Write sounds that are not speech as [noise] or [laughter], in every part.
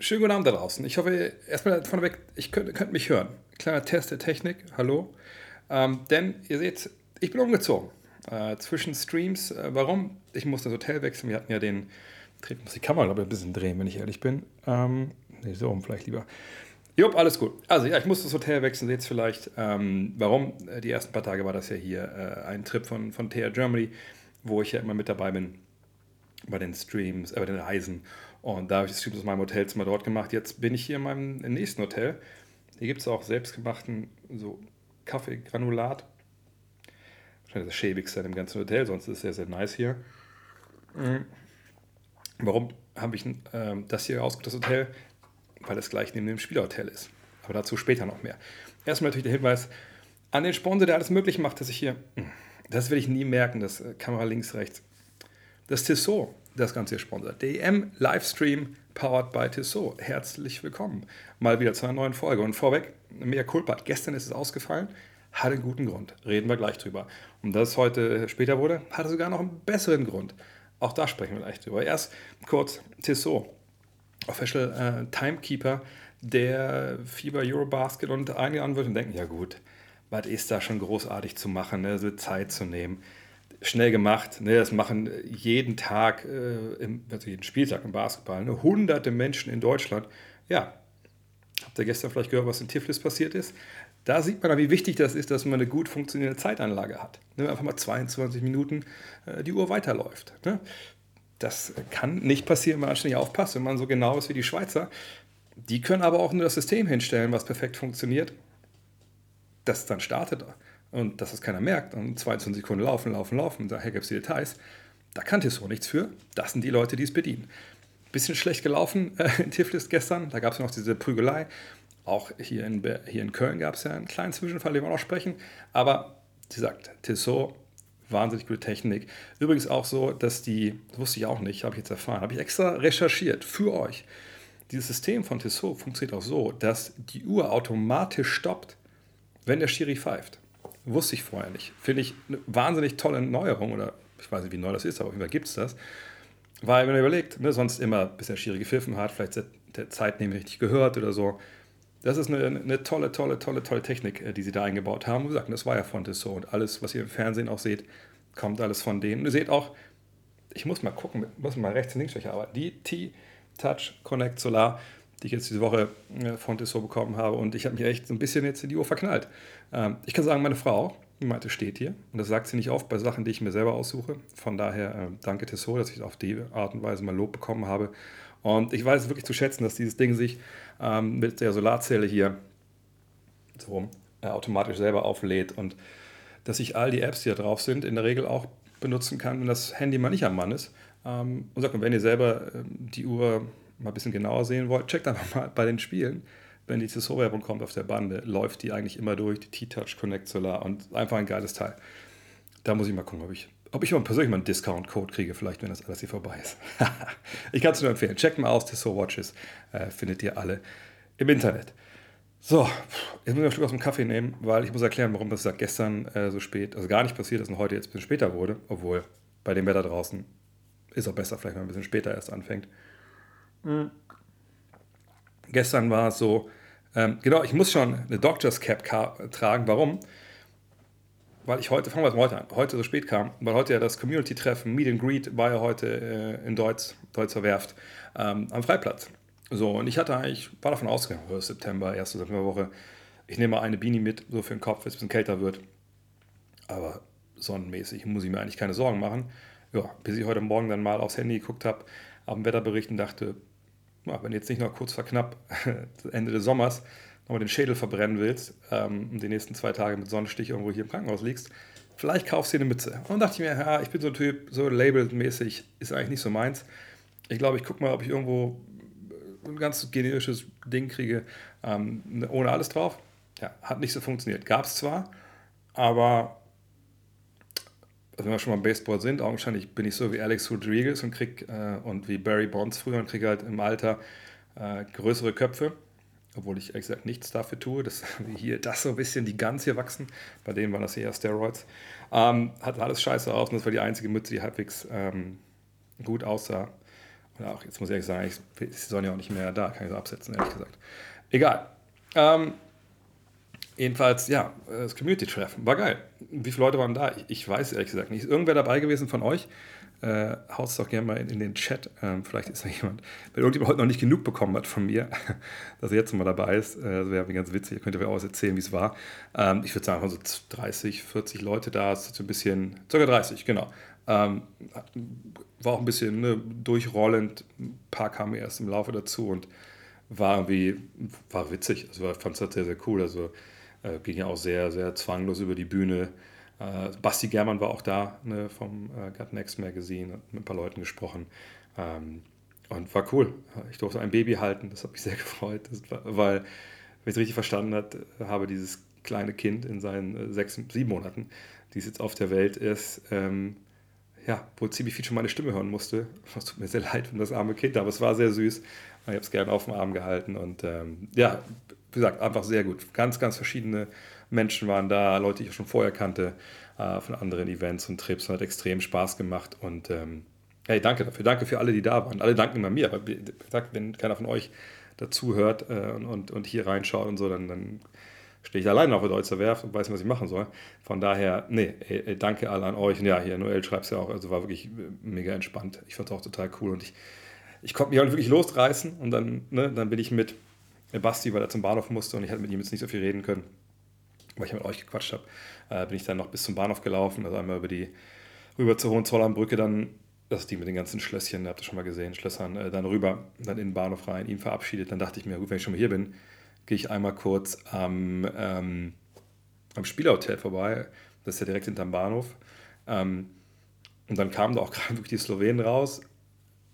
Schönen guten Abend da draußen. Ich hoffe, erstmal vorneweg, ich könnt, könnt mich hören. Kleiner Test der Technik, hallo. Ähm, denn ihr seht, ich bin umgezogen. Äh, zwischen Streams. Äh, warum? Ich muss das Hotel wechseln. Wir hatten ja den. Ich muss die Kamera, glaube ich, ein bisschen drehen, wenn ich ehrlich bin. Ähm, nee, so rum vielleicht lieber. Jupp, alles gut. Also ja, ich muss das Hotel wechseln, seht es vielleicht. Ähm, warum? Äh, die ersten paar Tage war das ja hier äh, ein Trip von, von TR Germany, wo ich ja immer mit dabei bin bei den Streams, äh, bei den Reisen. Und da habe ich Streams aus meinem Hotelzimmer dort gemacht. Jetzt bin ich hier in meinem nächsten Hotel. Hier gibt es auch selbstgemachten so Kaffeegranulat. Wahrscheinlich das schäbigste im ganzen Hotel, sonst ist es sehr, sehr nice hier. Mhm. Warum habe ich äh, das hier ausgesucht, das Hotel? Weil es gleich neben dem Spielerhotel ist. Aber dazu später noch mehr. Erstmal natürlich der Hinweis an den Sponsor, der alles möglich macht, dass ich hier, das will ich nie merken, das äh, Kamera links, rechts, das Tissot das Ganze hier sponsert. DEM Livestream powered by Tissot. Herzlich willkommen. Mal wieder zu einer neuen Folge. Und vorweg, mehr Culpa. Gestern ist es ausgefallen. Hat einen guten Grund. Reden wir gleich drüber. Und dass es heute später wurde, hatte sogar noch einen besseren Grund. Auch da sprechen wir gleich drüber. Erst kurz Tissot. Official äh, Timekeeper der FIBA Eurobasket und einige andere denken, ja gut, was ist da schon großartig zu machen, ne? so Zeit zu nehmen schnell gemacht. Ne, das machen jeden Tag, äh, im, also jeden Spieltag im Basketball, ne, hunderte Menschen in Deutschland. Ja, habt ihr gestern vielleicht gehört, was in Tiflis passiert ist? Da sieht man, wie wichtig das ist, dass man eine gut funktionierende Zeitanlage hat. Ne, einfach mal 22 Minuten äh, die Uhr weiterläuft. Ne? Das kann nicht passieren, wenn man ständig aufpasst. Wenn man so genau ist wie die Schweizer, die können aber auch nur das System hinstellen, was perfekt funktioniert. Das dann startet und dass das keiner merkt und 22 Sekunden laufen, laufen, laufen und daher gibt es die Details. Da kann Tissot nichts für. Das sind die Leute, die es bedienen. Bisschen schlecht gelaufen äh, [laughs] in Tiflis gestern. Da gab es noch diese Prügelei. Auch hier in, hier in Köln gab es ja einen kleinen Zwischenfall, den wir noch sprechen. Aber, wie gesagt, Tissot, wahnsinnig gute Technik. Übrigens auch so, dass die, das wusste ich auch nicht, habe ich jetzt erfahren, habe ich extra recherchiert für euch. Dieses System von Tissot funktioniert auch so, dass die Uhr automatisch stoppt, wenn der Schiri pfeift. Wusste ich vorher nicht. Finde ich eine wahnsinnig tolle Neuerung oder ich weiß nicht, wie neu das ist, aber auf jeden Fall gibt es das. Weil, wenn man überlegt, ne, sonst immer, bis der Schiri gepfiffen hat, vielleicht der Zeit nicht richtig gehört oder so. Das ist eine, eine, tolle, tolle, tolle, tolle Technik, äh, die sie da eingebaut haben. Und gesagt, das war ja von Tissot und alles, was ihr im Fernsehen auch seht, kommt alles von denen. Und ihr seht auch, ich muss mal gucken, muss mal rechts und links arbeiten. Die T-Touch Connect Solar die ich jetzt diese Woche äh, von Tissot bekommen habe. Und ich habe mich echt so ein bisschen jetzt in die Uhr verknallt. Ähm, ich kann sagen, meine Frau, die meinte, steht hier. Und das sagt sie nicht oft bei Sachen, die ich mir selber aussuche. Von daher äh, danke Tissot, dass ich auf die Art und Weise mal Lob bekommen habe. Und ich weiß wirklich zu schätzen, dass dieses Ding sich ähm, mit der Solarzelle hier so äh, automatisch selber auflädt und dass ich all die Apps, die da drauf sind, in der Regel auch benutzen kann, wenn das Handy mal nicht am Mann ist. Ähm, und sagt, wenn ihr selber die Uhr mal ein bisschen genauer sehen wollt, checkt einfach mal bei den Spielen, wenn die Tissot-Werbung kommt auf der Bande, läuft die eigentlich immer durch, die T-Touch Connect Solar und einfach ein geiles Teil. Da muss ich mal gucken, ob ich, ob ich persönlich mal einen Discount-Code kriege, vielleicht, wenn das alles hier vorbei ist. [laughs] ich kann es nur empfehlen. Checkt mal aus, Tissot Watches äh, findet ihr alle im Internet. So, jetzt muss ich ein Stück aus dem Kaffee nehmen, weil ich muss erklären, warum das seit gestern äh, so spät, also gar nicht passiert ist und heute jetzt ein bisschen später wurde, obwohl bei dem Wetter draußen ist auch besser, vielleicht wenn man ein bisschen später erst anfängt. Gestern war es so, ähm, genau, ich muss schon eine Doctor's Cap tragen. Warum? Weil ich heute, fangen wir mal heute an, heute so spät kam, weil heute ja das Community-Treffen, Meet and Greet, war ja heute äh, in Deutsch, Deutzer Werft ähm, am Freiplatz. So, und ich hatte eigentlich, war davon ausgegangen, oh, September, erste Septemberwoche, ich nehme mal eine Beanie mit, so für den Kopf, wenn es ein bisschen kälter wird. Aber sonnenmäßig muss ich mir eigentlich keine Sorgen machen. Ja, bis ich heute Morgen dann mal aufs Handy geguckt habe, auf dem Wetterbericht und dachte, ja, wenn du jetzt nicht noch kurz vor knapp [laughs] Ende des Sommers nochmal den Schädel verbrennen willst ähm, und die nächsten zwei Tage mit Sonnenstich irgendwo hier im Krankenhaus liegst, vielleicht kaufst du dir eine Mütze. Und dann dachte ich mir, ja, ich bin so ein Typ, so labelmäßig ist eigentlich nicht so meins. Ich glaube, ich gucke mal, ob ich irgendwo ein ganz generisches Ding kriege, ähm, ohne alles drauf. Ja, hat nicht so funktioniert. Gab es zwar, aber wenn wir schon mal im Baseball sind, augenscheinlich bin ich so wie Alex Rodriguez und krieg äh, und wie Barry Bonds früher und kriege halt im Alter äh, größere Köpfe, obwohl ich gesagt nichts dafür tue, dass [laughs] hier das so ein bisschen die Gans hier wachsen. Bei denen waren das eher Steroids. Ähm, hat alles scheiße aus und das war die einzige Mütze, die halbwegs ähm, gut aussah. Oder auch, jetzt muss ich ehrlich sagen, ich, sie sollen ja auch nicht mehr da, kann ich so absetzen, ehrlich gesagt. Egal. Ähm, jedenfalls, ja, das Community-Treffen war geil. Wie viele Leute waren da? Ich, weiß ehrlich gesagt nicht. Ist irgendwer dabei gewesen von euch? Äh, haut es doch gerne mal in, in den Chat. Ähm, vielleicht ist da jemand, wenn irgendjemand heute noch nicht genug bekommen hat von mir, [laughs] dass er jetzt mal dabei ist. Äh, das wäre ganz witzig. Ihr könnt mir auch erzählen, wie es war. Ähm, ich würde sagen, so 30, 40 Leute da. So ein bisschen, ca. 30, genau. Ähm, war auch ein bisschen ne, durchrollend. Ein paar kamen erst im Laufe dazu und war irgendwie, war witzig. Also ich fand es halt sehr, sehr cool. Also äh, ging ja auch sehr, sehr zwanglos über die Bühne. Äh, Basti Germann war auch da ne, vom äh, Got Next Magazine, hat mit ein paar Leuten gesprochen. Ähm, und war cool. Ich durfte ein Baby halten, das hat mich [laughs] sehr gefreut, war, weil, wenn ich es richtig verstanden habe, dieses kleine Kind in seinen äh, sechs, sieben Monaten, die es jetzt auf der Welt ist, ähm, ja, wohl ziemlich viel schon meine Stimme hören musste. [laughs] Es tut mir sehr leid um das arme Kind, aber es war sehr süß. Ich habe es gerne auf dem Arm gehalten und ähm, ja, gesagt, einfach sehr gut. Ganz, ganz verschiedene Menschen waren da, Leute, die ich schon vorher kannte, äh, von anderen Events und Trips und hat extrem Spaß gemacht und ähm, hey, danke dafür. Danke für alle, die da waren. Alle danken immer mir, aber wenn keiner von euch dazu hört äh, und, und hier reinschaut und so, dann, dann stehe ich alleine auf der Deutzer Werft und weiß nicht, was ich machen soll. Von daher, nee, ey, danke alle an euch. Und ja, hier, Noel schreibt es ja auch, also war wirklich äh, mega entspannt. Ich fand es auch total cool und ich, ich konnte mich auch wirklich losreißen und dann, ne, dann bin ich mit Basti, weil er zum Bahnhof musste und ich hatte mit ihm jetzt nicht so viel reden können, weil ich mit euch gequatscht habe, äh, bin ich dann noch bis zum Bahnhof gelaufen, also einmal über die, rüber zur Hohenzollernbrücke, dann, das ist die mit den ganzen Schlösschen, habt ihr schon mal gesehen, Schlössern, äh, dann rüber, dann in den Bahnhof rein, ihn verabschiedet, dann dachte ich mir, gut, wenn ich schon mal hier bin, gehe ich einmal kurz am, ähm, am Spielhotel vorbei, das ist ja direkt hinterm Bahnhof, ähm, und dann kamen da auch [laughs] gerade wirklich die Slowenen raus,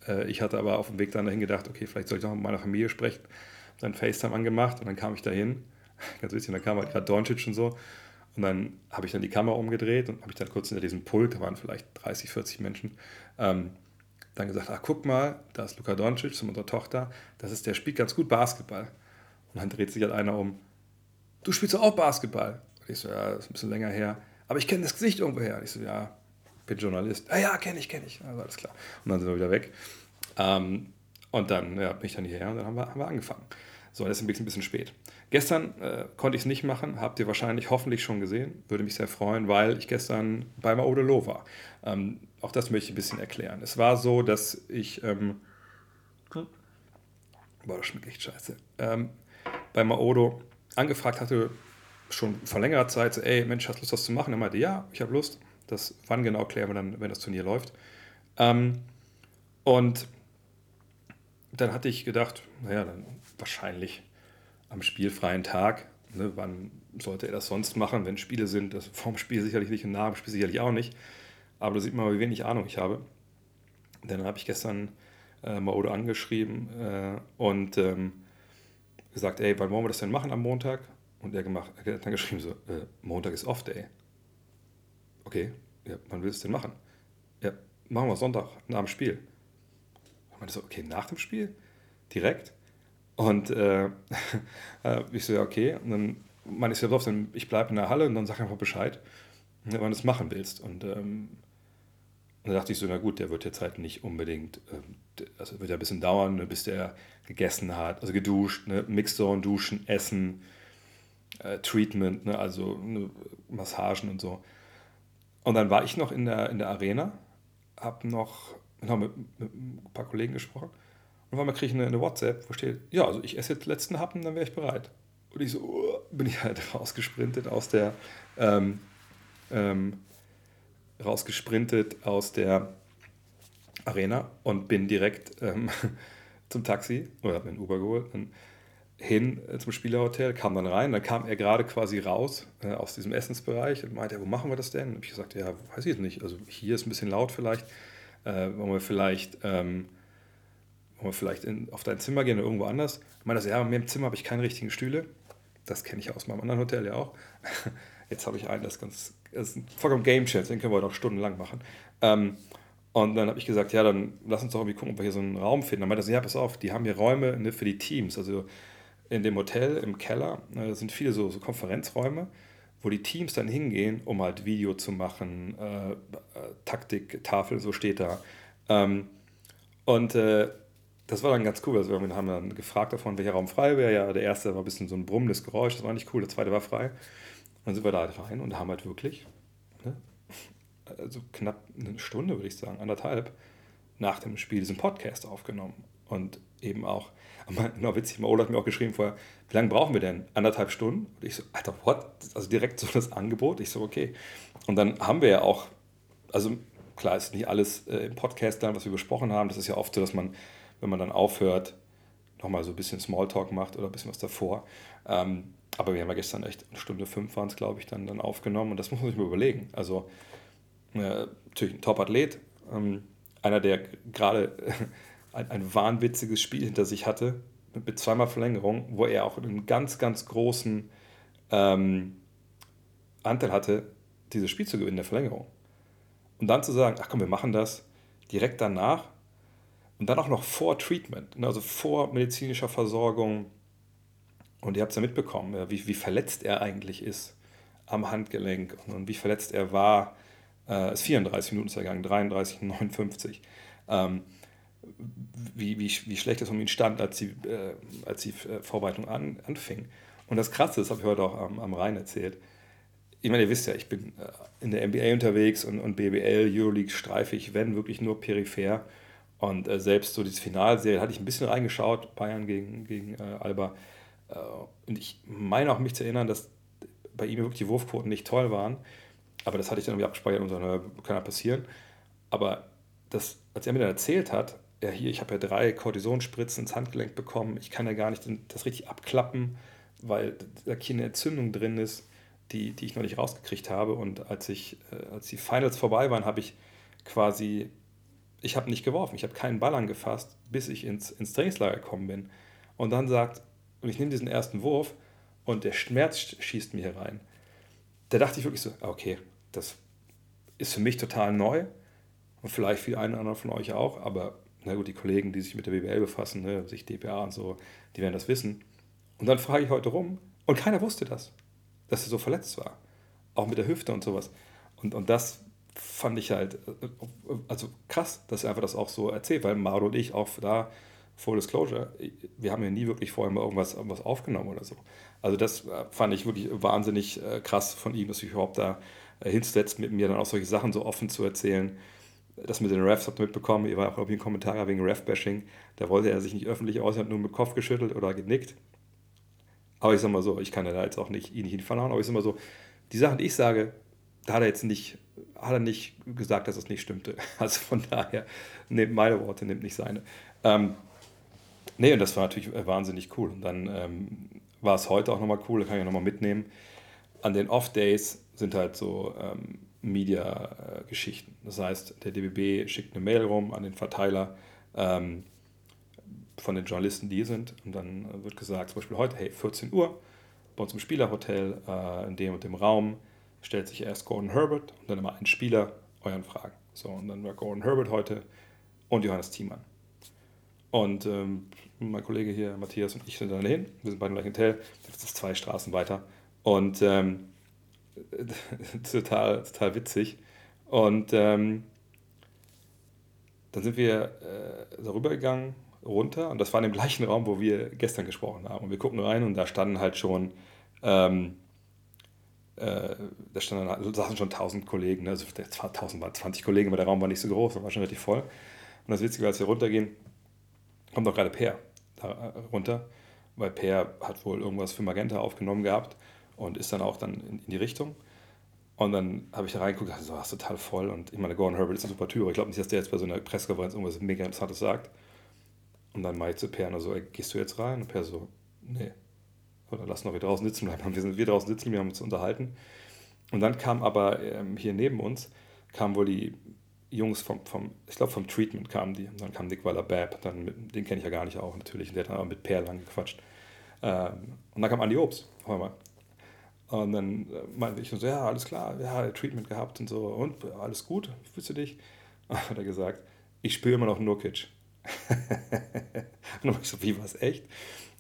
äh, ich hatte aber auf dem Weg dann dahin gedacht, okay, vielleicht soll ich noch mit meiner Familie sprechen, dann FaceTime angemacht und dann kam ich dahin. [laughs] Ganz witzig, dann kam halt gerade Doncic und so. Und dann habe ich dann die Kamera umgedreht und habe ich dann kurz hinter diesem Pult, da waren vielleicht 30, 40 Menschen, ähm, dann gesagt, ach guck mal, da ist Luka Doncic, das ist unsere Tochter, das ist, der spielt ganz gut Basketball. Und dann dreht sich halt einer um, du spielst auch Basketball. Und ich so, ja, das ist ein bisschen länger her. Aber ich kenne das Gesicht irgendwo her. Und ich so, ja, bin Journalist. Ah ja, kenne ich, kenne ich. Also alles klar. Und dann sind wir wieder weg. Ähm, und dann ja, bin ich dann hierher und dann haben wir, haben wir angefangen. So, das ist ein bisschen, spät. Gestern äh, konnte ich es nicht machen, habt ihr wahrscheinlich hoffentlich schon gesehen. Würde mich sehr freuen, weil ich gestern bei Maodelo war. Ähm, auch das möchte ich ein bisschen erklären. Es war so, dass ich. Ähm, boah, das schmeckt echt scheiße. Ähm, bei Maodo angefragt hatte, schon vor längerer Zeit, so, ey, Mensch, hast du Lust, das zu machen? Er meinte, ja, ich habe Lust. Das, wann genau klären wir dann, wenn das Turnier läuft. Ähm, und dann hatte ich gedacht, naja, dann wahrscheinlich am spielfreien Tag. Ne, wann sollte er das sonst machen, wenn Spiele sind? Das vorm Spiel sicherlich nicht und nach dem Spiel sicherlich auch nicht. Aber da sieht man mal, wie wenig Ahnung ich habe. Dann habe ich gestern äh, Maodo angeschrieben äh, und ähm, gesagt, ey, wann wollen wir das denn machen am Montag? Und er, gemacht, er hat dann geschrieben so, äh, Montag ist Off-Day. Okay, ja, wann willst du es denn machen? Ja, machen wir Sonntag nach dem Spiel meinte so, okay, nach dem Spiel? Direkt? Und äh, [laughs] äh ich so, ja, okay. Und dann meinte ich so, ich bleibe in der Halle und dann sag einfach Bescheid, ne, wann du es machen willst. Und ähm, und da dachte ich so, na gut, der wird jetzt halt nicht unbedingt, äh, also wird ja ein bisschen dauern, ne, bis der gegessen hat, also geduscht, ne, Mixzone, Duschen, Essen, äh, Treatment, ne, also ne, Massagen und so. Und dann war ich noch in der, in der Arena, habe noch haben wir mit ein paar Kollegen gesprochen. Und auf einmal kriege ich eine, eine, WhatsApp, wo steht, ja, also ich esse jetzt letzten Happen, dann wäre ich bereit. Und ich so, uh, bin ich halt [laughs] rausgesprintet aus der, ähm, ähm, rausgesprintet aus der Arena und bin direkt ähm, [laughs] zum Taxi oder habe mir einen Uber geholt, dann hin äh, zum Spielerhotel, kam dann rein, dann kam er gerade quasi raus äh, aus diesem Essensbereich und meinte, wo machen wir das denn? Und ich gesagt, ja, weiß ich jetzt nicht, also hier ist ein bisschen laut vielleicht, äh, wollen wir vielleicht, ähm, wollen wir vielleicht in, auf dein Zimmer gehen oder irgendwo anders? Ich meine, das, ja, bei mir im Zimmer habe ich keine richtigen Stühle. Das kenne ich aus meinem anderen Hotel ja auch. [laughs] Jetzt habe ich einen, das ist ganz, das ist ein vollkommen Game Changer, den können wir noch stundenlang machen. Ähm, und dann habe ich gesagt, ja, dann lass uns doch irgendwie gucken, ob wir hier so einen Raum finden. Dann meinte er, ja, pass auf, die haben hier Räume ne, für die Teams. Also in dem Hotel, im Keller, äh, sind viele so, so Konferenzräume wo die Teams dann hingehen, um halt Video zu machen, äh, äh Taktiktafel, so steht da. Ähm, Und äh, das war dann ganz cool. Also wir haben dann gefragt davon, welcher Raum frei wäre. Ja, der erste war ein bisschen so ein brummendes Geräusch, das war nicht cool. Der zweite war frei. Und dann sind wir da halt rein und haben halt wirklich, ne, also knapp eine Stunde, würde ich sagen, anderthalb, nach dem Spiel diesen Podcast aufgenommen. Und eben auch, [laughs] genau witzig, Ola hat mir auch geschrieben vorher, wie lange brauchen wir denn? Anderthalb Stunden? Und ich so, Alter, what? Also direkt so das Angebot. Ich so, okay. Und dann haben wir ja auch, also klar ist nicht alles äh, im Podcast dann, was wir besprochen haben. Das ist ja oft so, dass man, wenn man dann aufhört, nochmal so ein bisschen Smalltalk macht oder ein bisschen was davor. Ähm, aber wir haben ja gestern echt eine Stunde fünf waren es, glaube ich, dann, dann aufgenommen. Und das muss man sich mal überlegen. Also äh, natürlich ein Top-Athlet, ähm, einer, der gerade [laughs] ein, ein wahnwitziges Spiel hinter sich hatte, mit, mit zweimal Verlängerung, wo er auch einen ganz, ganz großen ähm, Anteil hatte, dieses Spiel zu gewinnen, in der Verlängerung. Und dann zu sagen, ach komm, wir machen das direkt danach und dann auch noch vor Treatment, ne, also vor medizinischer Versorgung. Und ihr habt es ja mitbekommen, wie, wie verletzt er eigentlich ist am Handgelenk und wie verletzt er war. Äh, ist 34 Minuten vergangen, 33, 59. Ähm, wie, wie, wie schlecht es um ihn stand, als die, äh, als die äh, Vorbereitung an, anfing. Und das Krasse, das habe ich heute auch am, am Rhein erzählt, ich meine, ihr wisst ja, ich bin äh, in der NBA unterwegs und, und BBL, Euroleague streife ich, wenn wirklich nur peripher. Und äh, selbst so diese Finalserie hatte ich ein bisschen reingeschaut, Bayern gegen, gegen äh, Alba. Äh, und ich meine auch mich zu erinnern, dass bei ihm wirklich die Wurfquoten nicht toll waren. Aber das hatte ich dann irgendwie abgespeichert und so, kann ja passieren. Aber das, als er mir dann erzählt hat, ja hier, ich habe ja drei Kortisonspritzen ins Handgelenk bekommen, ich kann ja gar nicht das richtig abklappen, weil da keine Entzündung drin ist die, die ich noch nicht rausgekriegt habe. Und als, ich, äh, als die Finals vorbei waren, habe ich quasi, ich habe nicht geworfen, ich habe keinen Ball angefasst, bis ich ins, ins Trainingslager gekommen bin. Und dann sagt, und ich nehme diesen ersten Wurf und der Schmerz schießt mir hier rein. Da dachte ich wirklich so, ah, okay, das ist für mich total neu und vielleicht für einen oder anderen von euch auch, aber na gut, die Kollegen, die sich mit der BBL befassen, ne, sich DPA und so, die werden das wissen. Und dann frage ich heute rum und keiner wusste das dass er so verletzt war. Auch mit der Hüfte und sowas. Und, und das fand ich halt, also krass, dass er einfach das auch so erzählt, weil Mario und ich auch da, Full Disclosure, wir haben ja nie wirklich vorher mal irgendwas, irgendwas aufgenommen oder so. Also das fand ich wirklich wahnsinnig äh, krass von ihm, dass sich überhaupt da äh, hinsetzt, mit mir dann auch solche Sachen so offen zu erzählen. Das mit den Refs habt ihr mitbekommen, ihr war auch irgendwie ein Kommentar wegen Ref-Bashing, da wollte er sich nicht öffentlich äußern, nur mit Kopf geschüttelt oder genickt. Aber ich sag mal so, ich kann ja da jetzt auch nicht ihn nicht in die Pfanne hauen, aber ich sag mal so, die Sachen, die ich sage, da hat er jetzt nicht, hat er nicht gesagt, dass es nicht stimmte. [laughs] Also von daher, nehmt meine Worte, nehmt nicht seine. Ähm, nee, und das war natürlich wahnsinnig cool. Und dann ähm, war es heute auch nochmal cool, da kann ich nochmal mitnehmen. An den Off-Days sind halt so ähm, Media-Geschichten. Das heißt, der DBB schickt eine Mail rum an den Verteiler. Ähm, von den Journalisten, die sind. Und dann wird gesagt, zum Beispiel heute, hey, 14 Uhr, bei uns im Spielerhotel, äh, in dem und dem Raum, stellt sich erst Gordon Herbert und dann immer ein Spieler euren Fragen. So, und dann war Gordon Herbert heute und Johannes Thiemann. Und ähm, mein Kollege hier, Matthias und ich sind dann hin. Wir sind beide im gleichen Hotel. Das ist zwei Straßen weiter. Und ähm, [laughs] total, total witzig. Und ähm, dann sind wir äh, darüber gegangen runter und das war in dem gleichen Raum, wo wir gestern gesprochen haben. Und wir gucken rein und da standen halt schon, ähm, äh, da standen, also saßen schon 1000 Kollegen, ne? also zwar 1000 waren 20 Kollegen, aber der Raum war nicht so groß, war schon relativ voll. Und das Witzige, als wir runtergehen, kommt auch gerade Per da äh, runter, weil Per hat wohl irgendwas für Magenta aufgenommen gehabt und ist dann auch dann in, in die Richtung. Und dann habe ich da reingeguckt und dachte, so, das ist total voll. Und ich meine, Gordon Herbert ist ein super Typ, aber ich glaube nicht, dass der jetzt bei so einer Pressekonferenz irgendwas mega Interessantes sagt. Und dann meinte zu Per so, gehst du jetzt rein? Und Per so, nee. Oder lass noch wir draußen sitzen bleiben. [laughs] Wir sind wir draußen sitzen, wir haben uns unterhalten. Und dann kam aber ähm, hier neben uns, kamen wohl die Jungs vom, vom ich glaube vom Treatment kamen die. Und dann kam Nick Waller-Babb, den kenne ich ja gar nicht auch natürlich. Und der hat dann auch mit Per lang gequatscht. Ähm, und dann kam Andi Obst auf einmal. Und dann äh, meinte ich so, ja, alles klar, ja, Treatment gehabt und so. Und alles gut, fühlst du dich? [laughs] Und hat er gesagt, ich spüre immer noch Nurkic. [laughs] und dann war ich so, wie, was, echt?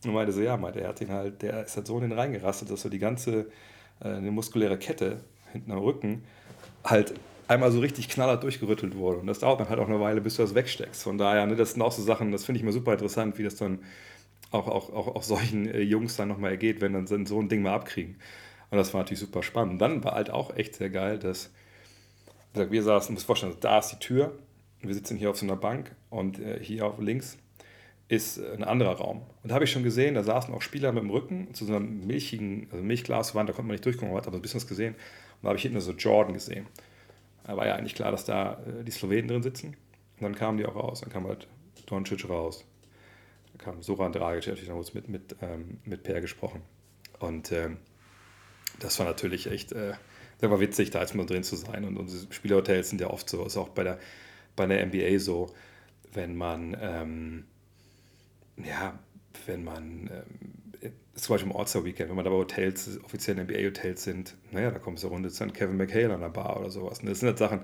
Und meinte so, ja, meinte, er hat ihn halt, der ist halt so in den reingerastet, dass so die ganze, äh, eine muskuläre Kette hinten am Rücken halt einmal so richtig knallhart durchgerüttelt wurde. Und das dauert dann halt auch eine Weile, bis du das wegsteckst. Von daher, ne, das sind auch so Sachen, das finde ich immer super interessant, wie das dann auch, auch, auch, auch solchen äh, Jungs dann nochmal ergeht, wenn dann so ein Ding mal abkriegen. Und das war natürlich super spannend. Dann war halt auch echt sehr geil, dass wir saßen, muss vorstellen, da ist die Tür. Wir sitzen hier auf so einer Bank und äh, hier auf links ist ein anderer Raum. Und da habe ich schon gesehen, da saßen auch Spieler mit dem Rücken zu so einer milchigen, also Milchglaswand, da konnte man nicht durchgucken, aber hat aber ein bisschen was gesehen. Und da habe ich hinten so Jordan gesehen. Da war ja eigentlich klar, dass da äh, die Slowenen drin sitzen. Und dann kamen die auch raus. Dann kam halt Doncic raus. Dann kam Soran Dragic, natürlich noch mit, mit, ähm, mit Per gesprochen. Und ähm, das war natürlich echt, äh, das war witzig, da jetzt mal drin zu sein. Und unsere Spielerhotels sind ja oft so, ist auch bei der, bei der NBA so, wenn man, ähm, ja, wenn man, ähm, zum Beispiel im All-Star-Weekend, wenn man da bei Hotels, offiziellen NBA-Hotels sind, naja, da kommt so runter, ist dann Kevin McHale an der Bar oder sowas. Und das sind halt Sachen,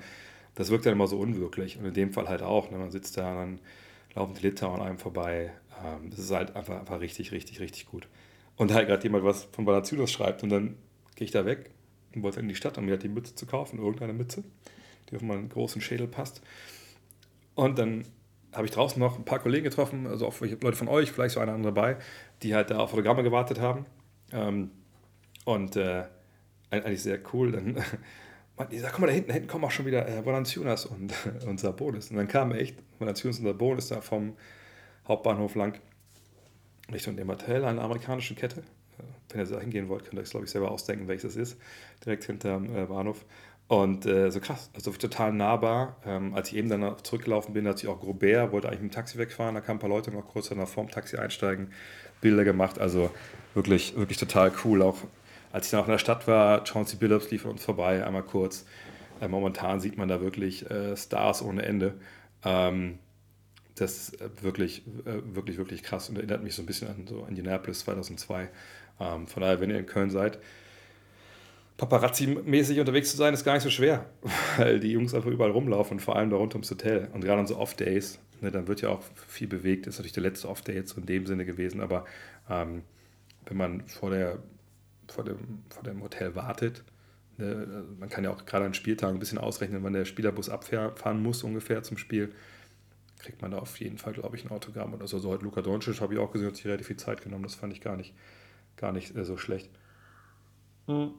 das wirkt dann immer so unwirklich. Und in dem Fall halt auch. Ne? Man sitzt da, dann laufen die Liter an einem vorbei. Ähm, das ist halt einfach, einfach richtig, richtig, richtig gut. Und halt gerade jemand was von Valanciunas schreibt und dann gehe ich da weg und wollte in die Stadt, um mir halt die Mütze zu kaufen, irgendeine Mütze, die auf meinen großen Schädel passt. Und dann habe ich draußen noch ein paar Kollegen getroffen, also auch Leute von euch, vielleicht so einer andere dabei, die halt da auf Autogramme gewartet haben. Ähm, und äh, eigentlich sehr cool. Dann [laughs] die sagt, guck mal, da hinten, da hinten kommen auch schon wieder äh, und, [laughs] und Sabonis. Und dann kamen echt Valanciunas und Sabonis da vom Hauptbahnhof lang Richtung dem Hotel, einer amerikanischen Kette. Wenn ihr da hingehen wollt, könnt ihr euch, glaube ich, selber ausdenken, welches das ist. Direkt hinterm äh, Bahnhof. Und äh, so krass, also total nahbar. Ähm, als ich eben dann zurückgelaufen bin, hat sich auch Grobert, wollte eigentlich mit dem Taxi wegfahren, da kamen ein paar Leute noch kurz danach vorm Taxi einsteigen, Bilder gemacht. Also wirklich, wirklich total cool. Auch als ich dann auch in der Stadt war, Chauncey Billups lief uns vorbei, einmal kurz. Äh, momentan sieht man da wirklich äh, Stars ohne Ende. Ähm, das ist äh, wirklich, äh, wirklich, wirklich krass und erinnert mich so ein bisschen an so Indianapolis 2002. Ähm, von daher, wenn ihr in Köln seid, Paparazzi-mäßig unterwegs zu sein, ist gar nicht so schwer, [laughs] weil die Jungs einfach überall rumlaufen und vor allem da rund ums Hotel. Und gerade an so Off-Days, ne, dann wird ja auch viel bewegt. Ist natürlich der letzte Off-Day jetzt so in dem Sinne gewesen, aber ähm, wenn man vor, der, vor, dem, vor dem Hotel wartet, ne, man kann ja auch gerade an Spieltagen ein bisschen ausrechnen, wann der Spielerbus abfahren muss ungefähr zum Spiel, kriegt man da auf jeden Fall, glaube ich, ein Autogramm oder so. So heute Luka Doncic habe ich auch gesehen, hat sich relativ viel Zeit genommen. Das fand ich gar nicht, gar nicht äh, so schlecht. Mhm.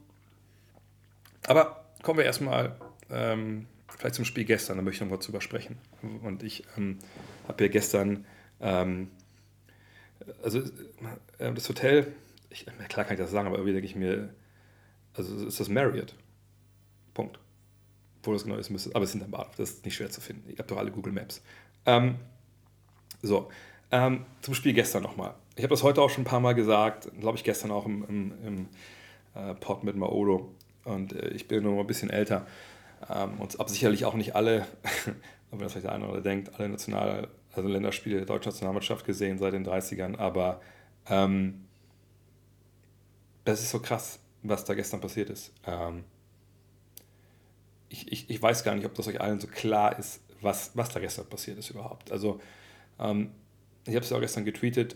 Aber kommen wir erstmal ähm, vielleicht zum Spiel gestern, da möchte ich noch mal drüber sprechen. Und ich ähm, habe ja gestern, ähm, also äh, das Hotel, ich, klar kann ich das sagen, aber irgendwie denke ich mir, also ist das Marriott. Punkt. Wo das genau ist, müsste, aber es sind ein Bahnhof, das ist nicht schwer zu finden. Ihr habt doch alle Google Maps. Ähm, so, ähm, zum Spiel gestern nochmal. Ich habe das heute auch schon ein paar Mal gesagt, glaube ich gestern auch im, im, im äh, Pod mit Maodo. Und äh, ich bin nur ein bisschen älter. Ähm, und aber sicherlich auch nicht alle, [laughs] wenn das vielleicht der eine oder andere denkt, alle National, also Länderspiele der deutschen Nationalmannschaft gesehen seit den 30ern. Aber ähm, das ist so krass, was da gestern passiert ist. Ähm, ich, ich, ich weiß gar nicht, ob das euch allen so klar ist, was, was da gestern passiert ist überhaupt. Also, ähm, ich habe es ja auch gestern getweetet,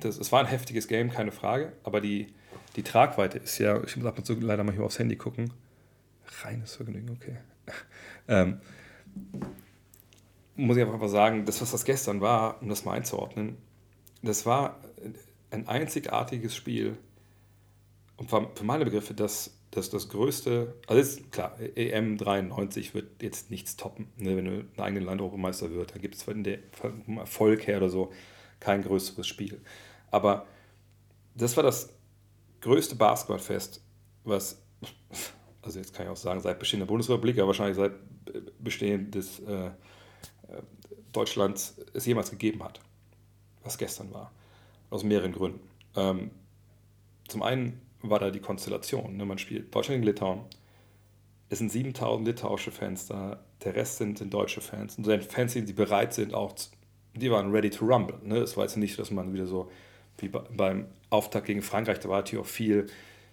das, es war ein heftiges Game, keine Frage, aber die, die Tragweite ist ja, ich muss ab und zu leider mal hier aufs Handy gucken. Reines Vergnügen, okay. [laughs] ähm, muss ich einfach sagen, das, was das gestern war, um das mal einzuordnen, das war ein einzigartiges Spiel und für meine Begriffe das, das, das größte, also ist klar, EM 93 wird jetzt nichts toppen. Ne? Wenn du ein eigener Landeuropameister wird, dann gibt es von der Erfolg her oder so kein größeres Spiel. Aber das war das größte Basketballfest, was, [laughs] also jetzt kann ich auch sagen, seit Bestehen der Bundesrepublik, aber wahrscheinlich seit Bestehen des äh, äh, Deutschlands es jemals gegeben hat, was gestern war. Aus mehreren Gründen. Ähm, zum einen war da die Konstellation. Ne? Man spielt Deutschland gegen Litauen. Es sind 7000 litauische Fans da. Der Rest sind, sind deutsche Fans. Und sind Fans, die bereit sind, auch, zu, die waren ready to rumble. Ne? Es war jetzt nicht, dass man wieder so wie beim Auftakt gegen Frankreich, da war natürlich auch viel,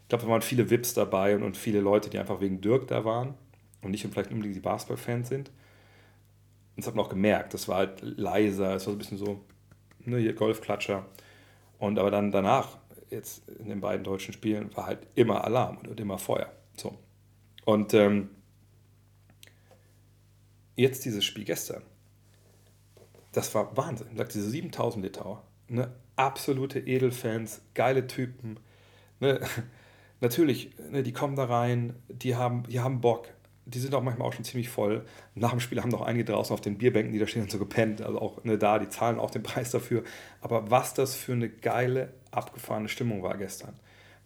ich glaube, da waren viele Vips dabei und, und viele Leute, die einfach wegen Dirk da waren und nicht vielleicht unbedingt die Basketball-Fans sind. Und das hat man auch gemerkt, das war halt leiser, es war so ein bisschen so, ne, hier Golfklatscher. Und aber dann danach, jetzt in den beiden deutschen Spielen, war halt immer Alarm und immer Feuer. So. Und ähm, jetzt dieses Spiel gestern, das war Wahnsinn. Ich sag, diese 7000 Litauer, ne, absolute Edelfans, geile Typen. Ne, [laughs] natürlich, ne, die kommen da rein, die haben, die haben Bock. Die sind auch manchmal auch schon ziemlich voll. Nach dem Spiel haben noch einige draußen auf den Bierbänken, die da stehen so gepennt. Also auch ne, da, die zahlen auch den [laughs] Preis dafür. Aber was das für eine geile, abgefahrene Stimmung war gestern.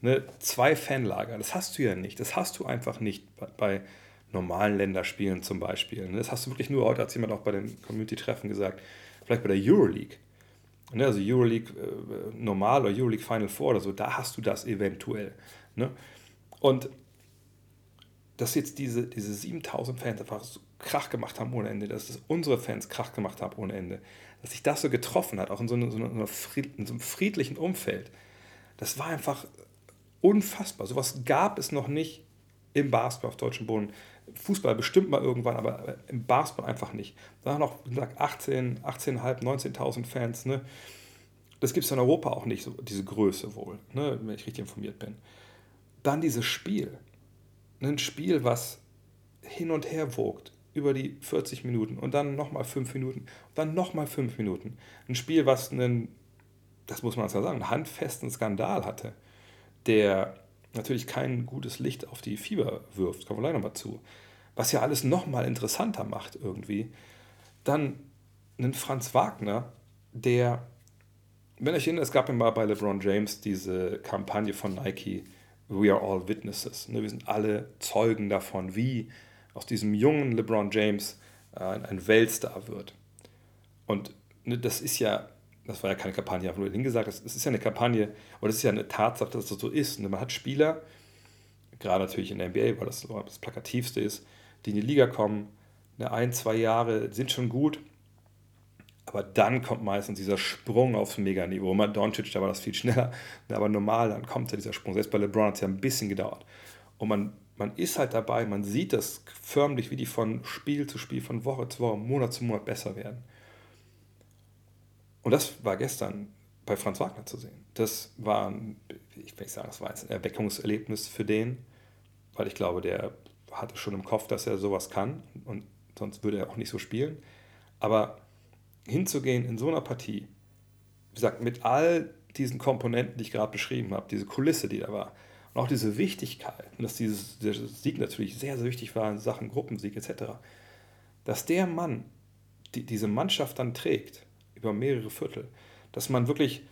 Ne, zwei Fanlager, das hast du ja nicht. Das hast du einfach nicht bei, bei normalen Länderspielen zum Beispiel. Ne? Das hast du wirklich nur, heute hat jemand auch bei den Community-Treffen gesagt, vielleicht bei der Euroleague. Ne? Also Euroleague äh, normal oder Euroleague Final Four oder so, da hast du das eventuell. Ne? Und dass jetzt diese, diese 7000 Fans einfach so Krach gemacht haben ohne Ende, dass das unsere Fans Krach gemacht haben ohne Ende, dass sich das so getroffen hat, auch in so, eine, so, eine in so einem friedlichen Umfeld, das war einfach unfassbar. Sowas gab es noch nicht im Basketball auf deutschem Boden. Fußball bestimmt mal irgendwann, aber im Basketball einfach nicht. Da noch, wie gesagt, 18, 18.500, 19.000 Fans. Ne? Das gibt es in Europa auch nicht, so, diese Größe wohl, ne? wenn ich richtig informiert bin. Dann dieses Spiel. Ein Spiel, was hin und her wogt über die 40 Minuten und dann nochmal 5 Minuten und dann nochmal 5 Minuten. Ein Spiel, was einen, das muss man sagen, einen handfesten Skandal hatte, der natürlich kein gutes Licht auf die Fieber wirft, kommen wir gleich nochmal zu, was ja alles nochmal interessanter macht irgendwie, dann einen Franz Wagner, der, wenn euch erinnert, es gab ja mal bei LeBron James diese Kampagne von Nike, We are all witnesses. Ne? Wir sind alle Zeugen davon, wie aus diesem jungen LeBron James äh, ein Weltstar wird. Und ne, das ist ja das war ja keine Kampagne, einfach nur hingesagt, es ist ja eine Kampagne, oder es ist ja eine Tatsache, dass das so ist. Und man hat Spieler, gerade natürlich in der NBA, weil das das Plakativste ist, die in die Liga kommen, eine ein, zwei Jahre sind schon gut, aber dann kommt meistens dieser Sprung aufs Meganiveau. Immer Doncic, da war das viel schneller, aber normal, dann kommt ja dieser Sprung. Selbst bei LeBron hat es ja ein bisschen gedauert. Und man, man ist halt dabei, man sieht das förmlich, wie die von Spiel zu Spiel, von Woche zu Woche, Monat zu Monat besser werden. Und das war gestern bei Franz Wagner zu sehen. Das war, ich will nicht sagen, das war ein Erweckungserlebnis für den, weil ich glaube, der hatte schon im Kopf, dass er sowas kann und sonst würde er auch nicht so spielen. Aber hinzugehen in so einer Partie, wie gesagt, mit all diesen Komponenten, die ich gerade beschrieben habe, diese Kulisse, die da war, und auch diese Wichtigkeit, dass dieser Sieg natürlich sehr, sehr wichtig war in Sachen Gruppensieg etc., dass der Mann die, diese Mannschaft dann trägt, über mehrere Viertel, dass man wirklich,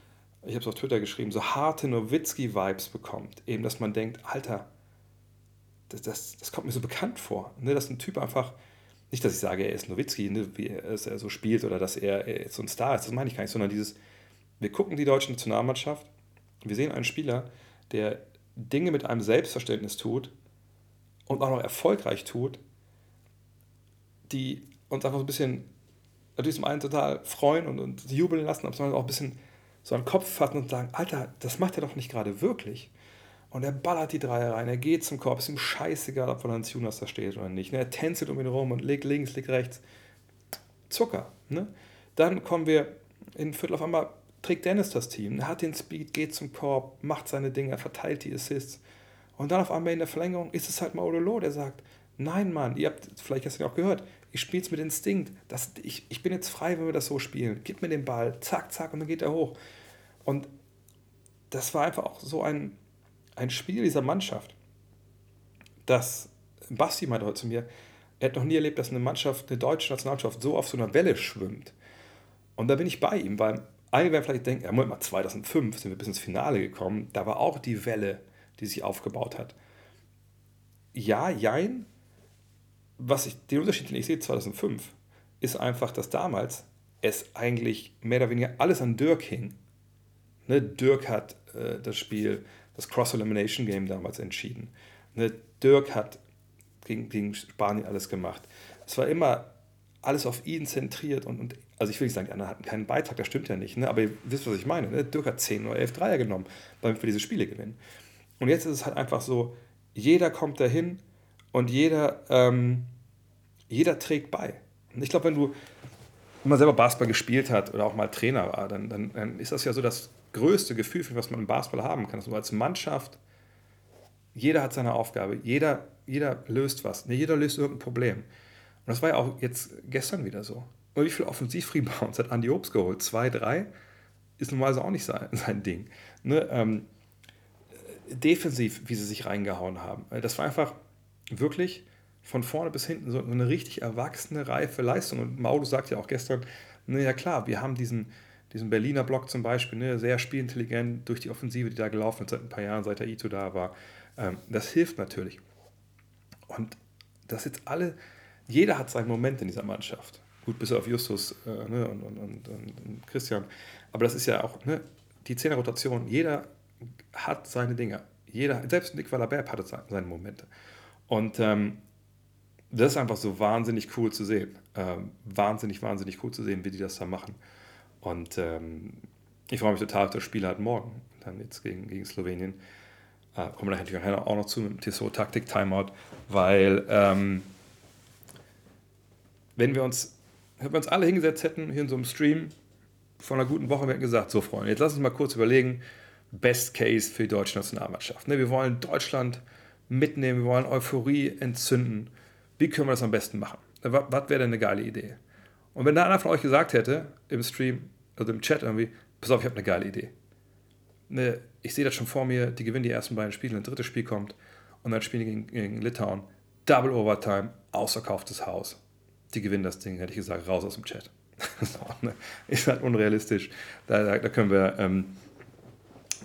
ich habe es auf Twitter geschrieben, so harte Nowitzki-Vibes bekommt. Eben, dass man denkt, Alter, das, das, das kommt mir so bekannt vor. Ne? Dass ein Typ einfach, nicht, dass ich sage, er ist Nowitzki, ne, wie er, er so spielt oder dass er, er so ein Star ist, das meine ich gar nicht, sondern dieses, wir gucken die deutsche Nationalmannschaft, wir sehen einen Spieler, der Dinge mit einem Selbstverständnis tut und auch noch erfolgreich tut, die uns einfach so ein bisschen natürlich zum einen total freuen und, und jubeln lassen, aber zum anderen auch ein bisschen so einen Kopf fassen und sagen, Alter, das macht er doch nicht gerade wirklich. Und er ballert die Dreier rein, er geht zum Korb, ist ihm scheißegal, ob von Hans Jonas da steht oder nicht. Ne? Er tänzelt um ihn rum und legt links, legt rechts. Zucker. Ne? Dann kommen wir in Viertel auf einmal, trägt Dennis das Team, hat den Speed, geht zum Korb, macht seine Dinge, verteilt die Assists. Und dann auf einmal in der Verlängerung ist es halt mal Odolo, der sagt, nein Mann, ihr habt vielleicht gestern auch gehört, ich spiele es mit Instinkt. Das, ich, ich bin jetzt frei, wenn wir das so spielen. Gib mir den Ball, zack, zack, und dann geht er hoch. Und das war einfach auch so ein, ein Spiel dieser Mannschaft, dass Basti meinte heute zu mir, er hat noch nie erlebt, dass eine Mannschaft, eine deutsche Nationalmannschaft so auf so einer Welle schwimmt. Und da bin ich bei ihm, weil einige werden vielleicht denken, ja, Moment mal, 2005 sind wir bis ins Finale gekommen, da war auch die Welle, die sich aufgebaut hat. Ja, jein, was ich, den Unterschied, den ich sehe 2005, ist einfach, dass damals es eigentlich mehr oder weniger alles an Dirk hing. Ne, Dirk hat äh, das Spiel, das Cross-Elimination-Game damals entschieden. Ne, Dirk hat gegen, gegen Spanien alles gemacht. Es war immer alles auf ihn zentriert und, und also ich will nicht sagen, die anderen hatten keinen Beitrag, das stimmt ja nicht, ne? aber ihr wisst, was ich meine. Ne? Dirk hat 10 oder 11 Dreier genommen, damit wir diese Spiele gewinnen. Und jetzt ist es halt einfach so, jeder kommt dahin und jeder, ähm, jeder trägt bei. Und ich glaube, wenn du mal selber Basketball gespielt hat oder auch mal Trainer war, dann, dann, dann ist das ja so das größte Gefühl, was man im Basketball haben kann. Also als Mannschaft, jeder hat seine Aufgabe, jeder, jeder löst was, jeder löst irgendein Problem. das war ja auch jetzt gestern wieder so. Und wie viel Offensiv-Rebounds hat Andy Obst geholt? Zwei, drei? Ist normalerweise auch nicht sein, [laughs] sein Ding. Ne? Ähm, defensiv, wie sie sich reingehauen haben. Das war einfach wirklich von vorne bis hinten so eine richtig erwachsene, reife Leistung. Und Mauro sagt ja auch gestern, naja klar, wir haben diesen, diesen Berliner Block zum Beispiel, ne, sehr spielintelligent durch die Offensive, die da gelaufen ist seit ein paar Jahren, seit der Ito da war. Ähm, das hilft natürlich. Und das jetzt alle, jeder hat seinen Moment in dieser Mannschaft. Gut, bis auf Justus äh, ne, und, und, und, und, Christian. Aber das ist ja auch ne, die Zehner-Rotation. Jeder hat seine Dinge. Jeder, selbst Nick Valabert hatte seine Momente. Und ähm, das ist einfach so wahnsinnig cool zu sehen. Ähm, wahnsinnig, wahnsinnig cool zu sehen, wie die das da machen. Und ähm, ich freue mich total auf das Spiel halt morgen, dann jetzt gegen, gegen Slowenien. Äh, kommen wir natürlich auch noch zu mit dem TSO Taktik Timeout, weil ähm, wenn wir uns, wenn wir uns alle hingesetzt hätten, hier in so einem Stream von einer guten Woche, wir hätten gesagt, so Freunde, jetzt lass uns mal kurz überlegen, Best Case für die deutsche Nationalmannschaft. Ne, wir wollen Deutschland mitnehmen, wir wollen Euphorie entzünden. Wie können wir das am besten machen? Was, was wäre denn eine geile Idee? Und wenn da einer von euch gesagt hätte, im Stream, also im Chat irgendwie, pass auf, ich habe eine geile Idee. Ne, ich sehe das schon vor mir, die gewinnen die ersten beiden Spiele, ein drittes Spiel kommt und dann spielen die gegen, gegen Litauen. Double Overtime, ausverkauftes Haus. Die gewinnen das Ding, hätte ich gesagt, raus aus dem Chat. [laughs] so, ne? Ist halt unrealistisch. Da, da, da können wir. Ähm,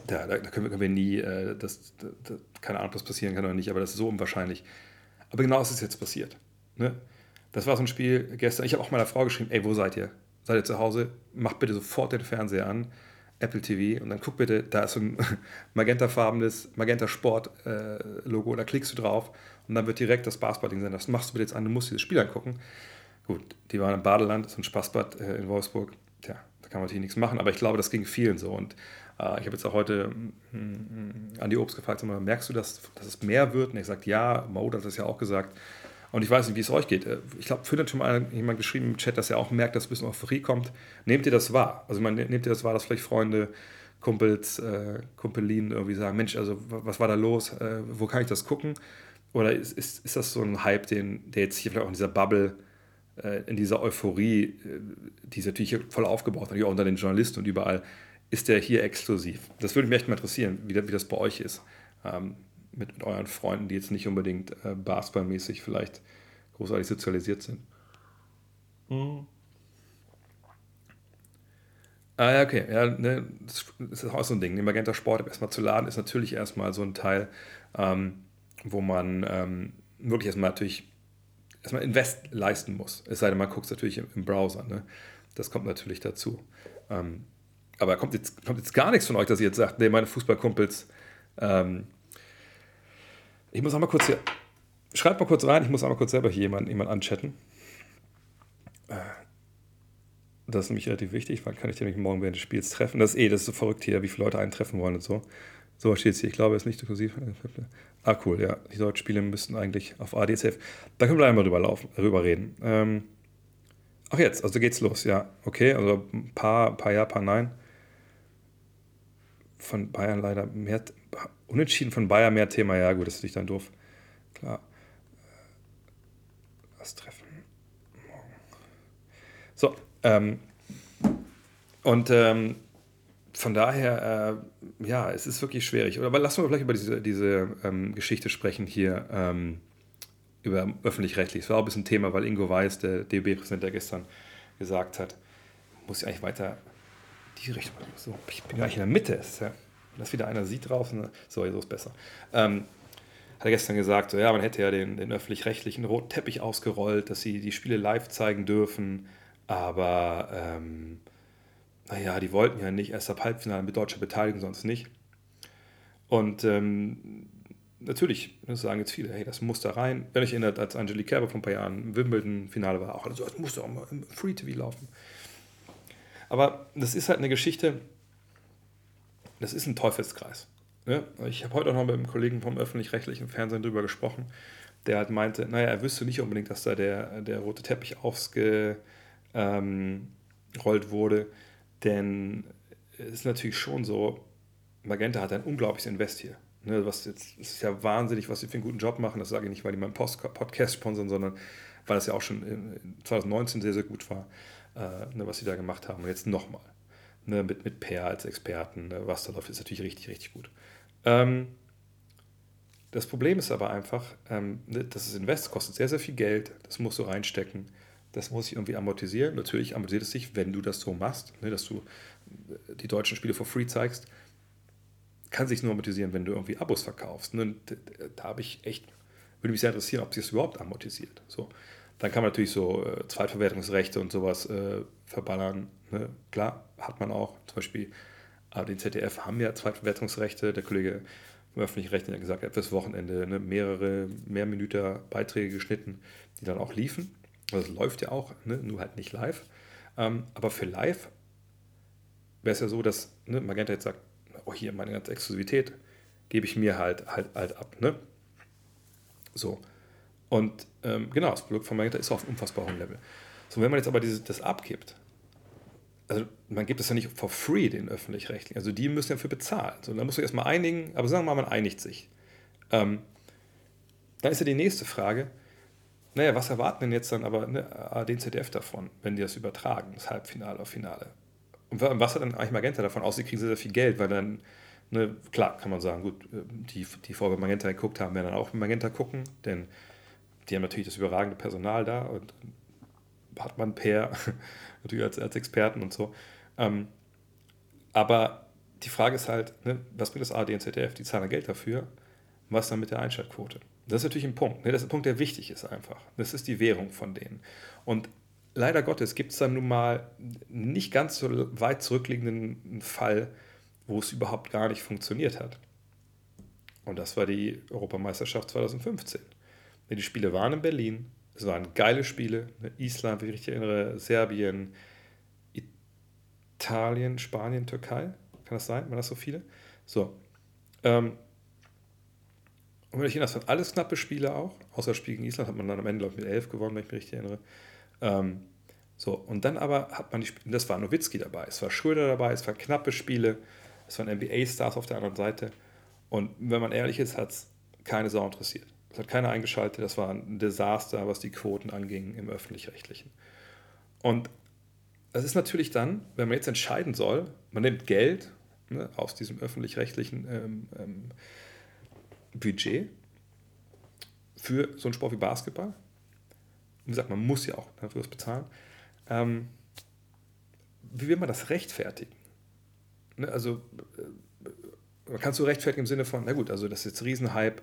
da, da, können, wir, können wir nie, äh, das, das, keine Ahnung, was passieren kann oder nicht, aber das ist so unwahrscheinlich. Aber genau ist es jetzt passiert. Ne? Das war so ein Spiel gestern. Ich habe auch meiner Frau geschrieben: Ey, wo seid ihr? Seid ihr zu Hause? Macht bitte sofort den Fernseher an, Apple TV, und dann guck bitte, da ist so ein [laughs] magentafarbenes Magenta Sport äh, Logo, da klickst du drauf und dann wird direkt das Basketball-Ding sein. Das machst du bitte jetzt an, du musst dieses Spiel angucken. Gut, die waren im Badeland, so ein Spaßbad äh, in Wolfsburg. Tja, da kann man natürlich nichts machen, aber ich glaube, das ging vielen so. Und ich habe jetzt auch heute äh, Andi Obst gefragt, sag mal, merkst du, dass, dass es mehr wird? Und er sagt, ja, Maud hat das ja auch gesagt. Und ich weiß nicht, wie es euch geht. Äh, ich glaube, Phil hat schon mal jemand geschrieben im Chat, dass er auch merkt, dass ein bisschen Euphorie kommt. Nehmt ihr das wahr? Also man, nehmt ihr das wahr, dass vielleicht Freunde, Kumpels, äh, Kumpelinen irgendwie sagen, Mensch, also was war da los? Äh, wo kann ich das gucken? Oder ist, ist, ist das so ein Hype, den, der jetzt hier vielleicht auch in dieser Bubble, äh, in dieser Euphorie, äh, die ist natürlich voll aufgebaut, natürlich auch unter den Journalisten und überall, ist der hier exklusiv? Das würde mich echt mal interessieren, wie, wie das bei euch ist. Ähm, mit, mit, euren Freunden, die jetzt nicht unbedingt äh, basketballmäßig vielleicht großartig sozialisiert sind. Mhm. Ah, ja, okay. Ja, ne, das ist auch so ein Ding. Den Magenta Sport erstmal zu laden, ist natürlich erstmal so ein Teil, ähm, wo man ähm, wirklich erstmal natürlich erstmal Invest leisten muss. Es sei denn, man guckt es natürlich im, im, Browser. Ne? Das kommt natürlich dazu. Ähm, aber kommt jetzt, kommt jetzt gar nichts von euch, dass ihr jetzt sagt, nee, meine Fußballkumpels, ähm, ich muss einmal kurz hier, schreibt mal kurz rein, ich muss einmal kurz selber hier jemanden, jemanden anchatten. Äh, das ist nämlich relativ wichtig, wann kann ich den nämlich morgen während des Spiels treffen? Das ist eh, das ist so verrückt hier, wie viele Leute einen treffen wollen und so. So steht es hier, ich glaube, es ist nicht inklusiv. Ah, cool, ja. Die deutschen Spiele müssten eigentlich auf ADSF. Da können wir einmal drüber, laufen, drüber reden. Ähm, ach, jetzt, also geht's los, ja. Okay, also ein paar, paar Ja, paar Nein von Bayern leider mehr, unentschieden von Bayern mehr Thema, ja gut, das ist nicht dann doof. Klar. Das Treffen. Morgen. So, ähm, und ähm, von daher, äh, ja, es ist wirklich schwierig. Aber lassen wir vielleicht über diese, diese ähm, Geschichte sprechen hier, ähm, über öffentlich-rechtlich. Es war auch ein bisschen Thema, weil Ingo Weiß, der DB-Präsident, der gestern gesagt hat, muss ich eigentlich weiter die Richtung. So, ich bin gleich in der Mitte. Ist ja, wenn wieder einer sieht draußen, so, so ist besser. Ähm, hat er gestern gesagt, so, ja, man hätte ja den, den öffentlich-rechtlichen roten Teppich ausgerollt, dass sie die Spiele live zeigen dürfen, aber ähm, naja, die wollten ja nicht erst ab Halbfinale mit deutscher Beteiligung, sonst nicht. Und ähm, natürlich, das sagen jetzt viele, hey, das muss da rein. Wenn ich erinnert, als Angelique Kerber vor ein paar Jahren im Wimbledon-Finale war, auch so, das muss doch mal im Free TV laufen. Aber das ist halt eine Geschichte, das ist ein Teufelskreis. Ja? Ich habe heute auch noch mit einem Kollegen vom öffentlich-rechtlichen Fernsehen darüber gesprochen, der halt meinte, naja, er wüsste nicht unbedingt, dass da der, der rote Teppich aufgerollt ähm, wurde, denn es ist natürlich schon so, Magenta hat ein unglaubliches Invest hier. Ne, was jetzt, es ist ja wahnsinnig, was sie für einen guten Job machen. Das sage ich nicht, weil die meinen Post Podcast sponsern, sondern weil das ja auch schon in 2019 sehr, sehr gut war, äh, ne, was sie da gemacht haben. Und jetzt nochmal. Ne, mit, mit Per als Experten, ne, was da läuft, ist natürlich richtig, richtig gut. Ähm, das Problem ist aber einfach, ähm, ne, das Invest, kostet sehr, sehr viel Geld, das musst du reinstecken, das muss sich irgendwie amortisieren. Natürlich amortisiert es sich, wenn du das so machst, ne, dass du äh, die deutschen Spiele for free zeigst. Kann sich nur amortisieren, wenn du irgendwie Abos verkaufst. Ne? Da habe ich echt, würde mich sehr interessieren, ob sich das überhaupt amortisiert. So. Dann kann man natürlich so äh, Zweitverwertungsrechte und sowas äh, verballern. Ne? Klar, hat man auch. Zum Beispiel äh, den ZDF haben ja Zweitverwertungsrechte. Der Kollege im öffentlichen Recht hat gesagt, fürs Wochenende ne, mehrere Mehrminüter Beiträge geschnitten, die dann auch liefen. Das läuft ja auch, ne, nur halt nicht live. Ähm, aber für live wäre es ja so, dass ne, Magenta jetzt sagt, oh hier, meine ganze Exklusivität gebe ich mir halt, halt, halt ab. Ne? So. Und ähm, genau, das Produkt von Magenta ist auf unfassbar hohem Level. So, wenn man jetzt aber dieses, das abgibt, also man gibt es ja nicht for free den öffentlich-rechtlichen, also die müssen ja dafür bezahlen. So, dann musst du erstmal einigen, aber sagen wir mal, man einigt sich. Ähm, dann ist ja die nächste Frage, naja, was erwarten denn jetzt dann aber ne, ARD ZDF davon, wenn die das übertragen, das Halbfinale auf Finale? Und was hat dann eigentlich Magenta davon aus? Sie kriegen sehr, sehr viel Geld, weil dann, ne, klar, kann man sagen, gut, äh, die, die vorher Magenta geguckt haben, werden dann auch Magenta gucken, denn die haben natürlich das überragende Personal da und hat man per, [laughs] natürlich als, als Experten und so. Ähm, aber die Frage ist halt, ne, was bringt das ARD und ZDF? Die zahlen Geld dafür. Was dann mit der Einschaltquote? Das ist natürlich ein Punkt. Ne? Das ist ein Punkt, der wichtig ist einfach. Das ist die Währung von denen. Und leider Gottes gibt es dann nun mal nicht ganz so weit zurückliegenden Fall, wo es überhaupt gar nicht funktioniert hat. Und das war die Europameisterschaft 2015. Die Spiele waren in Berlin. Es waren geile Spiele. Ne? Island, wie ich mich erinnere, Serbien, Italien, Spanien, Türkei. Kann das sein? Waren das so viele? So. Ähm, und wenn ich erinnere, das waren alles knappe Spiele auch. Außer das Spiel gegen Island hat man dann am Ende, glaube ich, mit 11 gewonnen, wenn ich mich richtig erinnere. Ähm, so, und dann aber hat man die Spiele, das war Nowitzki dabei, es war Schröder dabei, es waren knappe Spiele, es waren NBA-Stars auf der anderen Seite. Und wenn man ehrlich ist, hat es keine Sau interessiert. Es hat keiner eingeschaltet, das war ein Desaster, was die Quoten anging im Öffentlich-Rechtlichen. Und das ist natürlich dann, wenn man jetzt entscheiden soll, man nimmt Geld ne, aus diesem öffentlich-rechtlichen ähm, ähm, Budget für so einen Sport wie Basketball. Wie gesagt, man muss ja auch dafür was bezahlen. Ähm, wie will man das rechtfertigen? Ne, also, man kann es so rechtfertigen im Sinne von, na gut, also das ist jetzt Riesenhype.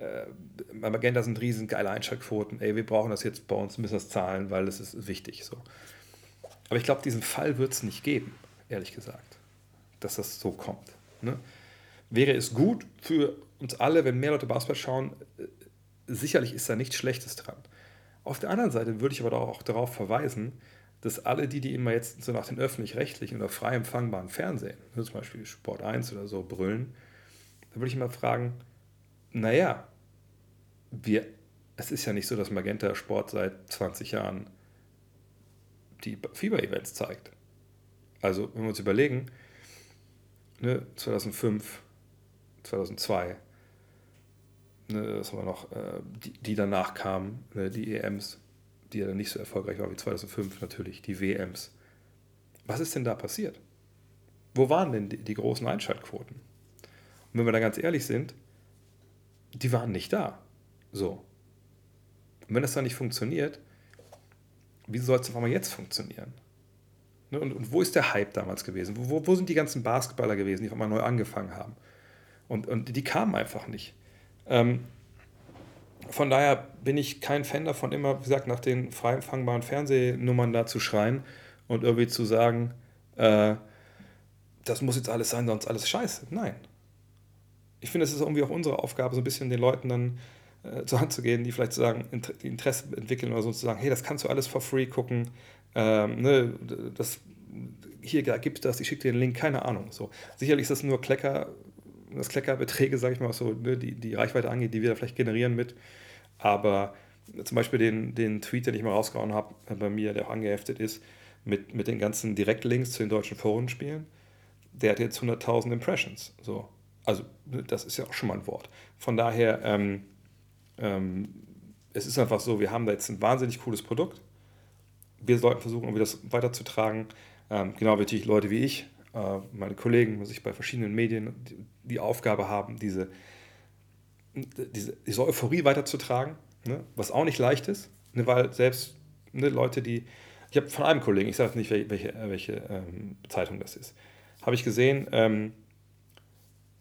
Äh, bei Magenta sind riesen geile Einschaltquoten. Ey, wir brauchen das jetzt bei uns, müssen das zahlen, weil das ist wichtig. So. Aber ich glaube, diesen Fall wird es nicht geben, ehrlich gesagt, dass das so kommt. Ne? Wäre es gut für uns alle, wenn mehr Leute Basketball schauen, äh, sicherlich ist da nichts Schlechtes dran. Auf der anderen Seite würde ich aber auch darauf verweisen, dass alle die, die immer jetzt so nach den öffentlich-rechtlichen oder frei empfangbaren Fernsehen, ne, zum Beispiel Sport 1 oder so, brüllen, da würde ich immer fragen, naja, wir, es ist ja nicht so, dass Magenta Sport seit 20 Jahren die Fieber-Events zeigt. Also, wenn wir uns überlegen, ne, 2005, 2002, ne, das war noch, äh, die, die danach kamen, ne, die EMs, die ja dann nicht so erfolgreich waren wie 2005 natürlich, die WMs. Was ist denn da passiert? Wo waren denn die, die großen Einschaltquoten? Und wenn wir da ganz ehrlich sind, die waren nicht da. So. Und wenn das dann nicht funktioniert, wie soll es auf einmal jetzt funktionieren? Ne, und, und, wo ist der Hype damals gewesen? Wo, wo, sind die ganzen Basketballer gewesen, die auf einmal neu angefangen haben? Und, und die kamen einfach nicht. Ähm, von daher bin ich kein Fan davon, immer, wie gesagt, nach den frei empfangbaren Fernsehnummern da zu schreien und irgendwie zu sagen, äh, das muss jetzt alles sein, sonst alles scheiße. Nein. Ich finde, es ist irgendwie auch unsere Aufgabe, so ein bisschen den Leuten dann äh, zur Hand zu gehen, die vielleicht sagen, die Interesse entwickeln oder so, zu sagen, hey, das kannst du alles for free gucken. Ähm, ne, das, hier gibt es das, ich schicke dir den Link, keine Ahnung. So. Sicherlich ist das nur Klecker, das Kleckerbeträge, sage ich mal, so, ne, die, die Reichweite angeht, die wir da vielleicht generieren mit. Aber zum Beispiel den, den Tweet, den ich mal rausgehauen habe, bei mir, der auch angeheftet ist, mit, mit den ganzen Direktlinks zu den deutschen Forenspielen, der hat jetzt 100.000 Impressions. So. Also, das ist ja auch schon mal ein Wort. Von daher, ähm, ähm, es ist einfach so, wir haben da jetzt ein wahnsinnig cooles Produkt. Wir sollten versuchen, irgendwie das weiterzutragen. Ähm, genau wie natürlich Leute wie ich, äh, meine Kollegen, muss ich bei verschiedenen Medien die, die Aufgabe haben, diese, diese, diese Euphorie weiterzutragen, ne? was auch nicht leicht ist, ne? weil selbst ne, Leute, die, ich habe von einem Kollegen, ich sage nicht, welche, welche, welche ähm, Zeitung das ist, habe ich gesehen, ähm,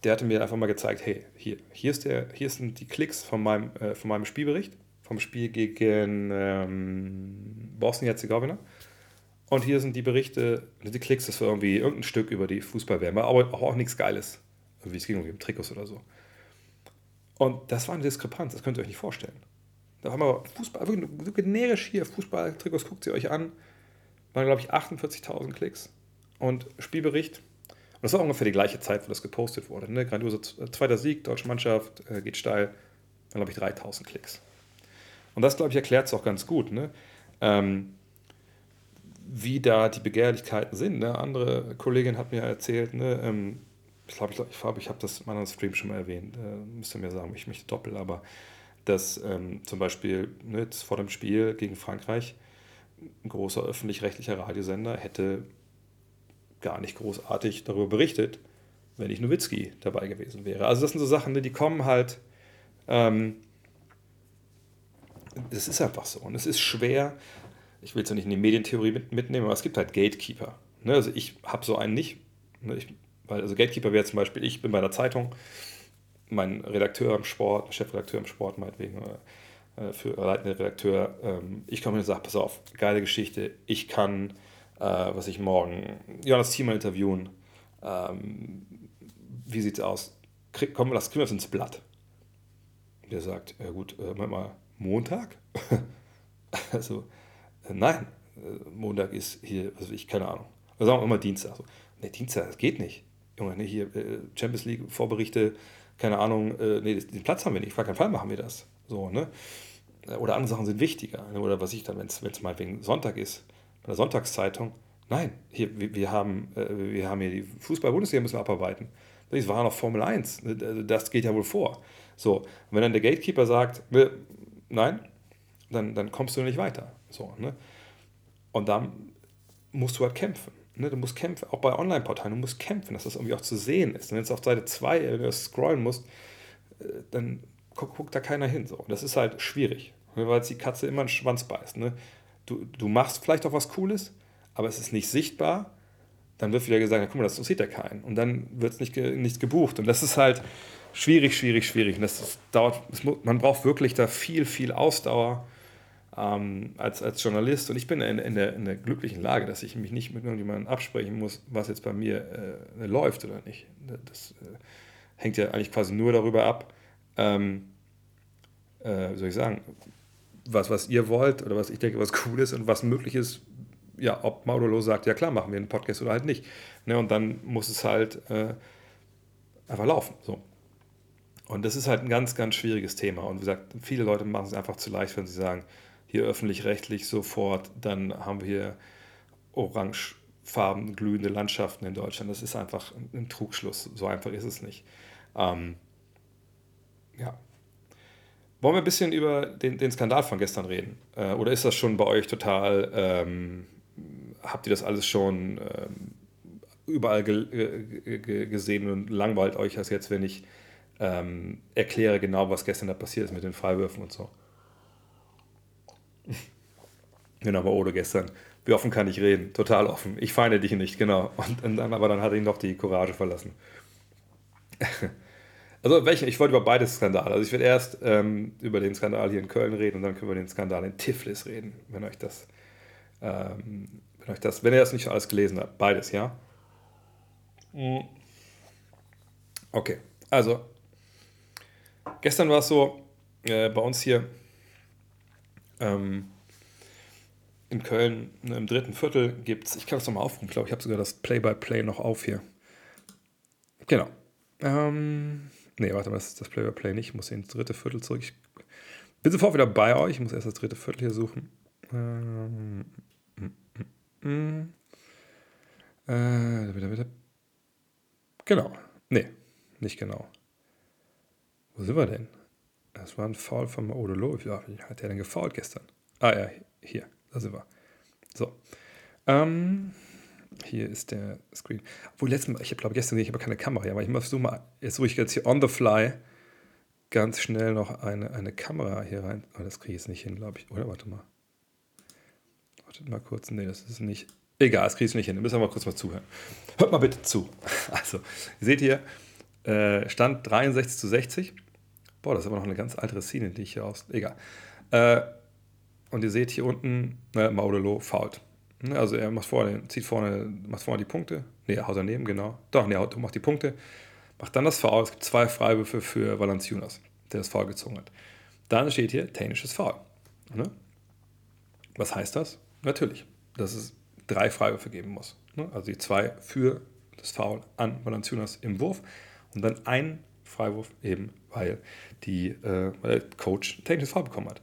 der hatte mir einfach mal gezeigt, hey, hier, hier, ist der, hier sind die Klicks von meinem, äh, von meinem Spielbericht, vom Spiel gegen ähm, Bosnien-Herzegowina. Und hier sind die Berichte, die Klicks, das war irgendwie irgendein Stück über die Fußballwärme, aber auch, auch nichts Geiles. Wie es ging um Trikots oder so. Und das war eine Diskrepanz, das könnt ihr euch nicht vorstellen. Da haben wir Fußball, wirklich so generisch hier, Fußball-Trikots, guckt sie euch an. Waren, glaube ich, 48.000 Klicks. Und Spielbericht, und das war ungefähr die gleiche Zeit, wo das gepostet wurde. Ne? Grandiose zweiter Sieg, deutsche Mannschaft, äh, geht steil. Dann, glaube ich, 3000 Klicks. Und das, glaube ich, erklärt es auch ganz gut. Ne? Ähm, wie da die Begehrlichkeiten sind. Ne? Andere Kollegin hat mir erzählt, ne, ähm, ich glaube, ich, glaub, ich, ich habe das in meinem Stream schon mal erwähnt, äh, müsst ihr mir sagen, ich mich doppel, aber dass ähm, zum Beispiel ne, vor dem Spiel gegen Frankreich ein großer öffentlich-rechtlicher Radiosender hätte gar nicht großartig darüber berichtet, wenn nicht Nowitzki dabei gewesen wäre. Also das sind so Sachen, ne, die kommen halt, ähm, das ist einfach so und es ist schwer, ich will es ja nicht in die Medientheorie mit, mitnehmen, aber es gibt halt Gatekeeper. Ne? Also ich habe so einen nicht, ne? ich, weil also Gatekeeper wäre zum Beispiel, ich bin bei der Zeitung, mein Redakteur im Sport, Chefredakteur im Sport meinetwegen, äh, für leitender Redakteur, ähm, ich komme und sage, pass auf, geile Geschichte, ich kann, äh, was ich morgen, Jonas Thiemann interviewen, ähm, wie sieht's aus? Krieg, komm, lass, kriegen wir das ins Blatt. Der sagt, ja gut, äh, mal, Montag? [laughs] also, äh, nein, äh, Montag ist hier, also ich, keine Ahnung. Wir sagen immer Dienstag. So, ne, Dienstag, das geht nicht. Junge, ne, hier äh, Champions League Vorberichte, keine Ahnung, äh, nee, den Platz haben wir nicht, auf keinen Fall machen wir das. So, ne? Oder andere Sachen sind wichtiger. Ne? Oder was ich dann, wenn es meinetwegen Sonntag ist, der Sonntagszeitung, nein, hier, wir, wir haben, äh, wir haben hier die Fußball-Bundesliga müssen wir abarbeiten. Das war noch Formel 1, ne, also das geht ja wohl vor. So, und wenn dann der Gatekeeper sagt, nein, dann, dann kommst du nicht weiter. So, ne? Und dann musst du halt kämpfen. Ne? Du musst kämpfen, auch bei Online-Portalen, du musst kämpfen, dass das irgendwie auch zu sehen ist. Und wenn es auf Seite 2 scrollen musst, äh, dann guckt, da keiner hin. So. Und das ist halt schwierig, ne? weil die Katze immer einen Schwanz beißt. Ne? Du, du machst vielleicht auch was Cooles, aber es ist nicht sichtbar. Dann wird wieder gesagt, ja, guck mal, das interessiert ja keinen. Und dann wird es nicht, nicht gebucht. Und das ist halt schwierig, schwierig, schwierig. Und das, das dauert, das, man braucht wirklich da viel, viel Ausdauer ähm, als, als Journalist. Und ich bin in, in, der, in der glücklichen Lage, dass ich mich nicht mit irgendjemandem absprechen muss, was jetzt bei mir äh, läuft oder nicht. Das äh, hängt ja eigentlich quasi nur darüber ab, ähm, äh, wie soll ich sagen, was, was ihr wollt oder was ich denke, was cool ist und was möglich ist, ja, ob Maudolo sagt, ja klar, machen wir einen Podcast oder halt nicht. Ne, und dann muss es halt äh, einfach laufen. So. Und das ist halt ein ganz, ganz schwieriges Thema. Und wie gesagt, viele Leute machen es einfach zu leicht, wenn sie sagen, hier öffentlich-rechtlich sofort, dann haben wir hier orangefarben glühende Landschaften in Deutschland. Das ist einfach ein Trugschluss. So einfach ist es nicht. Ähm, ja. Wollen wir ein bisschen über den, den Skandal von gestern reden? Äh, oder ist das schon bei euch total, ähm, habt ihr das alles schon ähm, überall ge gesehen und langweilt euch das jetzt, wenn ich ähm, erkläre genau, was gestern da passiert ist mit den Freiwürfen und so? [laughs] genau, bei Odo gestern. Wie offen kann ich reden? Total offen. Ich feinde dich nicht, genau. Und, und dann, aber dann hat ihn doch die Courage verlassen. [laughs] also, welchen? Ich wollte über beide Skandale. Also, ich werde erst ähm, über den Skandal hier in Köln reden und dann können wir über den Skandal in Tiflis reden, wenn euch das, ähm, wenn euch das, wenn ihr das nicht alles gelesen habt. Beides, ja? Mhm. Okay, also, gestern war es so, äh, bei uns hier ähm, in Köln ne, im dritten Viertel gibt es, ich kann es nochmal aufrufen, ich glaube, ich habe sogar das Play-by-Play -play noch auf hier. Genau. Ähm, ne, warte mal, das ist das Play-by-Play -play nicht. Ich muss ins dritte Viertel zurück. Ich bin sofort wieder bei euch. Ich muss erst das dritte Viertel hier suchen. Ähm, mm, mm, mm. Äh. Genau. Nee, nicht genau. Wo sind wir denn? Das war ein Foul von Maudolo. Wie hat der denn gefault gestern? Ah ja, hier, da sind wir. So. Ähm, hier ist der Screen. Obwohl, letztes Mal, ich glaube gestern gesehen, ich habe keine Kamera, aber ich versuche mal, jetzt suche ich jetzt hier on the fly ganz schnell noch eine, eine Kamera hier rein. Aber das kriege ich jetzt nicht hin, glaube ich. Oder warte mal. Wartet mal kurz. Nee, das ist nicht. Egal, das kriege ich nicht hin. Wir müssen mal kurz mal zuhören. Hört mal bitte zu. [laughs] Also, ihr seht hier, äh, Stand 63 zu 60. Boah, das ist aber noch eine ganz alte Szene, die ich hier aus. Egal. Äh, und ihr seht hier unten, ne, Maudelo fault. Ne, also er macht vorne, zieht vorne, macht vorne die Punkte. Ne, er haut daneben, genau. Doch, ne, er macht die Punkte. Macht dann das Foul. Es gibt zwei Freiwürfe für Valanciunas, der das Foul gezogen hat. Dann steht hier technisches Foul. Ne? Was heißt das? Natürlich, dass es drei Freiwürfe geben muss. Ne? Also die zwei für das Foul an Valanciunas im Wurf und dann ein Freiwurf eben, weil, die, äh, weil der Coach technisches Foul bekommen hat.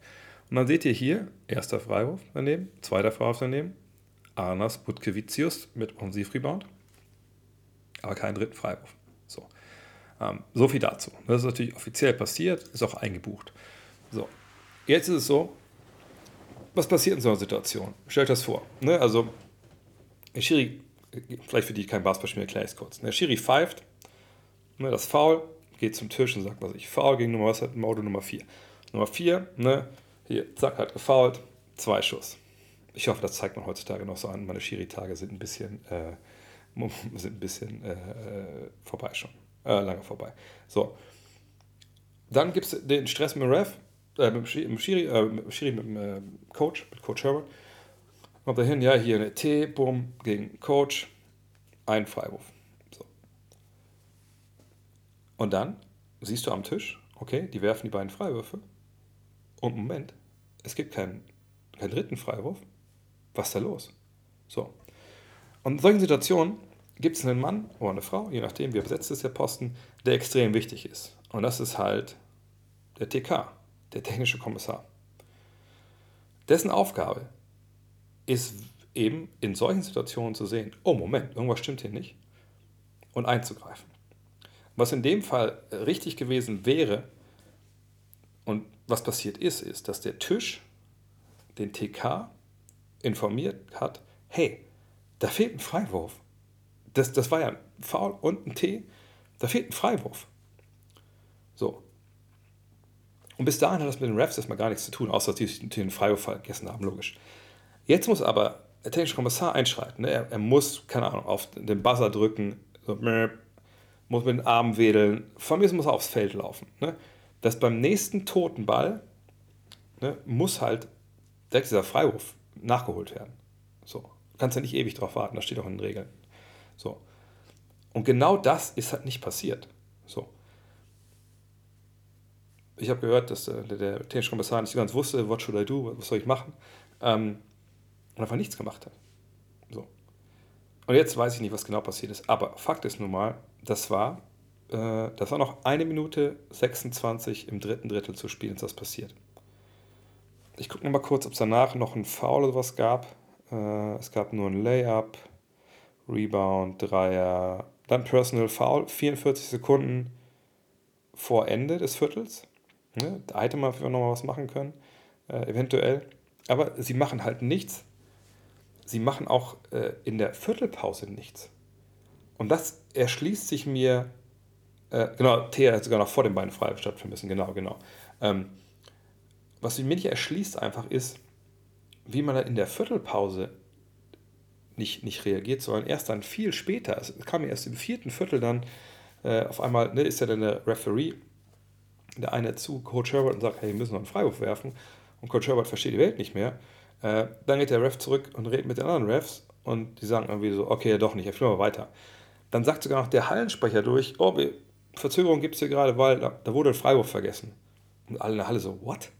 Und dann seht ihr hier, erster Freiwurf daneben, zweiter Freiwurf daneben, Arnas Butkevicius mit Offensivrebound, aber keinen dritten Freiwurf. So. Ähm, so viel dazu. Das ist natürlich offiziell passiert, ist auch eingebucht. So. Jetzt ist es so, was passiert in so einer Situation? Stellt das vor. Ne? Also, der Schiri, vielleicht für die kein Basketball spielen, erkläre ich es kurz. Der Schiri pfeift, ne, das Foul, geht zum Tisch und sagt, was ich, Foul gegen Nummer, was hat Auto Nummer 4. Nummer 4, ne, hier, zack, hat gefoult, zwei Schuss. Ich hoffe, das zeigt man heutzutage noch so an. Meine Schiri-Tage sind ein bisschen, äh, [laughs] sind ein bisschen äh, äh, vorbei schon. Äh, lange vorbei. So. Dann gibt es den Stress mit dem Ref, äh, mit dem Schiri, mit dem, Schiri, äh, mit, dem Coach, mit Coach Herbert. Kommt dahin, ja, hier eine T, bumm, gegen Coach, ein Freiwurf. So. Und dann siehst du am Tisch, okay, die werfen die beiden Freiwürfe und Moment, es gibt keinen, keinen dritten Freiwurf. Was ist da los? So. Und in solchen Situationen gibt es einen Mann oder eine Frau, je nachdem, wie besetzt ist der Posten, der extrem wichtig ist. Und das ist halt der TK, der technische Kommissar. Dessen Aufgabe ist eben in solchen Situationen zu sehen, oh Moment, irgendwas stimmt hier nicht, und einzugreifen. Was in dem Fall richtig gewesen wäre, und was passiert ist, ist, dass der Tisch den TK informiert hat, hey, da fehlt ein Freiwurf. Das, das war ja ein Foul und ein T, da fehlt ein Freiwurf. So. Und bis dahin hat das mit den Refs erstmal gar nichts zu tun, außer dass die den Freiwurf vergessen haben, logisch. Jetzt muss aber der technische Kommissar einschreiten. Ne? Er, er, muss, keine Ahnung, auf den Buzzer drücken, so, muss mit den Armen wedeln. Von mir muss er aufs Feld laufen. Ne? Dass beim nächsten toten Ball ne, muss halt direkt dieser Freiwurf nachgeholt werden. So. Du kannst ja nicht ewig drauf warten, das steht auch in den Regeln. So. Und genau das ist halt nicht passiert. So. Ich habe gehört, dass äh, der, der technische Kommissar nicht so ganz wusste, what should I do, was soll ich machen, ähm, und einfach nichts gemacht hat. So. Und jetzt weiß ich nicht, was genau passiert ist. Aber Fakt ist nun mal, das war, äh, das war noch eine Minute 26 im dritten Drittel zu spielen, ist das passiert. Ich gucke mal kurz, ob es danach noch ein Foul oder was gab. Äh, es gab nur ein Layup, Rebound, Dreier, dann Personal Foul, 44 Sekunden vor Ende des Viertels. Ne? Da hätte man noch mal was machen können, äh, eventuell. Aber sie machen halt nichts. Sie machen auch äh, in der Viertelpause nichts. Und das erschließt sich mir, äh, genau, Thea hat sogar noch vor den beiden Freiwürfen stattfinden müssen, genau, genau. Ähm, was mir nicht erschließt einfach ist, wie man in der Viertelpause nicht, nicht reagiert, sondern erst dann viel später, es kam ja erst im vierten Viertel dann, äh, auf einmal ne, ist ja dann der Referee, der eine zu Coach Herbert und sagt, hey, wir müssen noch einen Freiwurf werfen und Coach Herbert versteht die Welt nicht mehr. Äh, dann geht der Ref zurück und redet mit den anderen Refs und die sagen irgendwie so, okay, doch nicht, wir mal weiter. Dann sagt sogar noch der Hallensprecher durch, oh, Verzögerung gibt es hier gerade, weil da, da wurde ein Freiwurf vergessen. Und alle in der Halle so, what?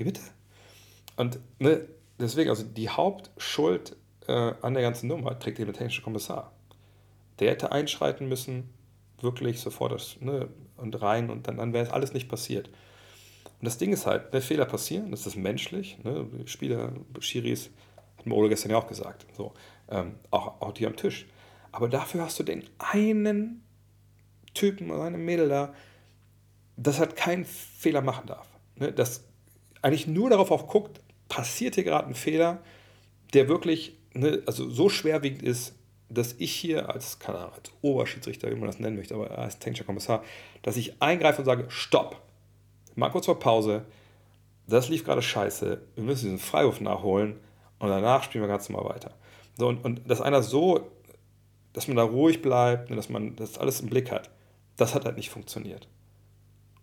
Wie bitte? Und ne, deswegen, also die Hauptschuld äh, an der ganzen Nummer trägt der technische Kommissar. Der hätte einschreiten müssen, wirklich sofort das, ne, und rein und dann, dann wäre es alles nicht passiert. Und das Ding ist halt, ne, Fehler passieren, das ist menschlich. Ne, Spieler, Schiris, hat Molo gestern ja auch gesagt, so, ähm, auch, auch die am Tisch. Aber dafür hast du den einen Typen oder eine Mädel da, dass er keinen Fehler machen darf. Ne? Dass eigentlich nur darauf auch guckt, passiert hier gerade ein Fehler, der wirklich ne, also so schwerwiegend ist, dass ich hier als, keine Ahnung, als Oberschiedsrichter, wie man das nennen möchte, aber als technischer Kommissar, dass ich eingreife und sage, stopp, mal kurz vor Pause, das lief gerade scheiße, wir müssen diesen Freiwurf nachholen und danach spielen wir ganz normal weiter. So, und, und dass einer so, dass man da ruhig bleibt, dass man das alles im Blick hat, das hat halt nicht funktioniert.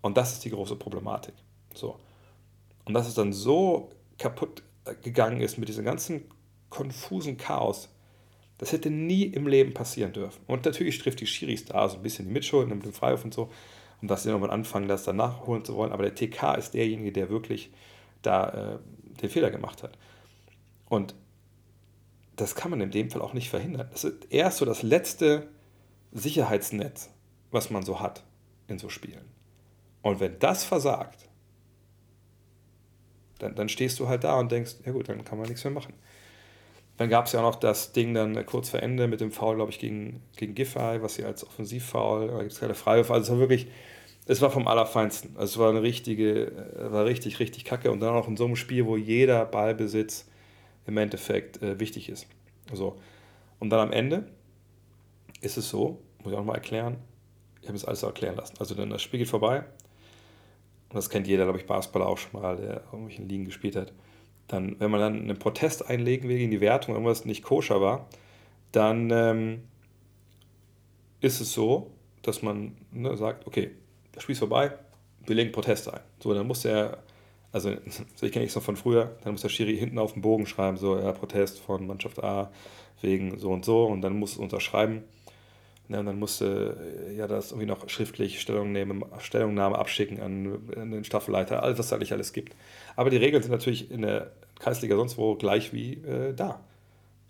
Und das ist die große Problematik. So. Und dass es dann so kaputt gegangen ist mit diesem ganzen konfusen Chaos. Das hätte nie im Leben passieren dürfen. Und natürlich trifft die Schiris da so ein bisschen die Mitschuld mit dem Freiwurf und so. Dass sie nochmal anfangen, das dann nachholen zu wollen. Aber der TK ist derjenige, der wirklich da äh, den Fehler gemacht hat. Und das kann man in dem Fall auch nicht verhindern. Das ist erst so das letzte Sicherheitsnetz, was man so hat in so Spielen. Und wenn das versagt, dann, dann stehst du halt da und denkst, ja gut, dann kann man nichts mehr machen. Dann gab es ja auch noch das Ding dann kurz vor Ende mit dem Foul, glaube ich, gegen, gegen Giffey, was sie als Offensivfoul, da gibt es keine Freiwürfe. Also es war wirklich, es war vom Allerfeinsten. Also es war eine richtige, äh, war richtig, richtig kacke. Und dann auch in so einem Spiel, wo jeder Ballbesitz im Endeffekt äh, wichtig ist. So. Und dann am Ende ist es so, muss ich auch nochmal erklären, ich habe es alles erklären lassen. Also dann das Spiel geht vorbei. Und das kennt jeder, glaube ich, Basketballer auch schon mal, der irgendwelchen Ligen gespielt hat dann, wenn man dann einen Protest einlegen will gegen die Wertung, irgendwas nicht koscher war, dann ähm, ist es so, dass man ne, sagt, okay, das Spiel ist vorbei, wir legen Protest ein. So, dann muss der, also [laughs] ich kenne es noch von früher, dann muss der Schiri hinten auf dem Bogen schreiben, so, ja, Protest von Mannschaft A wegen so und so und dann muss unterschreiben. Ja, und dann musste ja das irgendwie noch schriftlich Stellungnahme, Stellungnahme abschicken an, an den Staffelleiter, alles, was es eigentlich alles gibt. Aber die Regeln sind natürlich in der Kreisliga sonst wo gleich wie äh, da.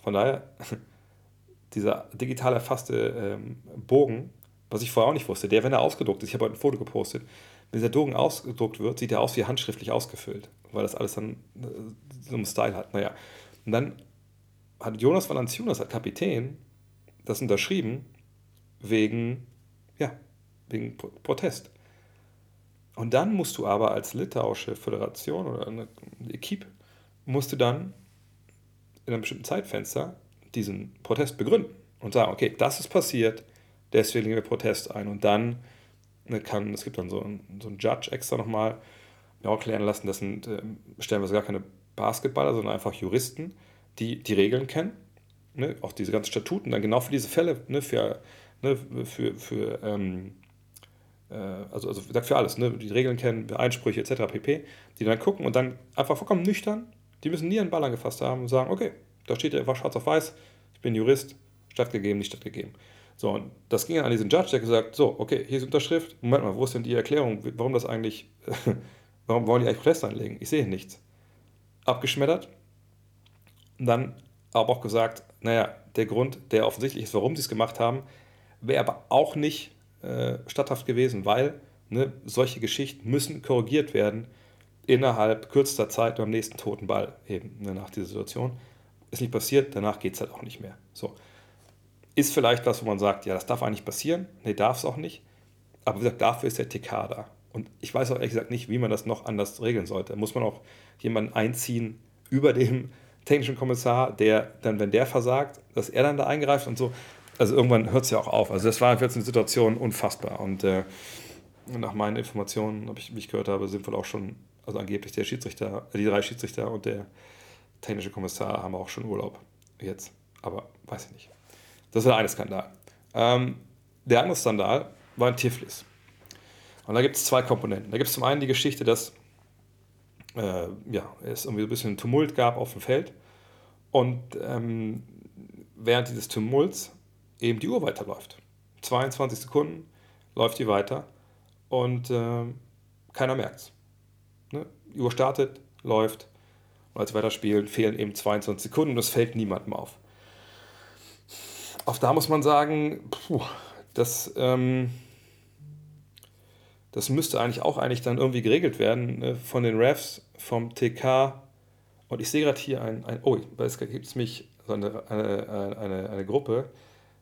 Von daher, [laughs] dieser digital erfasste ähm, Bogen, was ich vorher auch nicht wusste, der, wenn er ausgedruckt ist, ich habe heute ein Foto gepostet, wenn dieser Bogen ausgedruckt wird, sieht er aus wie handschriftlich ausgefüllt, weil das alles dann äh, so einen Style hat. Naja. Und dann hat Jonas Valanciunas als Kapitän das unterschrieben wegen, ja, wegen Protest. Und dann musst du aber als litauische Föderation oder eine Equipe, musst du dann in einem bestimmten Zeitfenster diesen Protest begründen und sagen, okay, das ist passiert, deswegen legen wir Protest ein. Und dann ne, kann, es gibt dann so einen, so einen Judge extra nochmal, mir auch klären lassen, das sind äh, stellenweise gar keine Basketballer, sondern einfach Juristen, die die Regeln kennen, ne, auch diese ganzen Statuten, dann genau für diese Fälle, ne, für, ne, für, für ähm, äh, also, also für alles, ne? die Regeln kennen, Einsprüche etc. pp., die dann gucken und dann einfach vollkommen nüchtern, die müssen nie einen Ball angefasst haben und sagen, okay, da steht ja einfach schwarz auf weiß, ich bin Jurist, stattgegeben, nicht stattgegeben. So, und das ging an diesen Judge, der gesagt, so, okay, hier ist Unterschrift, Moment mal, wo ist denn die Erklärung, warum das eigentlich, [laughs] warum wollen die eigentlich Protest einlegen? Ich sehe nichts. Abgeschmettert. Und dann aber auch gesagt, naja, der Grund, der offensichtlich ist, warum sie es gemacht haben, wäre aber auch nicht äh, statthaft gewesen, weil ne, solche Geschichten müssen korrigiert werden innerhalb kürzester Zeit beim nächsten toten Ball eben ne, nach dieser Situation. Ist nicht passiert, danach geht es halt auch nicht mehr. So. Ist vielleicht was, wo man sagt, ja, das darf eigentlich passieren. Nee, darf es auch nicht. Aber wie gesagt, dafür ist der TK da. Und ich weiß auch ehrlich gesagt nicht, wie man das noch anders regeln sollte. Muss man auch jemanden einziehen über dem technischen Kommissar, der dann, wenn der versagt, dass er dann da eingreift und so also irgendwann hört es ja auch auf. Also das war jetzt eine Situation unfassbar. Und äh, nach meinen Informationen, ich, wie ich gehört habe, sind wohl auch schon, also angeblich der Schiedsrichter, die drei Schiedsrichter und der technische Kommissar haben auch schon Urlaub jetzt. Aber weiß ich nicht. Das war der eine Skandal. Ähm, der andere Skandal war in Tiflis. Und da gibt es zwei Komponenten. Da gibt es zum einen die Geschichte, dass äh, ja, es irgendwie ein bisschen Tumult gab auf dem Feld. Und ähm, während dieses Tumults eben die Uhr weiterläuft. 22 Sekunden läuft die weiter und äh, keiner merkt es. Ne? Die Uhr startet, läuft und als wir weiterspielen fehlen eben 22 Sekunden und es fällt niemandem auf. Auch da muss man sagen, puh, das, ähm, das müsste eigentlich auch eigentlich dann irgendwie geregelt werden ne? von den Refs, vom TK. Und ich sehe gerade hier ein, ein oh, es gibt mich so eine, eine, eine, eine Gruppe,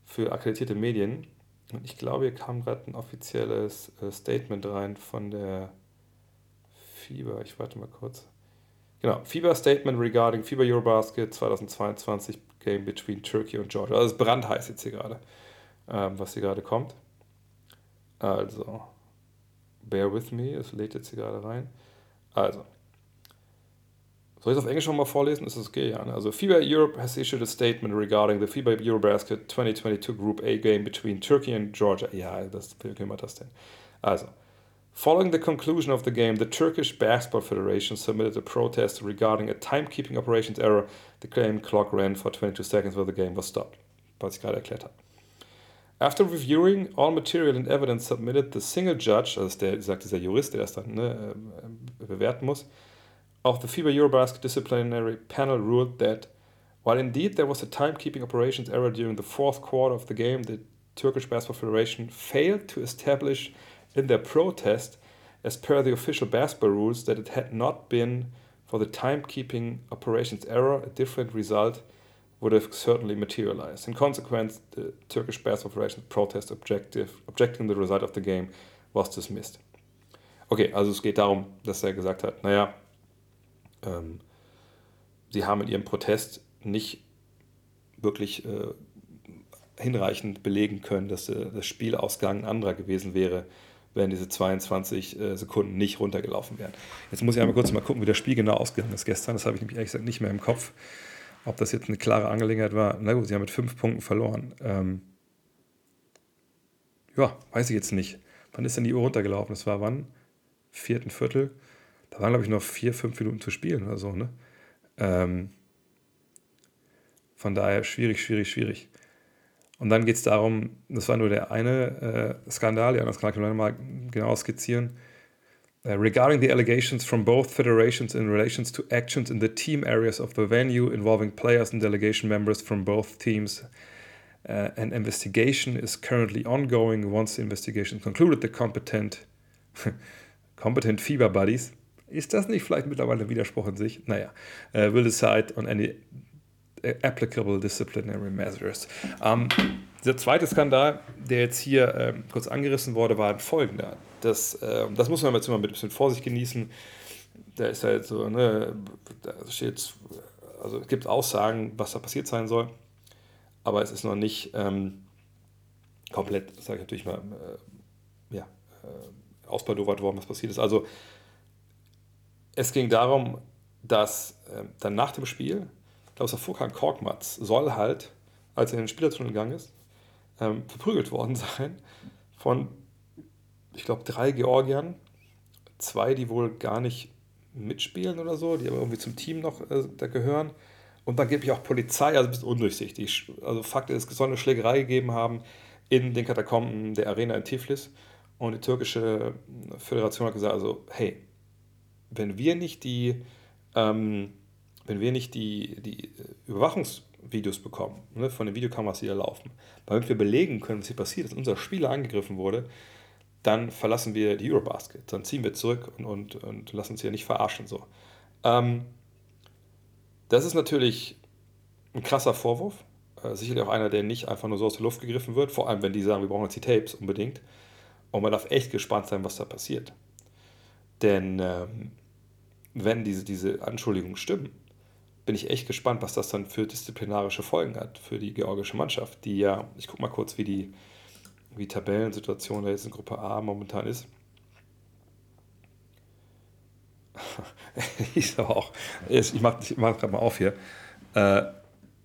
für akkreditierte Medien. Und ich glaube, hier kam gerade ein offizielles äh, Statement rein von der FIBA. Ich warte mal kurz. Genau, FIBA Statement regarding FIBA Eurobasket 2022 Game between Turkey und Georgia. Also es ist brandheiß jetzt hier gerade, ähm, was hier gerade kommt. Also, bear with me, es lädt jetzt hier gerade rein. Also, soll ich es auf Englisch nochmal vorlesen? Ist das okay? Ja, ne? Also, FIBA Europe has issued a statement regarding the FIBA Eurobasket 2022 Group A game between Turkey and Georgia. Ja, das, können wir das denn? Also, Following the conclusion of the game, the Turkish Basketball Federation submitted a protest regarding a timekeeping operations error. The game clock ran for 22 seconds while the game was stopped. Was ich gerade erklärt habe. After reviewing all material and evidence submitted, the single judge, also der, sagt dieser Jurist, der das dann ne, äh, bewerten muss, of the FIBA Eurobasket disciplinary panel ruled that while indeed there was a timekeeping operations error during the fourth quarter of the game, the Turkish Basketball Federation failed to establish in their protest, as per the official basketball rules, that it had not been for the timekeeping operations error, a different result would have certainly materialized. In consequence, the Turkish Basketball Federation protest objective, objecting the result of the game was dismissed. Okay, also es geht darum, dass er gesagt hat, naja, ähm, sie haben in ihrem Protest nicht wirklich äh, hinreichend belegen können, dass äh, das Spielausgang ein anderer gewesen wäre, wenn diese 22 äh, Sekunden nicht runtergelaufen wären. Jetzt muss ich einmal kurz mal gucken, wie das Spiel genau ausgegangen ist gestern. Das habe ich nämlich ehrlich gesagt nicht mehr im Kopf. Ob das jetzt eine klare Angelegenheit war, na gut, sie haben mit fünf Punkten verloren. Ähm, ja, weiß ich jetzt nicht. Wann ist denn die Uhr runtergelaufen? Das war wann? Vierten Viertel. Da waren, glaube ich, noch vier, fünf Minuten zu spielen oder so, ne? Ähm, von daher schwierig, schwierig, schwierig. Und dann geht es darum, das war nur der eine äh, Skandal, ja, das kann ich mal genau skizzieren. Uh, regarding the allegations from both federations in relation to actions in the team areas of the venue involving players and delegation members from both teams, uh, an investigation is currently ongoing. Once the investigation concluded, the competent, [laughs] competent FIBA buddies, ist das nicht vielleicht mittlerweile ein Widerspruch in sich? Naja, uh, will decide on any applicable disciplinary measures. Ähm, der zweite Skandal, der jetzt hier ähm, kurz angerissen wurde, war folgender. Das, äh, das muss man jetzt immer mit ein bisschen Vorsicht genießen. Da ist halt so, ne, da steht, also es gibt Aussagen, was da passiert sein soll, aber es ist noch nicht ähm, komplett, sage ich natürlich mal, äh, ja, äh, ausbaldowert worden, was passiert ist. Also es ging darum, dass äh, dann nach dem Spiel glaube, der Furkan Korkmaz soll halt, als er in den Spielertunnel gegangen ist, ähm, verprügelt worden [laughs] sein von, ich glaube, drei Georgiern, zwei, die wohl gar nicht mitspielen oder so, die aber irgendwie zum Team noch äh, da gehören. Und dann gibt es auch Polizei, also ein bisschen undurchsichtig. Also Fakt ist, es soll eine Schlägerei gegeben haben in den Katakomben der Arena in Tiflis. Und die türkische Föderation hat gesagt, also hey, wenn wir nicht die ähm, wenn wir nicht die, die Überwachungsvideos bekommen, ne, von den Videokameras, die da laufen, damit wir belegen können, was hier passiert ist, unser Spieler angegriffen wurde, dann verlassen wir die Eurobasket. Dann ziehen wir zurück und, und, und lassen uns hier nicht verarschen. So. Ähm, das ist natürlich ein krasser Vorwurf. Äh, sicherlich auch einer, der nicht einfach nur so aus der Luft gegriffen wird. Vor allem, wenn die sagen, wir brauchen jetzt die Tapes unbedingt. Und man darf echt gespannt sein, was da passiert. Denn ähm, wenn diese, diese Anschuldigungen stimmen, bin ich echt gespannt, was das dann für disziplinarische Folgen hat für die georgische Mannschaft, die ja, ich gucke mal kurz, wie die wie Tabellensituation da jetzt in Gruppe A momentan ist. [laughs] ich aber auch, ich mache ich mach gerade mal auf hier. Äh,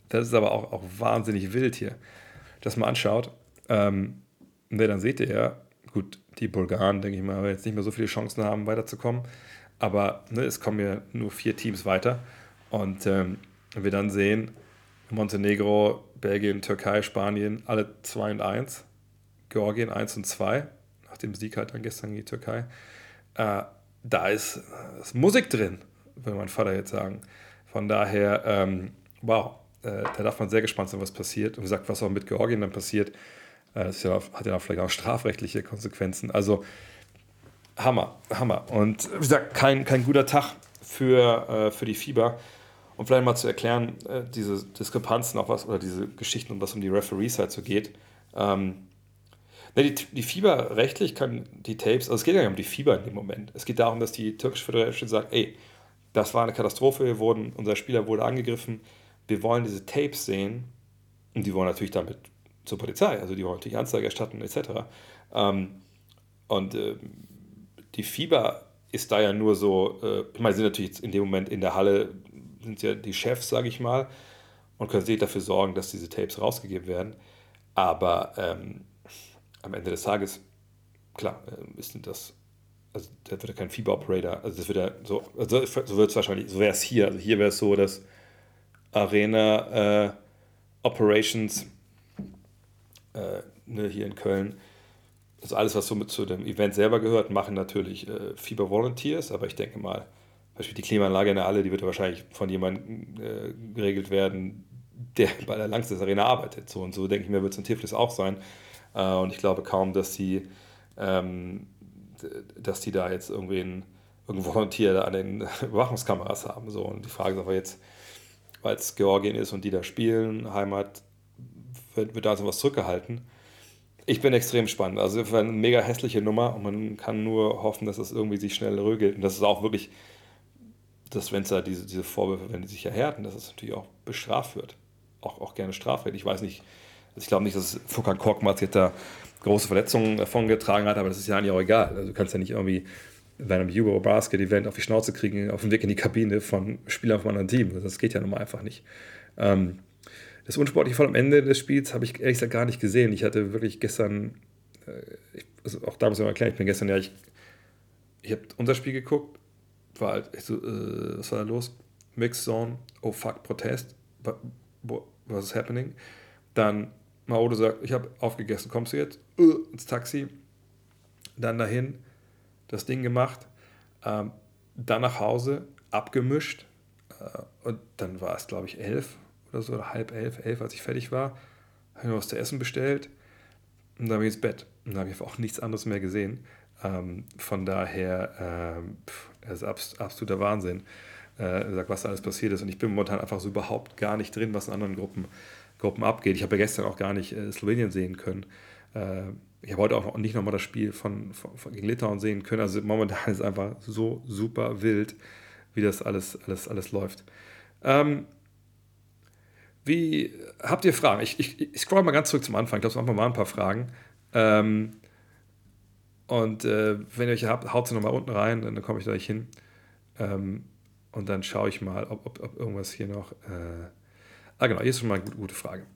das ist aber auch, auch wahnsinnig wild hier, dass man anschaut. Ähm, ne, dann seht ihr ja, gut, die Bulgaren, denke ich mal, jetzt nicht mehr so viele Chancen haben, weiterzukommen. Aber ne, es kommen ja nur vier Teams weiter. Und ähm, wir dann sehen, Montenegro, Belgien, Türkei, Spanien, alle 2 und 1. Georgien 1 und 2, nach dem Sieg halt dann gestern gegen die Türkei. Äh, da ist, ist, Musik drin, würde mein Vater jetzt sagen. Von daher, ähm, wow, äh, da darf man sehr gespannt sein, was passiert. Und wie gesagt, was auch mit Georgien dann passiert, äh, das ja, hat ja vielleicht auch strafrechtliche Konsequenzen. Also Hammer, Hammer. Und wie gesagt, kein, kein guter Tag für, äh, für die Fieber. Um vielleicht mal zu erklären, äh, diese Diskrepanzen auch was, oder diese Geschichten, um was um die Referees halt so geht. Ähm, Ne, die, die Fieber rechtlich kann die Tapes, also es geht ja nicht um die Fieber in dem Moment. Es geht darum, dass die türkische Föderation sagt, ey, das war eine Katastrophe, wir wurden, unser Spieler wurde angegriffen, wir wollen diese Tapes sehen und die wollen natürlich damit zur Polizei, also die wollen natürlich Anzeige erstatten etc. Ähm, und äh, die Fieber ist da ja nur so, äh, ich meine, sie sind natürlich in dem Moment in der Halle, sind ja die Chefs, sage ich mal, und können sich dafür sorgen, dass diese Tapes rausgegeben werden. Aber ähm, am Ende des Tages, klar, äh, ist das, also da wird ja kein Fieber-Operator, also das wird ja so, also so wird es wahrscheinlich, so wäre es hier. Also hier wäre es so, dass Arena äh, Operations äh, ne, hier in Köln, also alles, was so mit zu dem Event selber gehört, machen natürlich äh, Fieber Volunteers, aber ich denke mal, Beispiel die Klimaanlage in der Halle, die wird wahrscheinlich von jemandem äh, geregelt werden, der bei der Langstes Arena arbeitet. So und so denke ich mir, wird es in Tiflis auch sein. Äh, und ich glaube kaum, dass die, ähm, dass die da jetzt irgendwen, irgendein Volontier an den [laughs] Überwachungskameras haben. So. Und die Frage ist aber jetzt, weil es Georgien ist und die da spielen, Heimat, wird, wird da sowas zurückgehalten. Ich bin extrem spannend. Also war eine mega hässliche Nummer und man kann nur hoffen, dass es irgendwie sich schnell rögelt und dass es auch wirklich, dass wenn es da diese, diese Vorwürfe, wenn die sich erhärten, dass es natürlich auch bestraft wird. Auch, auch gerne strafrecht. Ich weiß nicht, also ich glaube nicht, dass Furkan Korkmaz jetzt da große Verletzungen davon getragen hat, aber das ist ja eigentlich auch egal. Also du kannst ja nicht irgendwie bei einem Euro Basket Event auf die Schnauze kriegen, auf dem Weg in die Kabine von Spielern einem anderen Team. Das geht ja nun mal einfach nicht. Ähm, das unsportliche Voll am Ende des Spiels habe ich ehrlich gesagt gar nicht gesehen. Ich hatte wirklich gestern, äh, ich, also auch da muss ich mal erklären, ich bin gestern ja, ich, ich habe unser Spiel geguckt, war halt, ich so, äh, was war da los? Mix Zone, oh fuck, Protest, was is happening? Dann Maodo sagt, ich habe aufgegessen, kommst du jetzt? Uh, ins Taxi. Dann dahin, das Ding gemacht, ähm, dann nach Hause, abgemischt äh, und dann war es, glaube ich, elf oder so, oder halb elf, elf, als ich fertig war, habe ich mir was zu essen bestellt und dann bin ich ins Bett. Und dann habe ich auch nichts anderes mehr gesehen. Ähm, von daher, ähm, das ist absoluter Wahnsinn, äh, was da alles passiert ist. Und ich bin momentan einfach so überhaupt gar nicht drin, was in anderen Gruppen Gruppen abgeht. Ich habe ja gestern auch gar nicht äh, Slowenien sehen können. Äh, ich habe heute auch nicht nochmal das Spiel von, von, von, gegen Litauen sehen können. Also momentan ist einfach so super wild, wie das alles, alles, alles läuft. Ähm, wie habt ihr Fragen? Ich, ich, ich scroll mal ganz zurück zum Anfang. Ich glaube, es machen wir mal ein paar Fragen. Ähm, und äh, wenn ihr euch habt, haut sie nochmal unten rein, dann komme ich da hin. Ähm, und dann schaue ich mal, ob, ob, ob irgendwas hier noch. Äh, Ah, genau, hier ist schon mal eine gute, gute Frage.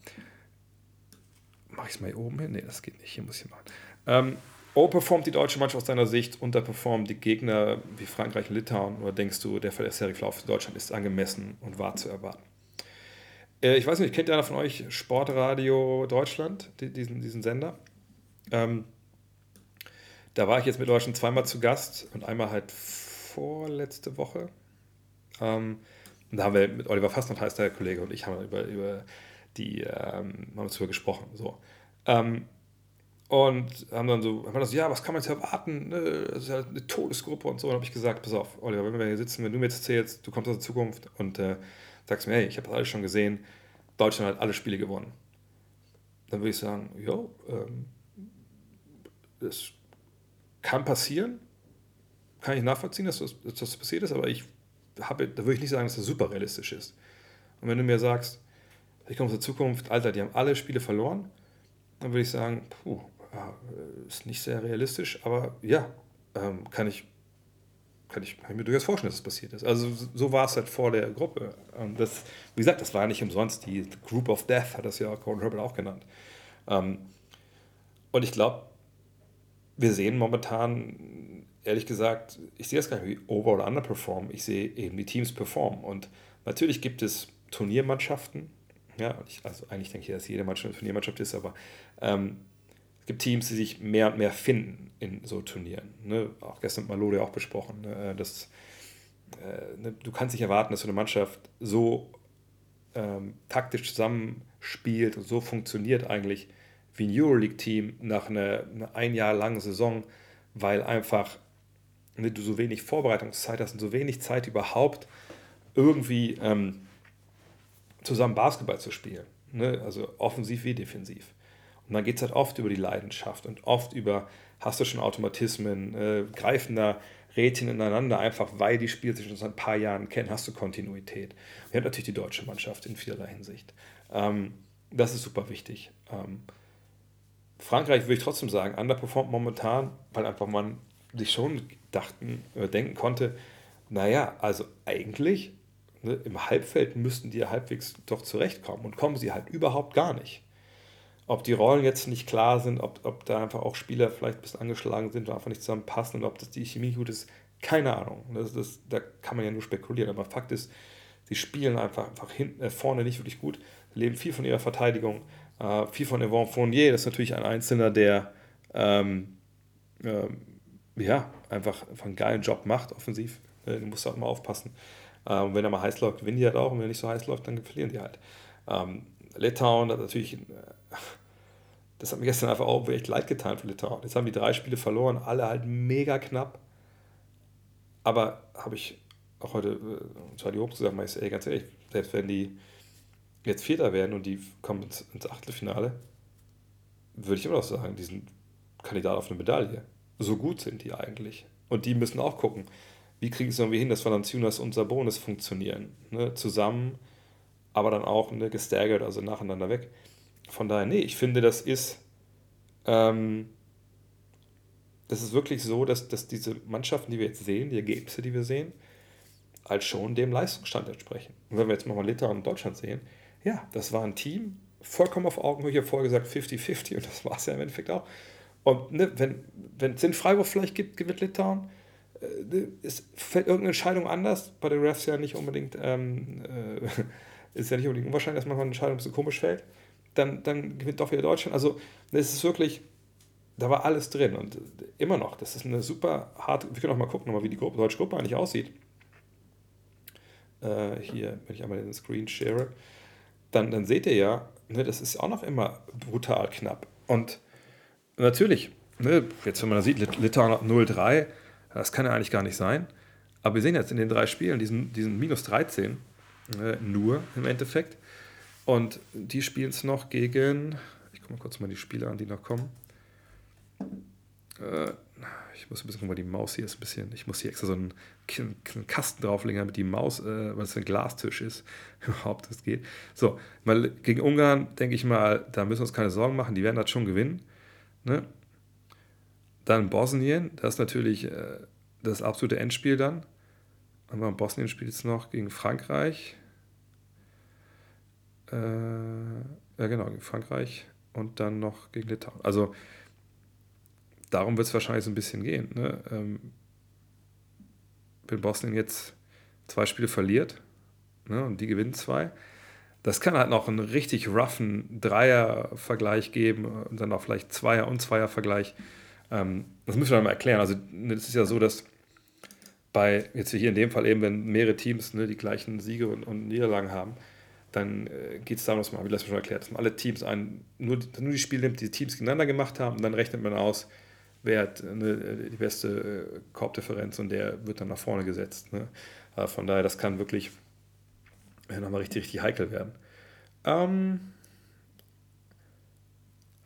Mache ich es mal hier oben hin? Ne, das geht nicht. Hier muss ich machen. Ähm, Overperformt die deutsche Mannschaft aus deiner Sicht, unterperformt die Gegner wie Frankreich und Litauen? Oder denkst du, der Verlauf für Deutschland ist angemessen und wahr zu erwarten? Äh, ich weiß nicht, kennt einer von euch Sportradio Deutschland, diesen, diesen Sender? Ähm, da war ich jetzt mit euch schon zweimal zu Gast und einmal halt vorletzte Woche. Ähm, und da haben wir mit Oliver Fastnacht, heißt der Kollege, und ich haben über, über die, ähm, haben uns darüber gesprochen. So. Ähm, und haben dann so, haben dann so, ja, was kann man jetzt erwarten? Ne? Das ist ja eine Todesgruppe und so. Und habe ich gesagt, pass auf, Oliver, wenn wir hier sitzen, wenn du mir jetzt erzählst, du kommst aus der Zukunft und äh, sagst mir, hey, ich habe das alles schon gesehen, Deutschland hat alle Spiele gewonnen. Dann würde ich sagen, ja, ähm, das kann passieren, kann ich nachvollziehen, dass das, dass das passiert ist, aber ich habe, da würde ich nicht sagen, dass das super realistisch ist. Und wenn du mir sagst, ich komme aus der Zukunft, Alter, die haben alle Spiele verloren, dann würde ich sagen, puh, ist nicht sehr realistisch, aber ja, ähm, kann ich kann ich, kann ich, mir durchaus vorstellen, dass das passiert ist. Also so war es halt vor der Gruppe. Und das, wie gesagt, das war nicht umsonst. Die Group of Death hat das ja Gordon Herbert auch genannt. Ähm, und ich glaube, wir sehen momentan ehrlich gesagt, ich sehe das gar nicht wie over- oder underperform. Ich sehe eben die Teams performen. Und natürlich gibt es Turniermannschaften. Ja, also eigentlich denke ich, dass jede Mannschaft eine Turniermannschaft ist, aber ähm, es gibt Teams, die sich mehr und mehr finden in so Turnieren. Ne? Auch gestern mit Malode auch besprochen. Ne? Das, äh, ne? Du kannst nicht erwarten, dass so eine Mannschaft so ähm, taktisch zusammenspielt und so funktioniert eigentlich wie ein Euroleague-Team nach einer, einer ein Jahr langen Saison, weil einfach ne, du so wenig Vorbereitungszeit hast und so wenig Zeit überhaupt irgendwie ähm, zusammen Basketball zu spielen. Ne? Also offensiv wie defensiv. Und dann geht es halt oft über die Leidenschaft und oft über, hast du schon Automatismen, äh, greifen da Rädchen ineinander, einfach weil die Spieler sich schon seit ein paar Jahren kennen, hast du Kontinuität. Wir haben natürlich die deutsche Mannschaft in vielerlei Hinsicht. Ähm, das ist super wichtig. Ähm, Frankreich würde ich trotzdem sagen, underperformt momentan, weil einfach man sich schon dachten, äh, denken konnte, naja, also eigentlich ne, im Halbfeld müssten die halbwegs doch zurechtkommen und kommen sie halt überhaupt gar nicht. Ob die Rollen jetzt nicht klar sind, ob, ob da einfach auch Spieler vielleicht ein bisschen angeschlagen sind und einfach nicht zusammenpassen und ob das die Chemie gut ist, keine Ahnung. Das, das, da kann man ja nur spekulieren. Aber Fakt ist, sie spielen einfach, einfach hinten, äh, vorne nicht wirklich gut, leben viel von ihrer Verteidigung, äh, viel von Yvonne Fournier. Das ist natürlich ein Einzelner, der ähm, äh, ja, einfach, einfach einen geilen Job macht, offensiv. Äh, du musst halt mal aufpassen. Und wenn er mal heiß läuft, gewinnen die halt auch. Und wenn er nicht so heiß läuft, dann verlieren die halt. Ähm, Litauen hat natürlich, äh, das hat mir gestern einfach auch echt leid getan für Litauen. Jetzt haben die drei Spiele verloren, alle halt mega knapp. Aber habe ich auch heute äh, Charlie Hobbs gesagt, ich, ey, ganz ehrlich, selbst wenn die jetzt Vierter werden und die kommen ins, ins Achtelfinale, würde ich immer noch sagen, die sind Kandidat auf eine Medaille. So gut sind die eigentlich. Und die müssen auch gucken, wie kriegen sie irgendwie hin, dass Valanciunas und Sabonis funktionieren. Ne? Zusammen, aber dann auch ne, gestaggert, also nacheinander weg. Von daher, nee, ich finde, das ist, ähm, das ist wirklich so, dass, dass diese Mannschaften, die wir jetzt sehen, die Ergebnisse, die wir sehen, als schon dem Leistungsstand entsprechen. Und wenn wir jetzt mal Litauen und Deutschland sehen, ja, das war ein Team, vollkommen auf Augenhöhe, ich vorher gesagt 50-50 und das war es ja im Endeffekt auch. Und ne, wenn, es den Freiburg vielleicht gibt, gewinnt Litauen, äh, es fällt irgendeine Entscheidung anders, bei den Refs ja nicht unbedingt, ähm, äh, ist ja nicht unbedingt unwahrscheinlich, dass manchmal eine Entscheidung so komisch fällt, dann, dann gewinnt doch wieder Deutschland. Also es ist wirklich, da war alles drin und immer noch, das ist eine super harte, wir können auch mal gucken, wie die Gruppe, deutsche Gruppe eigentlich aussieht. Äh, hier, wenn ich einmal den Screen share, dann, dann seht ihr ja, ne, das ist auch noch immer brutal knapp. Und natürlich, ne, jetzt wenn man da sieht, Litauen 0-3, das kann ja eigentlich gar nicht sein. Aber wir sehen jetzt in den drei Spielen diesen, diesen minus 13 äh, nur im Endeffekt. Und die spielen es noch gegen, ich gucke mal kurz mal die Spiele an, die noch kommen. Äh, ich muss ein bisschen weil die Maus hier ist ein bisschen, ich muss hier extra so einen, einen Kasten drauflegen, damit die Maus, äh, weil es ein Glastisch ist, [laughs] überhaupt das geht. So, mal gegen Ungarn denke ich mal, da müssen wir uns keine Sorgen machen, die werden das schon gewinnen. Ne? Dann Bosnien, das ist natürlich äh, das absolute Endspiel dann. Aber Bosnien spielt jetzt noch gegen Frankreich. Äh, ja, genau, gegen Frankreich und dann noch gegen Litauen. Also darum wird es wahrscheinlich so ein bisschen gehen. Ne? Ähm, wenn Bosnien jetzt zwei Spiele verliert ne, und die gewinnen zwei, das kann halt noch einen richtig roughen Dreier-Vergleich geben und dann auch vielleicht Zweier- und Zweier-Vergleich. Ähm, das müssen wir mal erklären. Also es ist ja so, dass bei, jetzt hier in dem Fall eben, wenn mehrere Teams ne, die gleichen Siege und, und Niederlagen haben, dann äh, geht es darum, dass man, wie das schon erklärt, dass man alle Teams ein, nur, nur die Spiele nimmt, die, Teams gegeneinander gemacht haben und dann rechnet man aus, wer hat ne, die beste äh, Korbdifferenz und der wird dann nach vorne gesetzt. Ne? Äh, von daher, das kann wirklich nochmal richtig, richtig heikel werden. Ähm,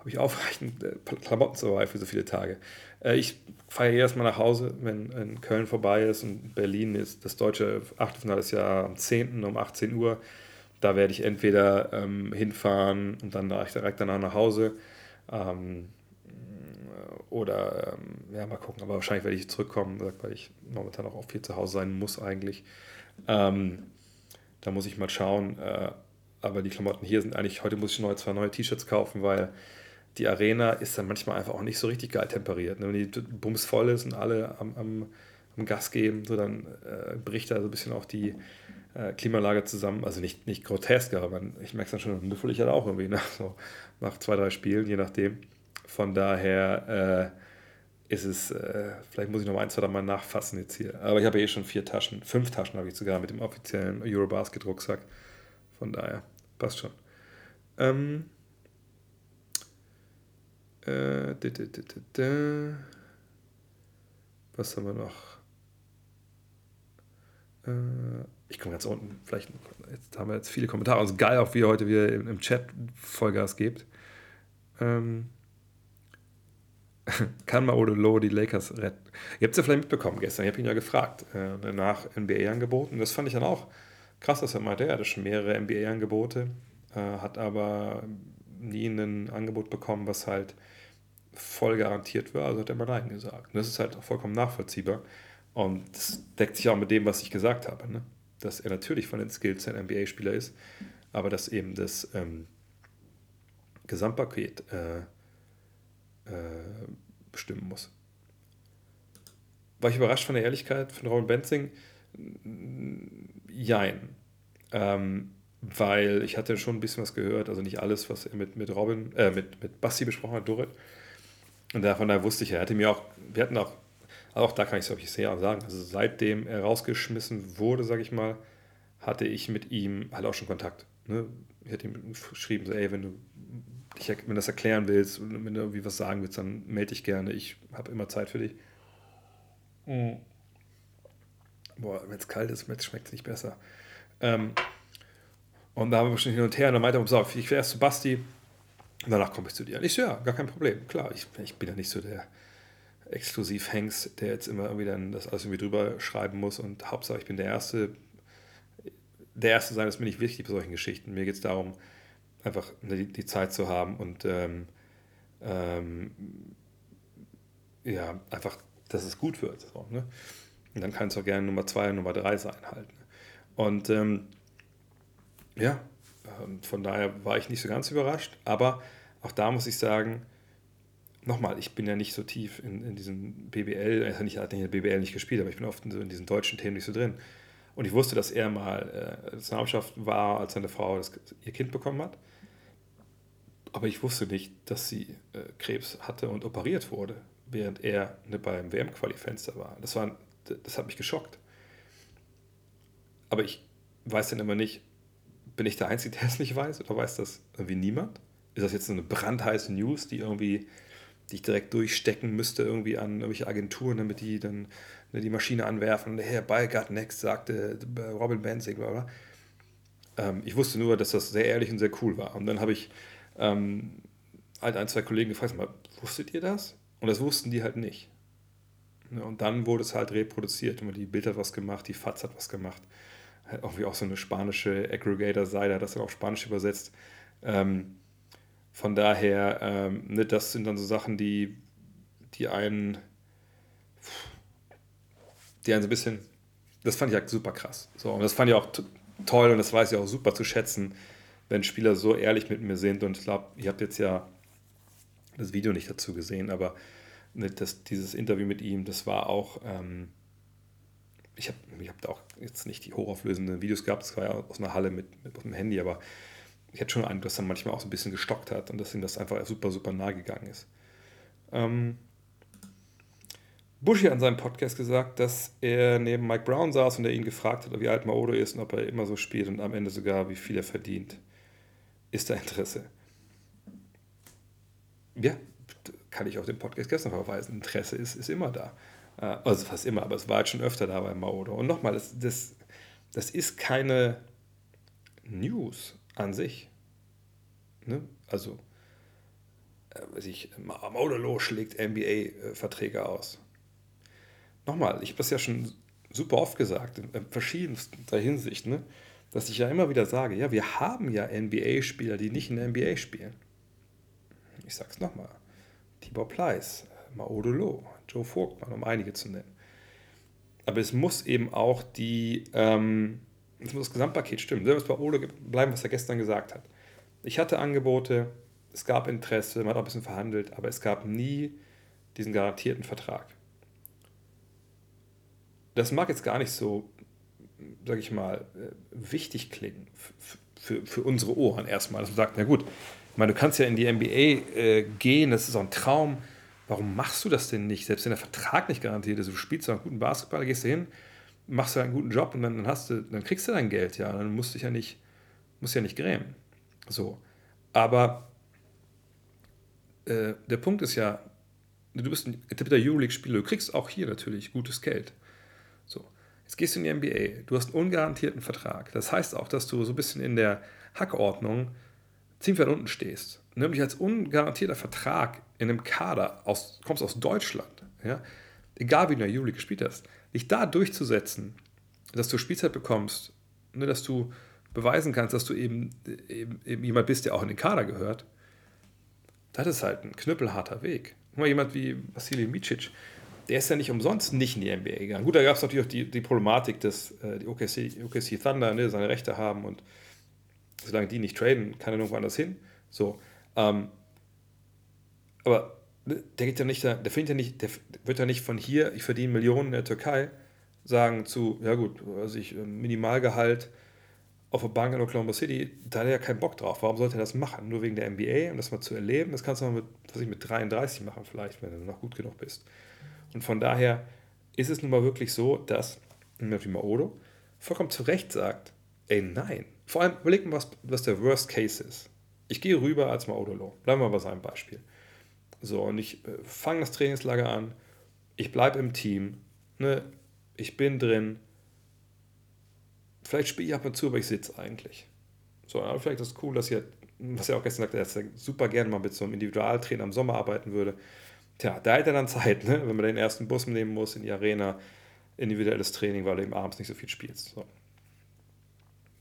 Habe ich ausreichend [laughs] äh, Klamotten dabei für so viele Tage. Äh, ich fahre erstmal nach Hause, wenn in Köln vorbei ist und Berlin ist das deutsche Achtelfinale ist ja am 10. um 18 Uhr. Da werde ich entweder ähm, hinfahren und dann direkt danach nach Hause. Ähm, oder ähm, ja, mal gucken, aber wahrscheinlich werde ich zurückkommen, weil ich momentan auch viel zu Hause sein muss eigentlich. Ähm, da muss ich mal schauen. Äh, aber die Klamotten hier sind eigentlich, heute muss ich neue, zwei neue T-Shirts kaufen, weil die Arena ist dann manchmal einfach auch nicht so richtig geil temperiert. Ne? Wenn die Bums voll ist und alle am, am, am Gas geben, so dann äh, bricht da so ein bisschen auch die äh, Klimaanlage zusammen. Also nicht, nicht grotesk, aber man, ich merke es dann schon, müffel ich halt auch irgendwie nach, so, nach zwei, drei Spielen, je nachdem. Von daher äh, ist es, äh, vielleicht muss ich noch ein, zwei Mal nachfassen jetzt hier. Aber ich habe eh schon vier Taschen, fünf Taschen habe ich sogar mit dem offiziellen Eurobasket-Rucksack. Von daher, passt schon. Ähm, äh, Was haben wir noch? Äh, ich komme ganz unten. Vielleicht jetzt haben wir jetzt viele Kommentare. Also geil, auch wie ihr heute wieder im, im Chat Vollgas gebt. Ähm, [laughs] kann Maodo Low die Lakers retten? Ihr habt es ja vielleicht mitbekommen gestern. Ich habe ihn ja gefragt äh, nach NBA-Angeboten. Das fand ich dann auch krass, dass er meinte, er hatte schon mehrere NBA-Angebote, äh, hat aber nie ein Angebot bekommen, was halt voll garantiert war. Also hat er mal Nein gesagt. Und das ist halt vollkommen nachvollziehbar. Und das deckt sich auch mit dem, was ich gesagt habe. Ne? Dass er natürlich von den Skills ein NBA-Spieler ist, aber dass eben das ähm, Gesamtpaket äh, äh, bestimmen muss. War ich überrascht von der Ehrlichkeit von Robin Benzing? Jein. Ähm, weil ich hatte schon ein bisschen was gehört, also nicht alles, was er mit, mit Robin, äh, mit, mit Basti besprochen hat, Dorit. Und davon da wusste ich, er hatte mir auch, wir hatten auch, auch da kann ich es, glaube ich, sehr sagen, also seitdem er rausgeschmissen wurde, sage ich mal, hatte ich mit ihm halt auch schon Kontakt. Ne? Ich hatte ihm geschrieben, so, ey, wenn du dich, wenn das erklären willst, wenn du irgendwie was sagen willst, dann melde dich gerne. Ich habe immer Zeit für dich. Mhm. Boah, wenn es kalt ist, schmeckt es nicht besser. Ähm, und da haben wir schon hin und her und dann meinte er, so, ich will erst zu Basti danach komme ich zu dir. Und ich so, ja, gar kein Problem. Klar, ich, ich bin ja nicht so der Exklusiv-Hengst, der jetzt immer irgendwie dann das alles irgendwie drüber schreiben muss und Hauptsache ich bin der Erste. Der Erste sein ist mir nicht wichtig bei solchen Geschichten. Mir geht es darum, einfach die, die, Zeit zu haben und ähm, ähm, ja, einfach, dass es gut wird. So, ne? Und dann kann es auch gerne Nummer zwei, Nummer drei sein halt. Ne? Und ähm, ja, von daher war ich nicht so ganz überrascht, aber auch da muss ich sagen, nochmal, ich bin ja nicht so tief in, in diesem BBL, also nicht, hat den BBL nicht gespielt, aber ich bin oft in, so in diesen deutschen Themen nicht so drin. Und ich wusste, dass er mal äh, Nationalmannschaft war, als seine Frau das, ihr Kind bekommen hat. Aber ich wusste nicht, dass sie äh, Krebs hatte und operiert wurde, während er ne, beim WM-Quali-Fenster war. Das, war. das hat mich geschockt. Aber ich weiß dann immer nicht, bin ich der Einzige, der es nicht weiß oder weiß das irgendwie niemand? Ist das jetzt eine brandheiße News, die irgendwie, die ich direkt durchstecken müsste irgendwie an irgendwelche Agenturen, damit die dann ne, die Maschine anwerfen und Herr Beigart Next sagte Robin Benzig, bla bla. Ähm, ich wusste nur, dass das sehr ehrlich und sehr cool war. Und dann habe ich ähm, halt ein, zwei Kollegen gefragt, mal, wusstet ihr das? Und das wussten die halt nicht. Ne, und dann wurde es halt reproduziert. Und die Bild hat was gemacht, die FAZ hat was gemacht. Irgendwie auch so eine spanische Aggregator-Seite hat das dann auf Spanisch übersetzt. Ähm, von daher, ähm, ne, das sind dann so Sachen, die, die einen, die einen so ein bisschen, das fand ich halt super krass. So, und das fand ich auch toll und das weiß ich auch super zu schätzen, wenn Spieler so ehrlich mit mir sind. Und ich glaube, ihr habt jetzt ja das Video nicht dazu gesehen, aber ne, das, dieses Interview mit ihm, das war auch, ähm, ich habe ich hab da auch jetzt nicht die hochauflösenden Videos gehabt, das war ja aus einer Halle mit, mit dem Handy, aber ich hätte schon einen, dass er manchmal auch so ein bisschen gestockt hat und dass ihm das einfach super, super nahe gegangen ist. Ähm, Bushi hat in seinem Podcast gesagt, dass er neben Mike Brown saß und er ihn gefragt hat, wie alt Maodo ist und ob er immer so spielt und am Ende sogar, wie viel er verdient ist da Interesse. Ja, kann ich auf den Podcast gestern verweisen. Interesse ist, ist immer da. Äh, also fast immer, aber es war halt schon öfter da bei Maodo. Und nochmal, das, das, das ist keine News an sich. Ne? Also, äh, ich, Maudolo schlägt NBA-Verträge aus. Nochmal, ich habe das ja schon super oft gesagt, in verschiedenster Hinsicht. Ne? dass ich ja immer wieder sage, ja, wir haben ja NBA-Spieler, die nicht in der NBA spielen. Ich sage es nochmal. Tibor Pleiss, Maodo Loh, Joe Vogtmann, um einige zu nennen. Aber es muss eben auch die, ähm, es muss das Gesamtpaket stimmen. Wir bei Odo bleiben, was er gestern gesagt hat. Ich hatte Angebote, es gab Interesse, man hat auch ein bisschen verhandelt, aber es gab nie diesen garantierten Vertrag. Das mag jetzt gar nicht so sage ich mal, äh, wichtig klingen für, für unsere Ohren erstmal. Dass man sagt, na gut, ich meine, du kannst ja in die NBA äh, gehen, das ist auch ein Traum. Warum machst du das denn nicht? Selbst wenn der Vertrag nicht garantiert ist, du spielst einen guten Basketball, gehst du hin, machst du einen guten Job und dann, hast du, dann kriegst du dein Geld, ja. Dann musst du dich ja nicht, musst ja nicht grämen. So. Aber äh, der Punkt ist ja, du bist ein etablierter Euroleague-Spieler, du kriegst auch hier natürlich gutes Geld. So. Jetzt gehst du in die NBA, du hast einen ungarantierten Vertrag. Das heißt auch, dass du so ein bisschen in der Hackordnung ziemlich weit unten stehst, nämlich als ungarantierter Vertrag in einem Kader, aus, kommst aus Deutschland, ja, egal wie du in der Juli gespielt hast, dich da durchzusetzen, dass du Spielzeit bekommst, ne, dass du beweisen kannst, dass du eben, eben, eben jemand bist, der auch in den Kader gehört, das ist halt ein knüppelharter Weg. Guck mal, jemand wie Vasili Micic, der ist ja nicht umsonst nicht in die NBA gegangen. Gut, da gab es natürlich auch die, die Problematik, dass äh, die OKC, OKC Thunder ne, seine Rechte haben und solange die nicht traden, kann er irgendwo anders hin. So, ähm, aber ne, der geht ja nicht, der, findet ja nicht, der wird ja nicht von hier, ich verdiene Millionen in der Türkei, sagen zu, ja gut, also ich Minimalgehalt auf der Bank in Oklahoma City, da hat er ja keinen Bock drauf. Warum sollte er das machen? Nur wegen der NBA und das mal zu erleben. Das kannst du mal mit, was ich, mit 33 machen, vielleicht, wenn du noch gut genug bist. Und von daher ist es nun mal wirklich so, dass wie Maodo vollkommen zu Recht sagt, ey, nein. Vor allem überleg mal, was, was der Worst Case ist. Ich gehe rüber als Maodolo. Bleiben wir bei seinem Beispiel. So, und ich äh, fange das Trainingslager an. Ich bleibe im Team. Ne? Ich bin drin. Vielleicht spiele ich ab und zu, aber ich sitze eigentlich. So, aber vielleicht ist es cool, dass ihr, was er auch gestern sagte, dass er super gerne mal mit so einem Individualtrainer im Sommer arbeiten würde. Tja, da hat er dann Zeit, ne? wenn man den ersten Bus nehmen muss in die Arena, individuelles Training, weil du eben abends nicht so viel spielst. So.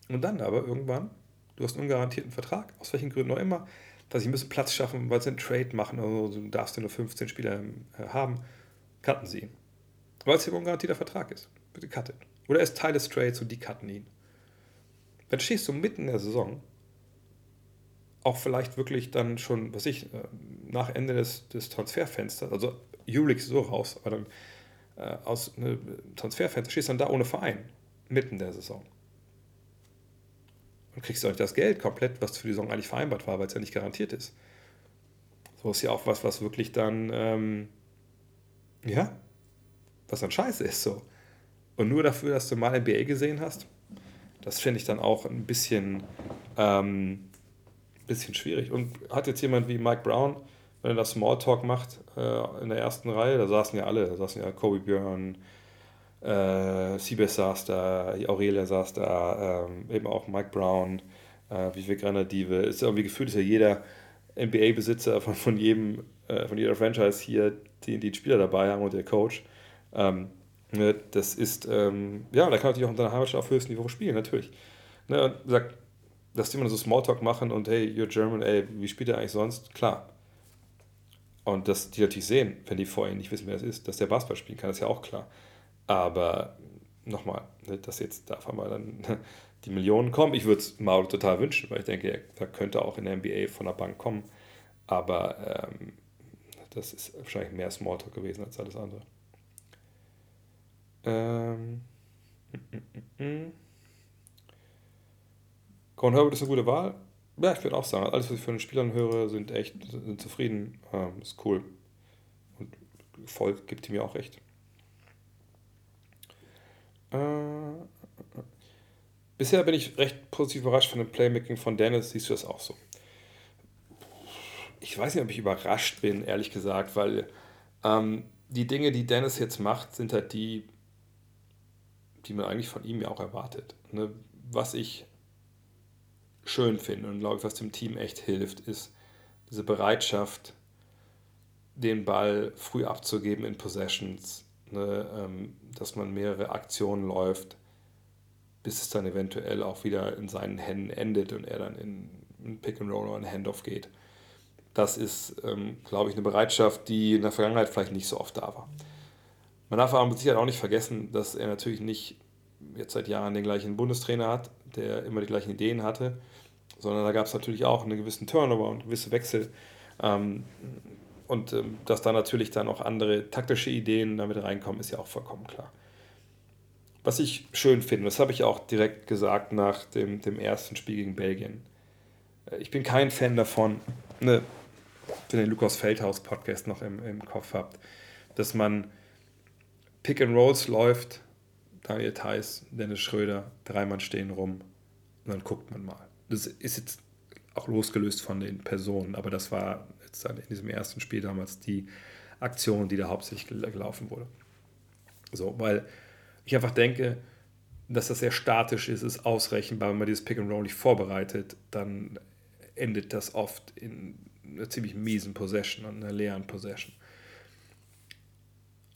Und dann aber irgendwann, du hast einen ungarantierten Vertrag, aus welchen Gründen auch immer, dass sie müssen Platz schaffen, weil sie einen Trade machen, also du darfst ja nur 15 Spieler äh, haben, cutten sie ihn. Weil es hier ein ungarantierter Vertrag ist. Bitte cut it. Oder er ist Teil des Trades und die cutten ihn. Dann stehst du mitten in der Saison auch vielleicht wirklich dann schon, was ich, äh, nach Ende des, des Transferfensters, also Julik so raus, aber dann äh, aus ne, Transferfenster, stehst dann da ohne Verein, mitten der Saison. Und kriegst du auch nicht das Geld komplett, was für die Saison eigentlich vereinbart war, weil es ja nicht garantiert ist. So ist ja auch was, was wirklich dann, ähm, ja, was dann scheiße ist so. Und nur dafür, dass du mal NBA gesehen hast, das finde ich dann auch ein bisschen, ähm, bisschen schwierig. Und hat jetzt jemand wie Mike Brown, wenn er das Smalltalk macht äh, in der ersten Reihe, da saßen ja alle, da saßen ja Kobe Björn, äh, Siebes saß da, Aurelia saß da, ähm, eben auch Mike Brown, äh, Vivek Granadive. Ist irgendwie gefühlt, ist ja jeder NBA-Besitzer von, von jedem, äh, von jeder Franchise hier, die, die Spieler dabei haben und der Coach. Ähm, ne, das ist, ähm, ja, da kann natürlich auch in deiner Heimatstadt auf höchstem Niveau spielen, natürlich. Ne, und sagt, dass die immer so Smalltalk machen und hey, you're German, ey, wie spielt er eigentlich sonst? Klar. Und dass die natürlich sehen, wenn die vorher nicht wissen, wer es ist, dass der Basketball spielen kann, ist ja auch klar. Aber nochmal, ne, dass jetzt da einmal dann [laughs] die Millionen kommen, ich würde es Mauro total wünschen, weil ich denke, er könnte auch in der NBA von der Bank kommen. Aber ähm, das ist wahrscheinlich mehr Smalltalk gewesen als alles andere. Ähm, mm, mm, mm. Gordon Herbert ist eine gute Wahl. Ja, ich würde auch sagen, alles, was ich von den Spielern höre, sind echt sind zufrieden. Ähm, ist cool. Und Volk gibt ihm ja auch recht. Äh, bisher bin ich recht positiv überrascht von dem Playmaking von Dennis. Siehst du das auch so? Ich weiß nicht, ob ich überrascht bin, ehrlich gesagt, weil ähm, die Dinge, die Dennis jetzt macht, sind halt die, die man eigentlich von ihm ja auch erwartet. Ne? Was ich schön finde und glaube ich, was dem Team echt hilft, ist diese Bereitschaft, den Ball früh abzugeben in Possessions, ne, ähm, dass man mehrere Aktionen läuft, bis es dann eventuell auch wieder in seinen Händen endet und er dann in ein Pick and Roll oder ein Handoff geht. Das ist, ähm, glaube ich, eine Bereitschaft, die in der Vergangenheit vielleicht nicht so oft da war. Man darf aber mit Sicherheit auch nicht vergessen, dass er natürlich nicht jetzt seit Jahren den gleichen Bundestrainer hat, der immer die gleichen Ideen hatte, sondern da gab es natürlich auch einen gewissen Turnover und gewisse Wechsel. Ähm, und ähm, dass da natürlich dann auch andere taktische Ideen damit reinkommen, ist ja auch vollkommen klar. Was ich schön finde, das habe ich auch direkt gesagt nach dem, dem ersten Spiel gegen Belgien. Äh, ich bin kein Fan davon, ne, wenn ihr den Lukas Feldhaus Podcast noch im, im Kopf habt, dass man Pick and Rolls läuft, Daniel Theiss, Dennis Schröder, drei Mann stehen rum und dann guckt man mal das ist jetzt auch losgelöst von den Personen, aber das war jetzt dann in diesem ersten Spiel damals die Aktion, die da hauptsächlich gelaufen wurde. So, weil ich einfach denke, dass das sehr statisch ist, ist ausrechenbar, wenn man dieses Pick and Roll nicht vorbereitet, dann endet das oft in einer ziemlich miesen Possession und einer leeren Possession.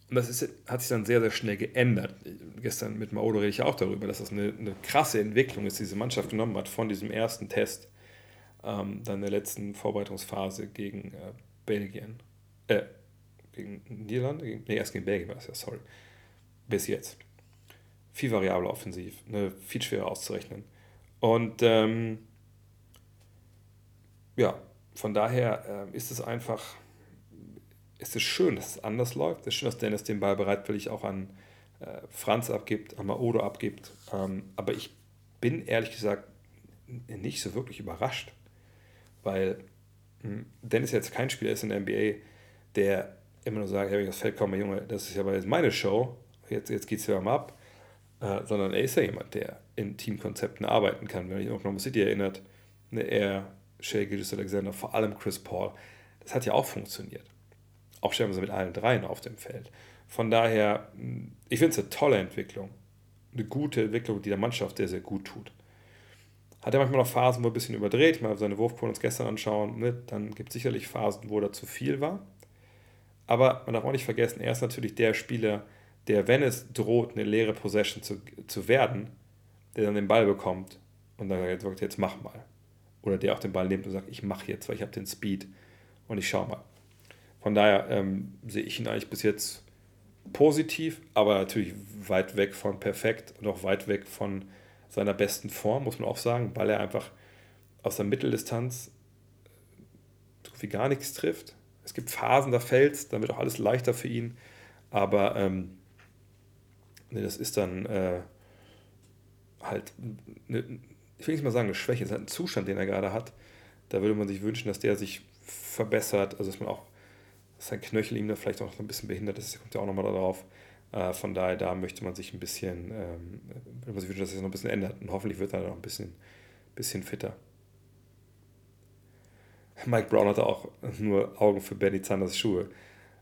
Und das ist, hat sich dann sehr, sehr schnell geändert. Gestern mit Maodo rede ich auch darüber, dass das eine, eine krasse Entwicklung ist, die diese Mannschaft genommen hat von diesem ersten Test, ähm, dann der letzten Vorbereitungsphase gegen äh, Belgien. Äh, gegen Niederlande? Gegen, nee, erst gegen Belgien war das ja, sorry. Bis jetzt. Viel variabler offensiv, ne, viel schwerer auszurechnen. Und ähm, ja, von daher äh, ist es einfach, ist es schön, dass es anders läuft. Es ist schön, dass Dennis den Ball bereitwillig auch an äh, Franz abgibt, an Maodo abgibt. Ähm, aber ich bin ehrlich gesagt nicht so wirklich überrascht, weil hm, Dennis jetzt kein Spieler ist in der NBA, der immer nur sagt, hey, wenn ich aufs Feld komme, Junge, das ist ja jetzt meine Show, jetzt, jetzt geht es ja mal ab. Äh, sondern er ist ja jemand, der in Teamkonzepten arbeiten kann. Wenn man sich an Oklahoma City erinnert, ne, er, Shea Gilgis Alexander, vor allem Chris Paul, das hat ja auch funktioniert. Auch sterben sie mit allen dreien auf dem Feld. Von daher, hm, ich finde es eine tolle Entwicklung. Eine gute Entwicklung, die der Mannschaft sehr, sehr gut tut. Hat er manchmal noch Phasen, wo er ein bisschen überdreht, mal seine Wurfquoten uns gestern anschauen, ne? dann gibt es sicherlich Phasen, wo er zu viel war. Aber man darf auch nicht vergessen, er ist natürlich der Spieler, der, wenn es droht, eine leere Possession zu, zu werden, der dann den Ball bekommt und dann sagt, jetzt mach mal. Oder der auch den Ball nimmt und sagt, ich mache jetzt, weil ich habe den Speed und ich schau mal. Von daher ähm, sehe ich ihn eigentlich bis jetzt positiv, aber natürlich weit weg von perfekt und auch weit weg von seiner besten Form, muss man auch sagen, weil er einfach aus der Mitteldistanz so wie gar nichts trifft. Es gibt Phasen, da fällt es, dann wird auch alles leichter für ihn, aber ähm, nee, das ist dann äh, halt, eine, ich will nicht mal sagen eine Schwäche, es ist halt ein Zustand, den er gerade hat. Da würde man sich wünschen, dass der sich verbessert, also dass man auch, dass sein Knöchel ihm da vielleicht auch noch ein bisschen behindert ist, kommt ja auch nochmal darauf. Äh, von daher, da möchte man sich ein bisschen, ähm, würde man dass es sich noch ein bisschen ändert und hoffentlich wird er noch ein bisschen, bisschen fitter. Mike Brown hatte auch nur Augen für Benny Zanders Schuhe.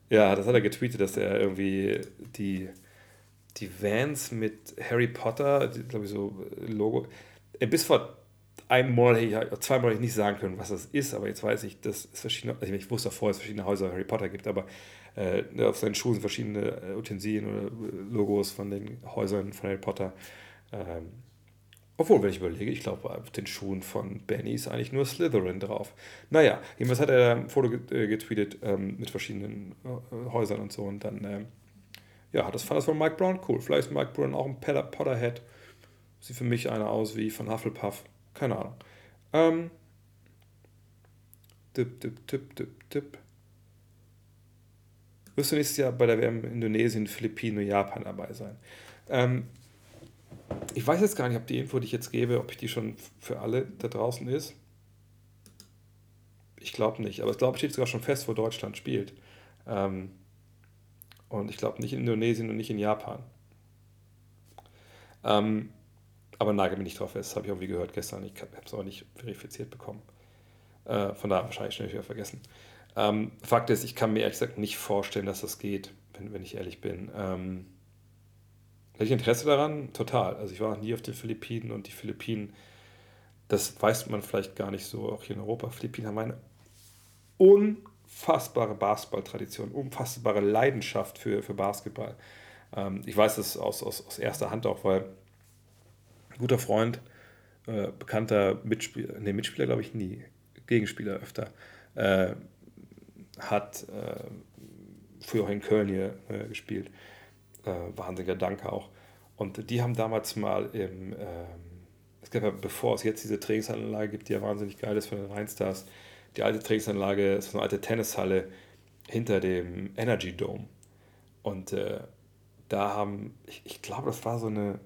Ja, das hat er getweetet, dass er irgendwie die die Vans mit Harry Potter, glaube ich, so äh, Logo. Äh, bis vor einem Monat, zwei Monate nicht sagen können, was das ist, aber jetzt weiß ich, dass es verschiedene, also ich wusste davor, dass es verschiedene Häuser Harry Potter gibt, aber äh, auf seinen Schuhen sind verschiedene äh, Utensilien oder Logos von den Häusern von Harry Potter. Ähm, obwohl, wenn ich überlege, ich glaube, auf den Schuhen von Benny ist eigentlich nur Slytherin drauf. Naja, jedenfalls hat er ein Foto getweetet ähm, mit verschiedenen äh, Häusern und so und dann ähm, ja, das fand das von Mike Brown cool. Vielleicht ist Mike Brown auch ein Potterhead. Sieht für mich einer aus wie von Hufflepuff. Keine Ahnung. Ähm. Dip, dip, dip, dip, dip. Wirst du nächstes Jahr bei der WM Indonesien, Philippinen und Japan dabei sein? Ähm, ich weiß jetzt gar nicht, ob die Info, die ich jetzt gebe, ob die schon für alle da draußen ist. Ich glaube nicht, aber ich glaube, steht sogar schon fest, wo Deutschland spielt. Ähm, und ich glaube nicht in Indonesien und nicht in Japan. Ähm, aber nagel mich nicht drauf fest, habe ich auch wie gehört gestern. Ich habe es auch nicht verifiziert bekommen. Äh, von daher wahrscheinlich schnell wieder vergessen. Ähm, Fakt ist, ich kann mir ehrlich gesagt nicht vorstellen, dass das geht, wenn, wenn ich ehrlich bin. Ähm, hätte ich Interesse daran? Total. Also ich war noch nie auf den Philippinen und die Philippinen, das weiß man vielleicht gar nicht so, auch hier in Europa. Philippinen haben eine un unfassbare Basketball-Tradition, unfassbare Leidenschaft für, für Basketball. Ähm, ich weiß das aus, aus, aus erster Hand auch, weil ein guter Freund, äh, bekannter Mitspieler, nee, Mitspieler glaube ich nie, Gegenspieler öfter, äh, hat äh, früher in Köln hier äh, gespielt. Äh, wahnsinniger Danke auch. Und die haben damals mal im, ähm, es gab ja, bevor es jetzt diese Trainingsanlage gibt, die ja wahnsinnig geil ist von den Rheinstars, die alte Trainingsanlage, ist eine alte Tennishalle hinter dem Energy Dome. Und äh, da haben, ich, ich glaube, das war so eine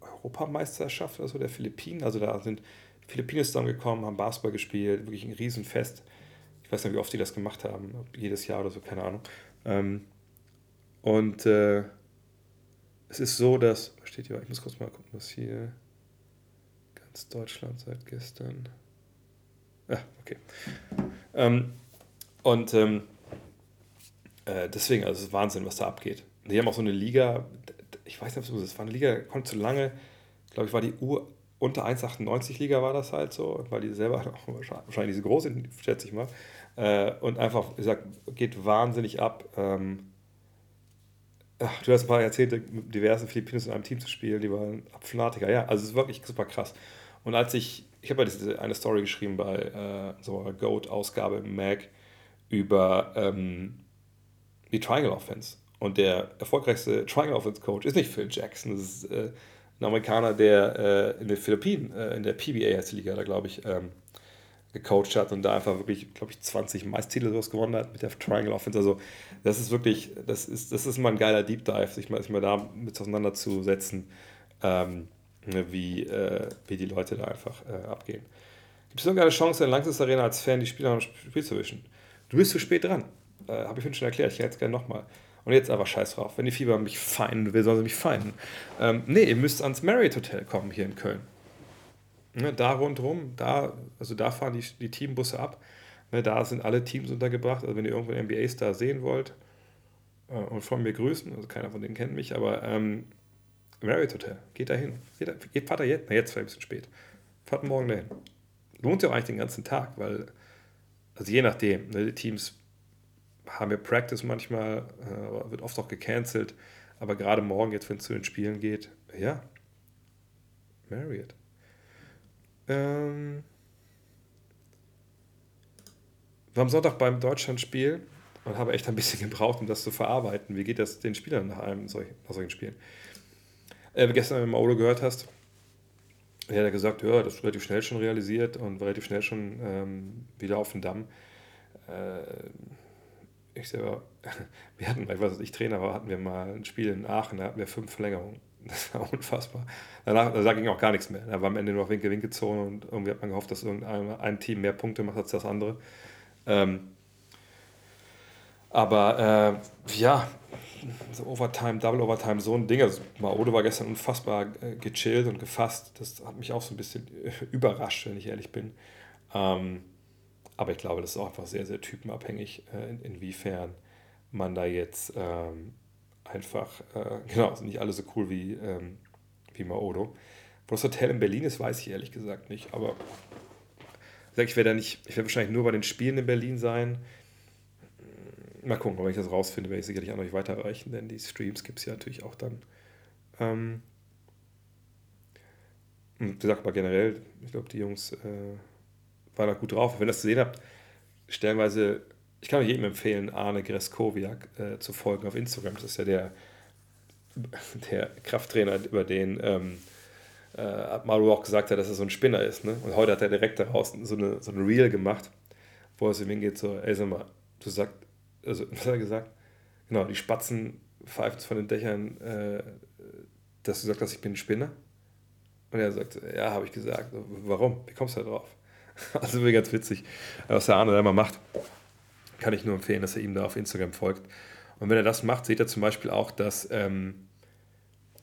Europameisterschaft oder so der Philippinen. Also da sind Philippinen zusammengekommen, haben Basketball gespielt, wirklich ein Riesenfest. Ich weiß nicht, wie oft die das gemacht haben, jedes Jahr oder so, keine Ahnung. Ähm, und äh, es ist so, dass, was steht hier, ich muss kurz mal gucken, was hier ganz Deutschland seit gestern. Ja, okay. Ähm, und ähm, äh, deswegen, also es ist Wahnsinn, was da abgeht. Die haben auch so eine Liga, ich weiß nicht, ob es ist, war eine Liga, konnte zu lange, glaube ich, war die unter 1,98 Liga war das halt so, weil die selber [laughs] wahrscheinlich diese groß sind, schätze ich mal. Äh, und einfach, wie gesagt, geht wahnsinnig ab. Ähm, ach, du hast ein paar Jahrzehnte mit diversen Filipinos in einem Team zu spielen, die waren Fanatiker. Ja, also es ist wirklich super krass. Und als ich, ich habe ja diese eine Story geschrieben bei äh, so einer Goat-Ausgabe im Mag über ähm, die Triangle Offense. Und der erfolgreichste Triangle Offense Coach ist nicht Phil Jackson, das ist äh, ein Amerikaner, der äh, in den Philippinen, äh, in der PBA heißt die Liga, da glaube ich, ähm, gecoacht hat und da einfach wirklich, glaube ich, 20 Meistertitel sowas gewonnen hat mit der Triangle Offense. Also das ist wirklich, das ist, das ist mal ein geiler Deep Dive, sich mal, sich mal da mit auseinanderzusetzen, ähm, wie, äh, wie die Leute da einfach äh, abgehen. Gibt es irgendeine Chance, in Langsys Arena als Fan die Spieler am Spiel zu wischen? Du bist zu spät dran. Äh, Habe ich schon erklärt, ich hätte es gerne nochmal. Und jetzt einfach scheiß drauf. Wenn die Fieber mich feinen will, sollen sie mich feinen. Ähm, nee, ihr müsst ans Marriott Hotel kommen hier in Köln. Ne, da rundherum, da, also da fahren die, die Teambusse ab. Ne, da sind alle Teams untergebracht. Also wenn ihr irgendwo einen NBA-Star sehen wollt äh, und von mir grüßen, also keiner von denen kennt mich, aber ähm, Marriott Hotel, geht da hin. Geht, geht, fahrt da jetzt, na jetzt vielleicht ein bisschen spät. Fahrt morgen dahin. Lohnt sich auch eigentlich den ganzen Tag, weil, also je nachdem, ne, die Teams haben wir Practice manchmal, äh, wird oft auch gecancelt. Aber gerade morgen, jetzt wenn es zu den Spielen geht, ja, Marriott. Ähm, war am Sonntag beim Deutschlandspiel und habe echt ein bisschen [laughs] gebraucht, um das zu verarbeiten. Wie geht das den Spielern nach einem solch, nach solchen Spielen? Äh, gestern, wenn du Maolo gehört hast, er hat gesagt, ja, das ist relativ schnell schon realisiert und relativ schnell schon ähm, wieder auf den Damm. Äh, ich selber, [laughs] wir hatten, ich weiß nicht, ich Trainer war, hatten wir mal ein Spiel in Aachen, da hatten wir fünf Verlängerungen. [laughs] Das war unfassbar. Danach da ging auch gar nichts mehr. Da war am Ende nur noch Winke-Winke-Zone und irgendwie hat man gehofft, dass irgendein ein Team mehr Punkte macht als das andere. Ähm, aber äh, ja, so Overtime, Double Overtime, so ein Ding. Also Maode war gestern unfassbar äh, gechillt und gefasst. Das hat mich auch so ein bisschen überrascht, wenn ich ehrlich bin. Ähm, aber ich glaube, das ist auch einfach sehr, sehr typenabhängig, äh, in, inwiefern man da jetzt ähm, einfach, äh, [laughs] genau, sind nicht alle so cool wie, ähm, wie Maodo. Wo das Hotel in Berlin ist, weiß ich ehrlich gesagt nicht. Aber ich ich werde wahrscheinlich nur bei den Spielen in Berlin sein. Mal gucken, wenn ich das rausfinde, werde ich sicherlich noch nicht weiterreichen, denn die Streams gibt es ja natürlich auch dann. Ähm, und gesagt, mal generell, ich glaube, die Jungs äh, war da gut drauf. Wenn ihr das gesehen habt, stellenweise, ich kann euch jedem empfehlen, Arne Greskowiak äh, zu folgen auf Instagram. Das ist ja der, der Krafttrainer, über den ähm, äh, Maru auch gesagt hat, dass er so ein Spinner ist. Ne? Und heute hat er direkt daraus so eine, so eine Reel gemacht, wo er so hingeht, so, ey, sag mal, du sagst, also, [laughs] was hat er gesagt? Genau, die Spatzen pfeifen von den Dächern, äh, dass du sagst, dass ich bin ein Spinner. Und er sagt, ja, habe ich gesagt. Warum? Wie kommst du da drauf? [laughs] Also wäre ganz witzig, was der Arne da immer macht. Kann ich nur empfehlen, dass er ihm da auf Instagram folgt. Und wenn er das macht, seht ihr zum Beispiel auch, dass ähm,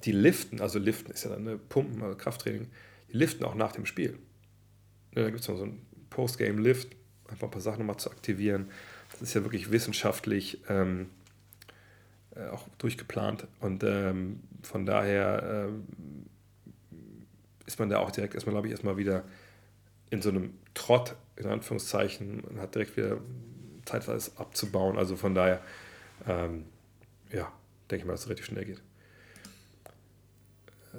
die Liften, also Liften ist ja dann eine Pumpen, also Krafttraining, die liften auch nach dem Spiel. Ja, da gibt es noch so einen Postgame-Lift, einfach ein paar Sachen nochmal zu aktivieren. Das ist ja wirklich wissenschaftlich ähm, äh, auch durchgeplant. Und ähm, von daher ähm, ist man da auch direkt erstmal, glaube ich, erstmal wieder in so einem Trott, in Anführungszeichen, und hat direkt wieder Zeit, alles abzubauen. Also von daher, ähm, ja, denke ich mal, dass es relativ schnell geht.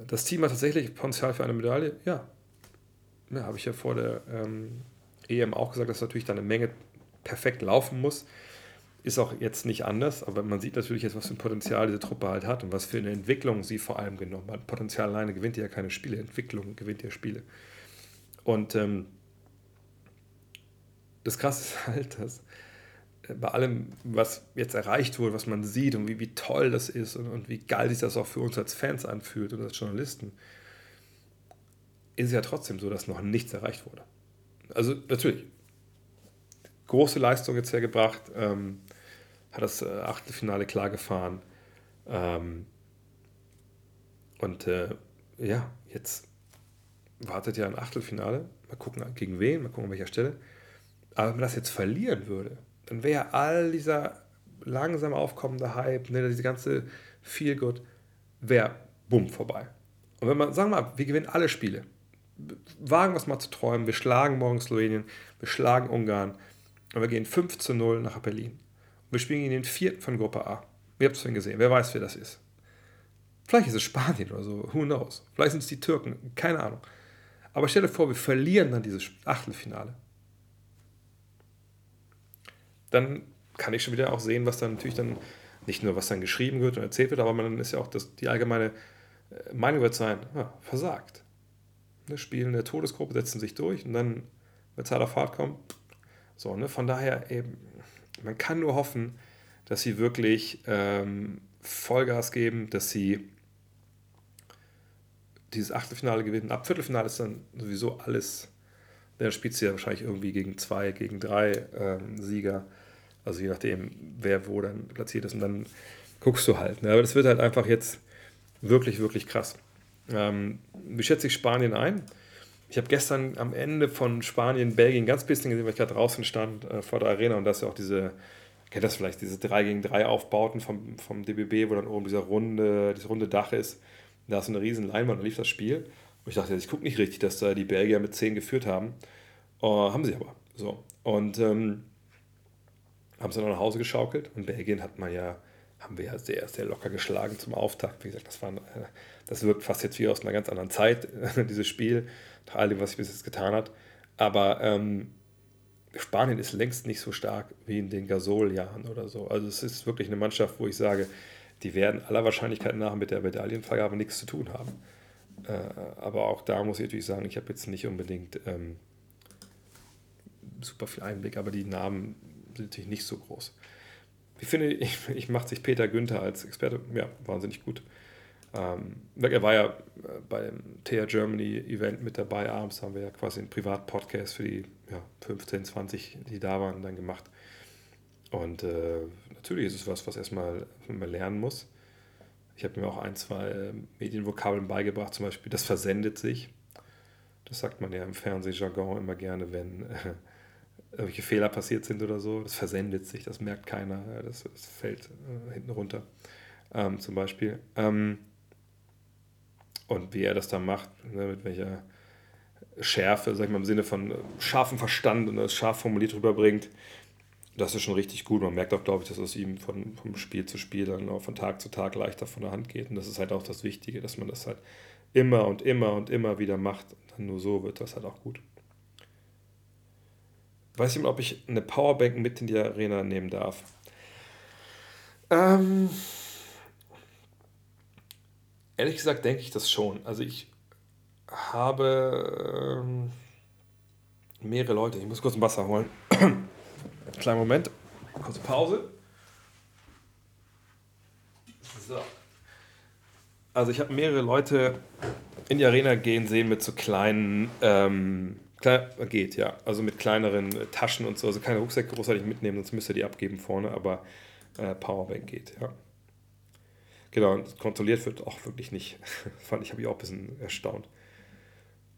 Das Team hat tatsächlich Potenzial für eine Medaille. Ja, ja habe ich ja vor der ähm, EM auch gesagt, dass natürlich da eine Menge perfekt laufen muss. Ist auch jetzt nicht anders, aber man sieht natürlich jetzt, was für ein Potenzial diese Truppe halt hat und was für eine Entwicklung sie vor allem genommen hat. Potenzial alleine gewinnt ja keine Spiele, Entwicklung gewinnt ja Spiele. Und ähm, das Krasse ist [laughs] halt, dass äh, bei allem, was jetzt erreicht wurde, was man sieht und wie, wie toll das ist und, und wie geil sich das auch für uns als Fans anfühlt und als Journalisten, ist es ja trotzdem so, dass noch nichts erreicht wurde. Also natürlich, große Leistung jetzt hergebracht, ähm, hat das äh, Achtelfinale klar gefahren. Ähm, und äh, ja, jetzt wartet ja ein Achtelfinale. Mal gucken, gegen wen, mal gucken, an welcher Stelle. Aber wenn man das jetzt verlieren würde, dann wäre all dieser langsam aufkommende Hype, ne, diese ganze Feel Good, wäre bumm vorbei. Und wenn man, sagen wir mal, wir gewinnen alle Spiele, wagen wir es mal zu träumen, wir schlagen morgen Slowenien, wir schlagen Ungarn und wir gehen 5 zu 0 nach Berlin. Und wir spielen gegen den vierten von Gruppe A. Ihr habt es vorhin gesehen, wer weiß, wer das ist. Vielleicht ist es Spanien oder so, who knows. Vielleicht sind es die Türken, keine Ahnung. Aber stell dir vor, wir verlieren dann dieses Achtelfinale. Dann kann ich schon wieder auch sehen, was dann natürlich dann, nicht nur was dann geschrieben wird und erzählt wird, aber man ist ja auch das, die allgemeine äh, Meinung wird sein, ja, versagt. Ne, spielen in der Todesgruppe, setzen sich durch und dann, wenn Zeit auf Fahrt kommt, so, ne, von daher eben, man kann nur hoffen, dass sie wirklich ähm, Vollgas geben, dass sie dieses Achtelfinale gewinnen. Ab Viertelfinale ist dann sowieso alles, dann spielt sie ja wahrscheinlich irgendwie gegen zwei, gegen drei ähm, Sieger. Also je nachdem, wer wo dann platziert ist. Und dann guckst du halt. Ne? Aber das wird halt einfach jetzt wirklich, wirklich krass. Ähm, wie schätze ich Spanien ein? Ich habe gestern am Ende von Spanien, Belgien ganz bisschen gesehen, weil ich gerade draußen stand äh, vor der Arena und da ist ja auch diese, kennt das vielleicht, diese 3 gegen 3 Aufbauten vom, vom DBB, wo dann oben dieser runde, dieses runde Dach ist. Da ist so eine riesen Leinwand, da lief das Spiel. Und ich dachte, ich gucke nicht richtig, dass da die Belgier mit 10 geführt haben. Uh, haben sie aber. So. Und ähm, haben sie dann nach Hause geschaukelt. Und Belgien hat man ja, haben wir ja sehr, sehr locker geschlagen zum Auftakt. Wie gesagt, das, war, das wirkt fast jetzt wie aus einer ganz anderen Zeit, [laughs] dieses Spiel, nach all dem, was sich bis jetzt getan hat. Aber ähm, Spanien ist längst nicht so stark wie in den Gasol-Jahren oder so. Also es ist wirklich eine Mannschaft, wo ich sage, die werden aller Wahrscheinlichkeit nach mit der Medaillenvergabe nichts zu tun haben. Äh, aber auch da muss ich natürlich sagen, ich habe jetzt nicht unbedingt ähm, super viel Einblick, aber die Namen sind natürlich nicht so groß. Ich finde, [laughs] ich, ich macht sich Peter Günther als Experte ja, wahnsinnig gut. Ähm, er war ja äh, beim TR Germany Event mit dabei. Abends haben wir ja quasi einen Privat-Podcast für die ja, 15, 20, die da waren, dann gemacht. Und äh, natürlich ist es was, was erstmal man lernen muss. Ich habe mir auch ein, zwei Medienvokabeln beigebracht, zum Beispiel das versendet sich. Das sagt man ja im Fernsehjargon immer gerne, wenn äh, [laughs] irgendwelche Fehler passiert sind oder so. Das versendet sich, das merkt keiner, das, das fällt äh, hinten runter, ähm, zum Beispiel. Ähm, und wie er das dann macht, ne, mit welcher Schärfe, sag ich mal, im Sinne von äh, scharfem Verstand und das scharf formuliert rüberbringt, das ist schon richtig gut. Man merkt auch, glaube ich, dass es ihm von, vom Spiel zu Spiel dann auch von Tag zu Tag leichter von der Hand geht. Und das ist halt auch das Wichtige, dass man das halt immer und immer und immer wieder macht. Und dann nur so wird das halt auch gut. Weiß mal, ob ich eine Powerbank mit in die Arena nehmen darf. Ähm, ehrlich gesagt denke ich das schon. Also ich habe ähm, mehrere Leute. Ich muss kurz ein Wasser holen. Kleinen Moment. Kurze Pause. So. Also ich habe mehrere Leute in die Arena gehen sehen mit so kleinen, ähm, klein, geht ja, also mit kleineren Taschen und so, also keine Rucksäcke großartig mitnehmen, sonst müsst ihr die abgeben vorne, aber äh, Powerbank geht, ja. Genau, und kontrolliert wird auch wirklich nicht. [laughs] Fand ich, habe ich auch ein bisschen erstaunt.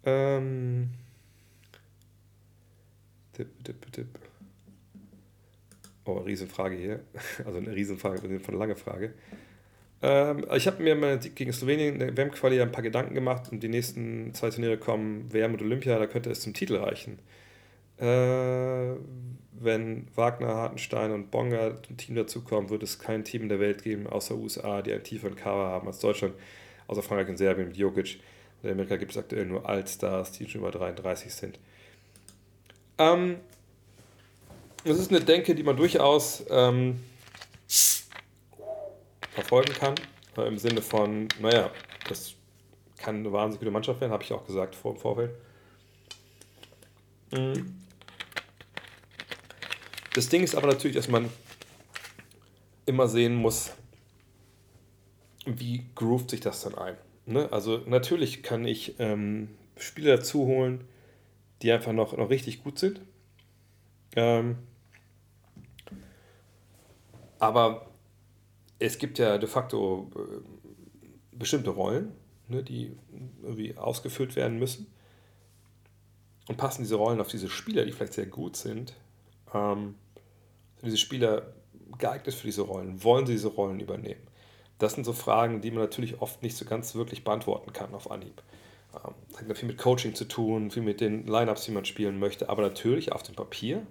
Ähm, tipp, tipp, tipp. Oh, Riesenfrage hier. [laughs] Also eine Riesenfrage, von eine lange Frage. Ähm, ich habe mir mal gegen Slowenien in der WM-Quali ein paar Gedanken gemacht und die nächsten zwei Turniere kommen WM und Olympia, da könnte es zum Titel reichen. Äh, wenn Wagner, Hartenstein und Bonga zum Team dazukommen, wird es kein Team in der Welt geben, außer USA, die einen tieferen Cover haben als Deutschland, außer Frankreich und Serbien mit Jokic. In Amerika gibt es aktuell nur Allstars, die schon über 33 sind. Ähm, das ist eine Denke, die man durchaus ähm, verfolgen kann. Äh, Im Sinne von, naja, das kann eine wahnsinnig gute Mannschaft werden, habe ich auch gesagt vor dem Vorfeld. Mhm. Das Ding ist aber natürlich, dass man immer sehen muss, wie groovt sich das dann ein. Ne? Also natürlich kann ich ähm, Spieler dazu holen, die einfach noch, noch richtig gut sind. Ähm, aber es gibt ja de facto äh, bestimmte Rollen, ne, die irgendwie ausgefüllt werden müssen. Und passen diese Rollen auf diese Spieler, die vielleicht sehr gut sind, ähm, sind diese Spieler geeignet für diese Rollen? Wollen sie diese Rollen übernehmen? Das sind so Fragen, die man natürlich oft nicht so ganz wirklich beantworten kann auf Anhieb. Ähm, hat viel mit Coaching zu tun, viel mit den Lineups, die man spielen möchte, aber natürlich auf dem Papier.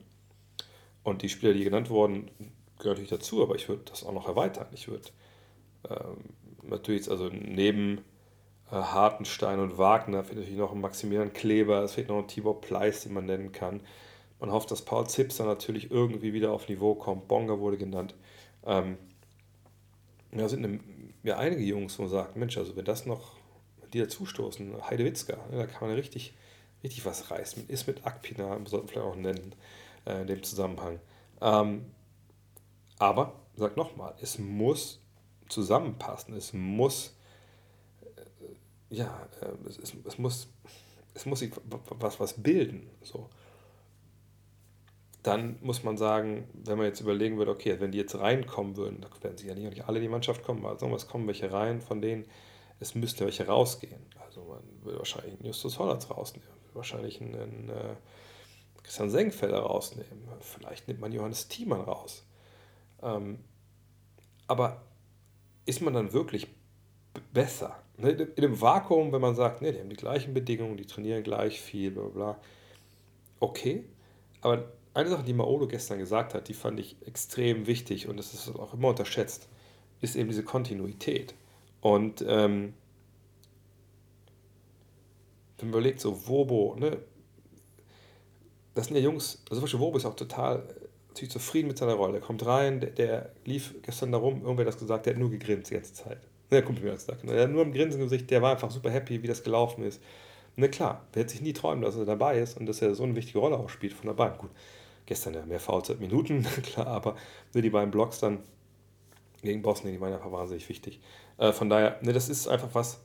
Und die Spieler, die genannt wurden, gehören natürlich dazu, aber ich würde das auch noch erweitern. Ich würde ähm, natürlich, also neben äh, Hartenstein und Wagner fehlt natürlich noch ein Maximilian Kleber, es fehlt noch ein Tibor Pleiss, den man nennen kann. Man hofft, dass Paul Zips dann natürlich irgendwie wieder auf Niveau kommt. Bonga wurde genannt. Ähm, ja, sind eine, ja einige Jungs, wo man sagt, Mensch, also wenn das noch, die dazustoßen, Heidewitzka, ne, da kann man richtig, richtig was reißen. Ist mit Akpina, sollten wir vielleicht auch nennen, äh, in dem Zusammenhang. Ähm, aber, sag nochmal, es muss zusammenpassen. Es muss, äh, ja, äh, es, es, muss, es muss sich was, was bilden. So. Dann muss man sagen, wenn man jetzt überlegen würde, okay, wenn die jetzt reinkommen würden, da werden sie ja nicht, nicht alle in die Mannschaft kommen, aber sagen es kommen welche rein, von denen es müssten welche rausgehen. Also man würde wahrscheinlich einen Justus Hollands rausnehmen, wahrscheinlich einen, einen äh, Christian Senkfelder rausnehmen, vielleicht nimmt man Johannes Thiemann raus. Ähm, aber ist man dann wirklich besser? Ne, in dem Vakuum, wenn man sagt, nee, die haben die gleichen Bedingungen, die trainieren gleich viel, bla bla. Okay, aber eine Sache, die Maolo gestern gesagt hat, die fand ich extrem wichtig und das ist auch immer unterschätzt, ist eben diese Kontinuität. Und ähm, wenn man überlegt, so Wobo, ne, das sind ja Jungs, also zum Beispiel ist auch total natürlich zufrieden mit seiner Rolle. Der kommt rein, der, der lief gestern darum, irgendwer hat das gesagt, der hat nur gegrinst die ganze Zeit. Der Kumpel mir das gesagt. Der hat nur im Grinsen Gesicht, der war einfach super happy, wie das gelaufen ist. Ne, klar, wer hätte sich nie träumen, dass er dabei ist und dass er so eine wichtige Rolle auch spielt von dabei. Gut, gestern ja mehr Fouls als Minuten, [laughs] klar, aber ne, die beiden Blocks dann gegen Bosnien, die waren einfach wahnsinnig wichtig. Äh, von daher, ne, das ist einfach was,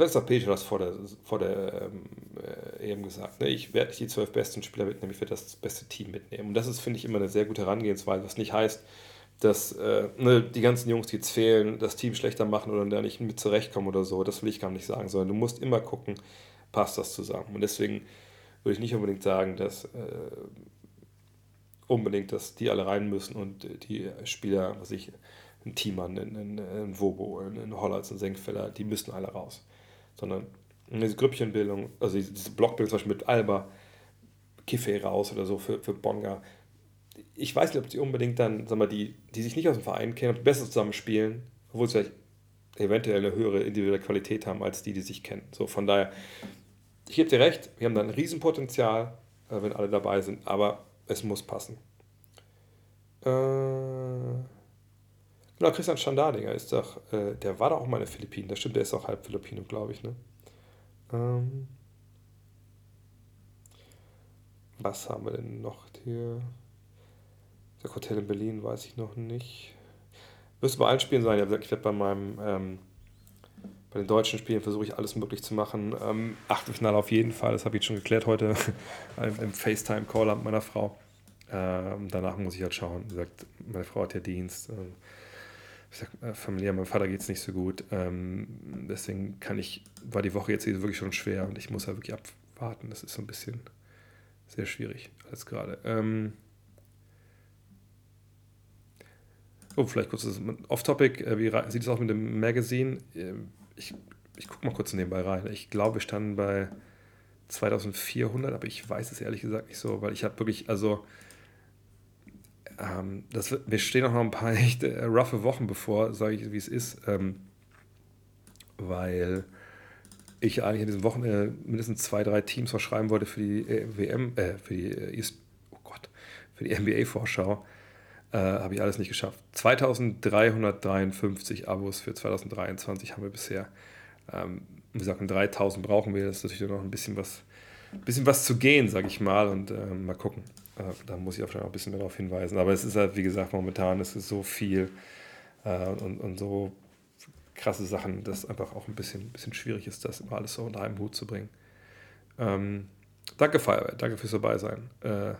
Vielleicht hat Peter das vor der, vor der ähm, äh, EM gesagt. Ne? Ich werde nicht die zwölf besten Spieler mitnehmen, ich werde das beste Team mitnehmen. Und das ist, finde ich, immer eine sehr gute Herangehensweise, was nicht heißt, dass äh, ne, die ganzen Jungs, die jetzt fehlen, das Team schlechter machen oder da nicht mit zurechtkommen oder so. Das will ich gar nicht sagen, sondern du musst immer gucken, passt das zusammen. Und deswegen würde ich nicht unbedingt sagen, dass äh, unbedingt, dass die alle rein müssen und die Spieler, was ich, ein ein, ein Wobo, ein, ein Hollatz, ein Senkfeller, die müssen alle raus sondern diese Grüppchenbildung, also diese Blockbildung zum Beispiel mit Alba, Kiffey raus oder so für, für Bonga. Ich weiß nicht, ob die unbedingt dann, sag mal, die, die sich nicht aus dem Verein kennen, ob die besser zusammenspielen, obwohl sie vielleicht eventuell eine höhere individuelle Qualität haben als die, die sich kennen. So, von daher, ich gebe dir recht, wir haben da ein Riesenpotenzial, äh, wenn alle dabei sind, aber es muss passen. Äh Genau, Christian Standardinger ist doch, äh, der war doch auch mal in den Philippinen. Das stimmt, der ist auch halb Filipino, glaube ich. Ne? Ähm, was haben wir denn noch hier? Der Hotel in Berlin weiß ich noch nicht. Müsste bei allen Spielen sein. Ich werde bei meinem, ähm, bei den deutschen Spielen versuche ich alles möglich zu machen. Ähm, Achtelfinale auf jeden Fall, das habe ich jetzt schon geklärt heute [laughs] im FaceTime-Call mit meiner Frau. Ähm, danach muss ich halt schauen. Wie gesagt, meine Frau hat ja Dienst. Ähm, ich sag, äh, familiär, meinem Vater geht es nicht so gut. Ähm, deswegen kann ich, war die Woche jetzt wirklich schon schwer und ich muss halt wirklich abwarten. Das ist so ein bisschen sehr schwierig als gerade. Ähm, oh, vielleicht kurz off-topic. Äh, wie sieht es aus mit dem Magazine? Ähm, ich, ich gucke mal kurz nebenbei rein. Ich glaube, wir standen bei 2400, aber ich weiß es ehrlich gesagt nicht so, weil ich habe wirklich, also ähm, das, wir stehen auch noch ein paar [laughs] echt äh, roughe Wochen bevor, sage ich, wie es ist, ähm, weil ich eigentlich in diesen Wochen äh, mindestens zwei, drei Teams verschreiben wollte für die äh, WM, äh, für die äh, oh Gott, für die NBA-Vorschau. Äh, habe ich alles nicht geschafft. 2353 Abos für 2023 haben wir bisher. Ähm, wie gesagt, 3000 brauchen wir. Das ist natürlich noch ein bisschen was, bisschen was zu gehen, sage ich mal. Und ähm, mal gucken. Äh, da muss ich auch schon ein bisschen mehr darauf hinweisen. Aber es ist halt, wie gesagt, momentan ist es so viel äh, und, und so krasse Sachen, dass einfach auch ein bisschen, bisschen schwierig ist, das immer alles so unter einem Hut zu bringen. Ähm, danke, Feuerwehr, danke fürs Dabeisein. Äh,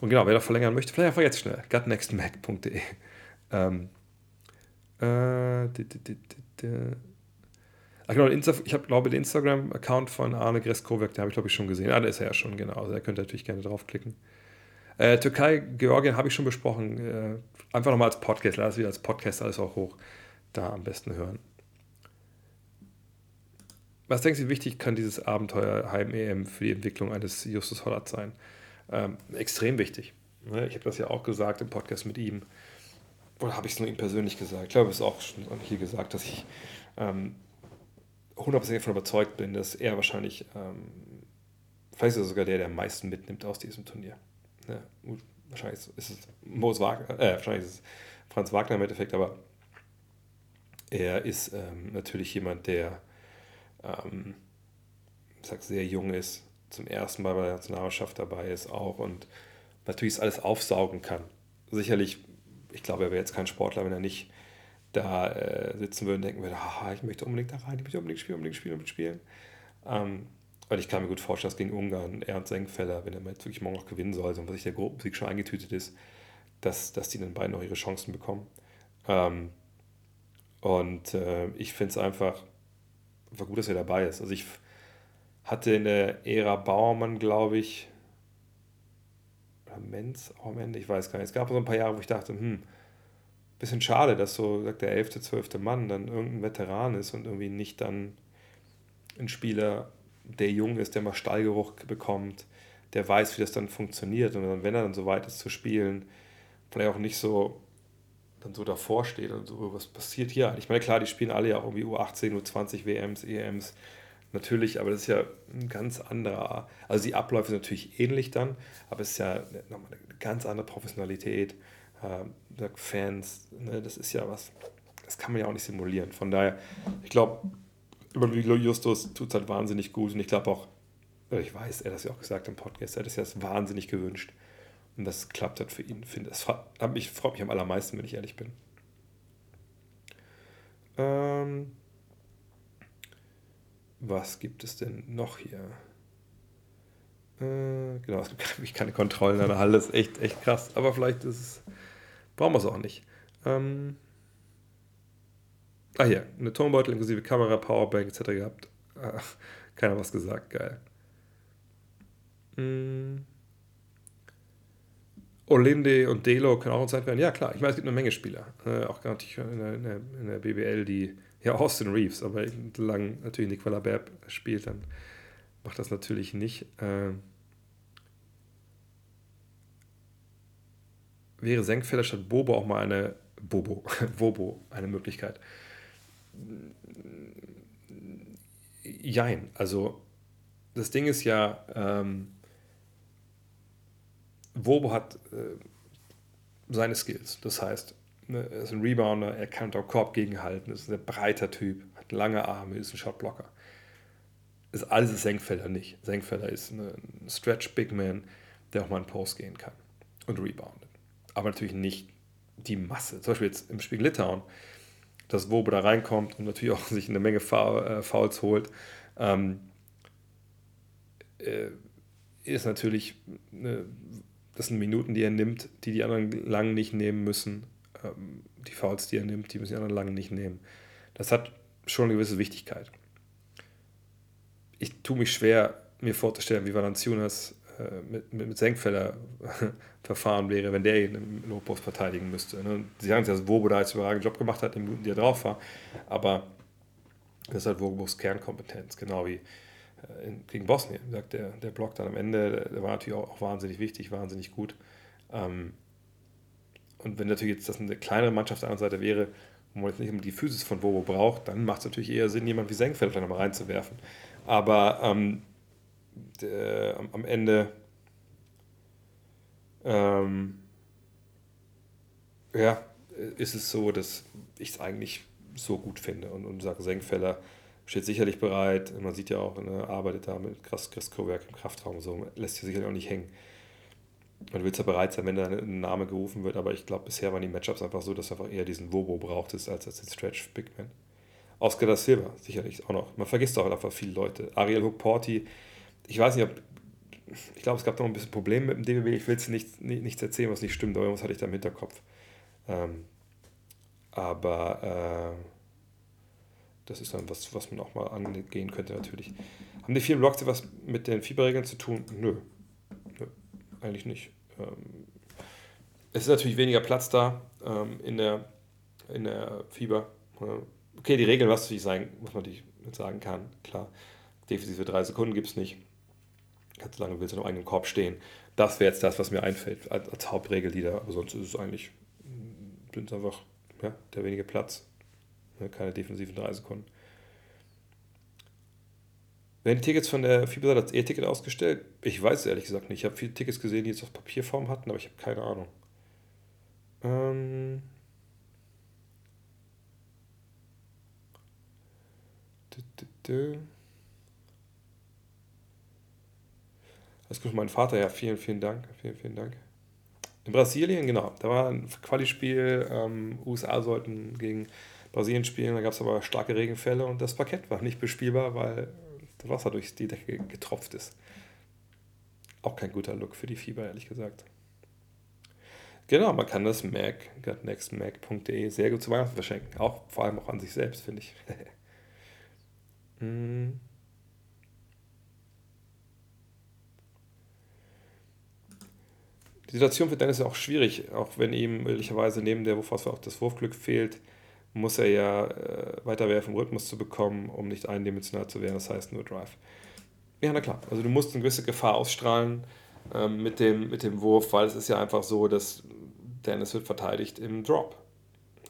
und genau, wer da verlängern möchte, vielleicht einfach jetzt schnell, gutnextmac.de. Ähm, äh, Ach genau, ich habe, glaube den Instagram-Account von Arne Greskowiak, den habe ich, glaube ich, schon gesehen. Ah, da ist er ja schon, genau. Also, da könnt ihr natürlich gerne draufklicken. Äh, Türkei, Georgien habe ich schon besprochen. Äh, einfach nochmal als Podcast, lass wieder als Podcast alles auch hoch. Da am besten hören. was denkst du, wichtig kann dieses Abenteuer Heim-EM für die Entwicklung eines Justus Hollert sein? Ähm, extrem wichtig. Ne? Ich habe das ja auch gesagt im Podcast mit ihm. Oder habe ich es nur ihm persönlich gesagt? Ich glaube, es ist auch schon hier gesagt, dass ich ähm, 100% davon überzeugt bin, dass er wahrscheinlich, ähm, vielleicht ist er sogar der, der am meisten mitnimmt aus diesem Turnier. Ja, wahrscheinlich ist es Moos Wagner, äh, wahrscheinlich ist es Franz Wagner im Endeffekt, aber er ist ähm, natürlich jemand, der ähm, ich sag, sehr jung ist, zum ersten Mal bei der Nationalmannschaft dabei ist auch und natürlich alles aufsaugen kann. Sicherlich, ich glaube, er wäre jetzt kein Sportler, wenn er nicht da äh, sitzen würde und denken würde, ich möchte unbedingt da rein, ich möchte unbedingt spielen, unbedingt spielen, unbedingt spielen. Ähm, und ich kann mir gut vorstellen, dass gegen Ungarn, er und Senkfeller, wenn er jetzt wirklich morgen noch gewinnen sollte und was sich der Gruppensieg schon eingetütet ist, dass, dass die dann beiden noch ihre Chancen bekommen. Ähm, und äh, ich finde es einfach, war gut, dass er dabei ist. Also ich hatte in der Ära Bauermann, glaube ich, oder Menz auch am Ende, ich weiß gar nicht. Es gab so ein paar Jahre, wo ich dachte, hm, bisschen schade, dass so sagt der elfte, zwölfte Mann dann irgendein Veteran ist und irgendwie nicht dann ein Spieler, der jung ist, der mal Stallgeruch bekommt, der weiß, wie das dann funktioniert und wenn er dann so weit ist zu spielen, vielleicht auch nicht so dann so davor steht und so, was passiert hier? Ich meine, klar, die spielen alle ja auch irgendwie U18, U20 WMs, EMs, natürlich, aber das ist ja ein ganz anderer, also die Abläufe sind natürlich ähnlich dann, aber es ist ja nochmal eine ganz andere Professionalität, äh, Fans, ne, das ist ja was, das kann man ja auch nicht simulieren. Von daher, ich glaube, über Justus tut es halt wahnsinnig gut und ich glaube auch, ich weiß, er hat das ja auch gesagt im Podcast, er hat es ja wahnsinnig gewünscht und das klappt hat für ihn. Finde, es hat mich, freut mich am allermeisten, wenn ich ehrlich bin. Ähm, was gibt es denn noch hier? Äh, genau, es gibt nämlich keine Kontrollen in der Halle, das ist echt, echt krass. Aber vielleicht ist es, brauchen wir es auch nicht. Ähm, ah hier, eine Tonbeutel inklusive Kamera, Powerbank etc. gehabt. Ah, [laughs] keiner was gesagt, geil. Mm. Olinde und Delo können auch entscheidend werden. Ja, klar. Ich meine, es gibt eine Menge Spieler. Äh, auch natürlich in der, in, der, in der, BBL, die. Ja, Austin Reeves, aber lang natürlich Nicola Berb spielt, dann macht das natürlich nicht. Äh, wäre Senkfelder statt Bobo auch mal eine. Bobo, [laughs] Bobo, eine Möglichkeit. Jein. Also, das Ding ist ja. Ähm, Wobo hat äh, seine Skills. Das heißt, ne, er ist ein Rebounder, er kann auch Korb gegenhalten, ist ein breiter Typ, hat lange Arme, ist ein Shotblocker. Das alles ist Senkfelder nicht. Senkfelder ist ein Stretch Big Man, der auch mal einen Post gehen kann und reboundet. Aber natürlich nicht die Masse. Zum Beispiel jetzt im Spiel Litauen, dass Wobo da reinkommt und natürlich auch [laughs] sich eine Menge äh, Fouls holt. Ähm, äh, ist natürlich eine das sind Minuten, die er nimmt, die die anderen lang nicht nehmen müssen. Ähm, die Fouls, die er nimmt, die müssen die anderen lang nicht nehmen. Das hat schon eine gewisse Wichtigkeit. Ich tue mich schwer, mir vorzustellen, wie Valanciunas äh, mit, mit, mit Senkfeller [laughs] verfahren wäre, wenn der ihn im Lobpost verteidigen müsste. Ne? Sie sagen dass Wobo da jetzt überragenden Job gemacht hat, in den Minuten, die er drauf war, aber das ist halt Wobos Kernkompetenz, genau wie äh, gegen Bosnien. Sagt der, der Block dann am Ende, der war natürlich auch, auch wahnsinnig wichtig, wahnsinnig gut. Ähm, und wenn natürlich jetzt das eine kleinere Mannschaft auf der anderen Seite wäre, wo man jetzt nicht immer die Physis von Bobo braucht, dann macht es natürlich eher Sinn, jemand wie Senkfeld dann mal reinzuwerfen. Aber ähm, der, am, am, Ende ähm, ja, ist es so, dass ich es eigentlich so gut finde und, und sage, Senkfeller steht sicherlich bereit. Man sieht ja auch, er arbeitet da mit Chris, Chris Kowerk im Kraftraum, so lässt sich sicherlich auch nicht hängen. Man will zwar bereit sein, wenn da ein Name gerufen wird, aber ich glaube, bisher waren die Matchups einfach so, dass er einfach eher diesen Wobo braucht, als, als den Stretch Big Man. Oscar da Silva, sicherlich auch noch. Man vergisst auch einfach viele Leute. Ariel Hook Porti, ich weiß nicht, ob. Ich glaube, es gab noch ein bisschen Probleme mit dem DBB. Ich will es nicht, nicht, nichts erzählen, was nicht stimmt, aber irgendwas hatte ich da im Hinterkopf. Ähm, aber. Äh, das ist dann was, was man auch mal angehen könnte natürlich. Haben die vielen Blocks was mit den Fieberregeln zu tun? Nö. Nö eigentlich nicht. Ähm, es ist natürlich weniger Platz da ähm, in, der, in der Fieber. Okay, die Regeln was sein, muss man natürlich sagen kann, klar, defensive drei Sekunden gibt es nicht. Kannst du lange willst du noch eigenen Korb stehen. Das wäre jetzt das, was mir einfällt als, als Hauptregel, die da, aber sonst ist es eigentlich sind einfach ja, der wenige Platz. Keine defensiven drei Sekunden. Werden Tickets von der FIBA als E-Ticket ausgestellt? Ich weiß es ehrlich gesagt nicht. Ich habe viele Tickets gesehen, die jetzt auf Papierform hatten, aber ich habe keine Ahnung. Ähm. Das kommt mein Vater, ja, vielen, vielen Dank. Vielen, vielen Dank. In Brasilien, genau. Da war ein Quali-Spiel. Ähm, USA sollten gegen Brasilien spielen. Da gab es aber starke Regenfälle und das Parkett war nicht bespielbar, weil das Wasser durch die Decke getropft ist. Auch kein guter Look für die Fieber, ehrlich gesagt. Genau, man kann das Mac, gotnextmac.de, sehr gut zu Weihnachten verschenken. Auch vor allem auch an sich selbst, finde ich. hm. [laughs] Die Situation für Dennis ist auch schwierig, auch wenn ihm möglicherweise neben der Wurfphase auch das Wurfglück fehlt, muss er ja äh, weiterwerfen, um Rhythmus zu bekommen, um nicht eindimensional zu werden, das heißt nur Drive. Ja, na klar, also du musst eine gewisse Gefahr ausstrahlen ähm, mit, dem, mit dem Wurf, weil es ist ja einfach so, dass Dennis wird verteidigt im Drop.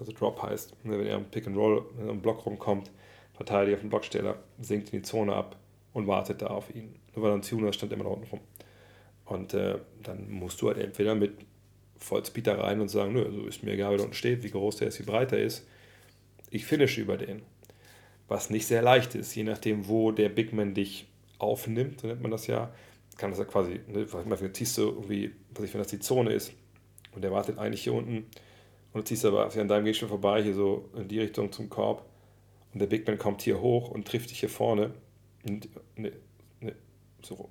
Also Drop heißt, ne, wenn er im Pick and Roll in einem Block rumkommt, verteidigt auf den Blocksteller, sinkt in die Zone ab und wartet da auf ihn. Nur weil er ein Tuner stand immer da unten rum. Und äh, dann musst du halt entweder mit Vollspeed da rein und sagen, nö, also ist mir egal, wer da unten steht, wie groß der ist, wie breit er ist. Ich finish über den. Was nicht sehr leicht ist, je nachdem, wo der Bigman dich aufnimmt, so nennt man das ja, kann das ja quasi, ne, manchmal ziehst du irgendwie, was ich, wenn das die Zone ist, und der wartet eigentlich hier unten, und du ziehst aber an deinem Gegenstand vorbei, hier so in die Richtung zum Korb, und der Bigman kommt hier hoch und trifft dich hier vorne, ne, ne, so,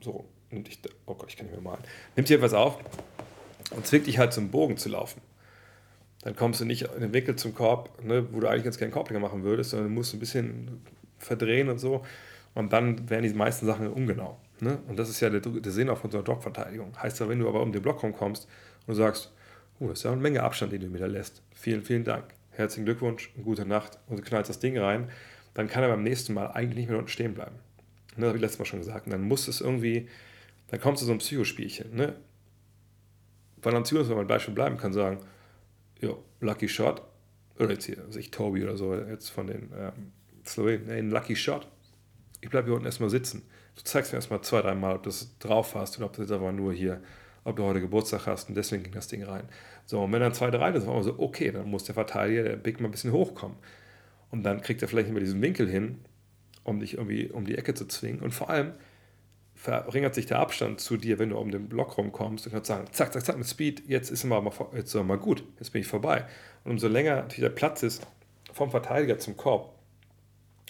so, nimmt dich, oh Gott, ich kann nicht mehr malen, nimmt hier etwas auf und zwingt dich halt zum Bogen zu laufen. Dann kommst du nicht in den Winkel zum Korb, ne, wo du eigentlich ganz gerne Korblinge machen würdest, sondern du musst ein bisschen verdrehen und so. Und dann werden die meisten Sachen ungenau. Ne? Und das ist ja der, der Sinn auch von so einer Blockverteidigung. Heißt ja, wenn du aber um den Block kommst und sagst, oh, das ist ja eine Menge Abstand, den du mir da lässt. Vielen, vielen Dank. Herzlichen Glückwunsch, gute Nacht und du knallst das Ding rein, dann kann er beim nächsten Mal eigentlich nicht mehr unten stehen bleiben. Ne, das habe ich letztes Mal schon gesagt. Und dann muss es irgendwie dann kommt zu so einem Psychospielchen. Ne? Dann wenn man Beispiel bleiben kann, sagen, jo, Lucky Shot, oder jetzt hier, also ich Tobi oder so, jetzt von den ähm, Slowenen, ein Lucky Shot. Ich bleibe hier unten erstmal sitzen. Du zeigst mir erstmal zwei, drei Mal, ob du es drauf hast oder ob du jetzt aber nur hier, ob du heute Geburtstag hast und deswegen ging das Ding rein. So, und wenn dann zwei, drei ist, war so, okay, dann muss der Verteidiger, der Big mal ein bisschen hochkommen. Und dann kriegt er vielleicht nicht diesen Winkel hin, um dich irgendwie um die Ecke zu zwingen. Und vor allem, verringert sich der Abstand zu dir, wenn du um den Block rumkommst und kannst sagen, zack, zack, zack, mit Speed, jetzt ist mal, jetzt ist mal gut, jetzt bin ich vorbei. Und umso länger der Platz ist vom Verteidiger zum Korb,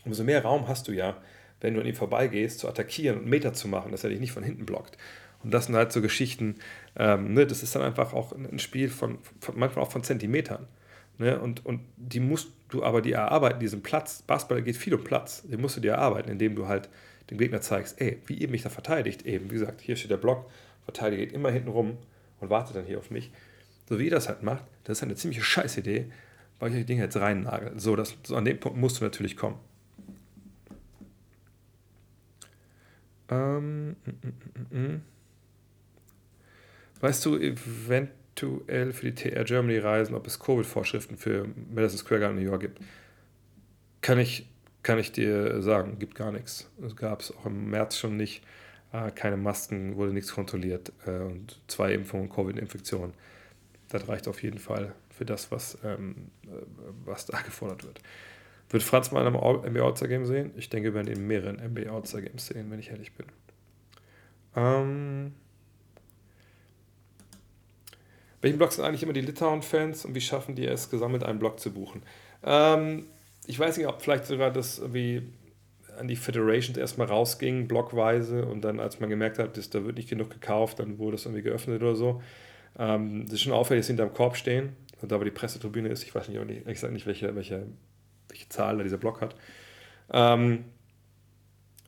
umso mehr Raum hast du ja, wenn du an ihm vorbeigehst, zu attackieren und Meter zu machen, dass er dich nicht von hinten blockt. Und das sind halt so Geschichten, ähm, ne, das ist dann einfach auch ein Spiel von, von manchmal auch von Zentimetern. Ne? Und, und die musst du aber die erarbeiten, diesen Platz. Basketball geht viel um Platz, den musst du dir erarbeiten, indem du halt dem Gegner zeigst, ey, wie ihr mich da verteidigt, eben, wie gesagt, hier steht der Block, Verteidiger geht immer hinten rum und wartet dann hier auf mich. So wie ihr das halt macht, das ist eine ziemliche Scheißidee, weil ich die Dinge jetzt reinnagel. So, das, so an dem Punkt musst du natürlich kommen. Ähm, mm, mm, mm, weißt du eventuell für die TR Germany Reisen, ob es Covid-Vorschriften für Madison Square Garden New York gibt? Kann ich kann ich dir sagen, gibt gar nichts. Es gab es auch im März schon nicht. Äh, keine Masken, wurde nichts kontrolliert äh, und zwei Impfungen, Covid-Infektionen. Das reicht auf jeden Fall für das, was, ähm, äh, was da [laughs] gefordert wird. Wird Franz mal am NBA All-Star Game sehen? Ich denke, wir werden in mehreren NBA All-Star Games sehen, wenn ich ehrlich bin. Ähm, welchen Blog sind eigentlich immer die Litauen-Fans und wie schaffen die es, gesammelt einen Blog zu buchen? Ähm, ich weiß nicht, ob vielleicht sogar das irgendwie an die Federations erstmal rausging, blockweise, und dann, als man gemerkt hat, dass da wird nicht genug gekauft, dann wurde es irgendwie geöffnet oder so. Ähm, das ist schon auffällig, dass sie hinterm Korb stehen, und da aber die Pressetribüne ist, ich weiß nicht, ich sage nicht, welche, welche, welche Zahl da dieser Block hat. Ähm,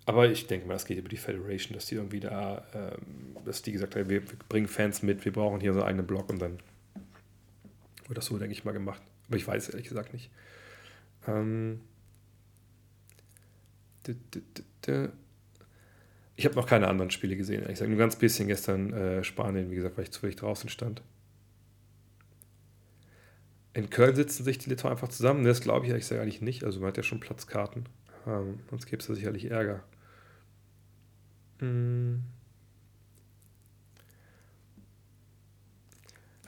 aber ich denke mal, das geht über die Federation, dass die irgendwie da, ähm, dass die gesagt haben, wir, wir bringen Fans mit, wir brauchen hier einen eigenen Block und dann wird das so, denke ich mal, gemacht. Aber ich weiß ehrlich gesagt nicht. Ähm, Ich habe noch keine anderen Spiele gesehen. Ich sage nur ganz bisschen gestern äh, Spanien, wie gesagt, weil ich zufällig draußen stand. In Köln sitzen sich die Litauer einfach zusammen. Das glaube ich ehrlich gesagt eigentlich nicht. Also man hat ja schon Platzkarten. Ähm, sonst gäbe es da sicherlich Ärger. Hm.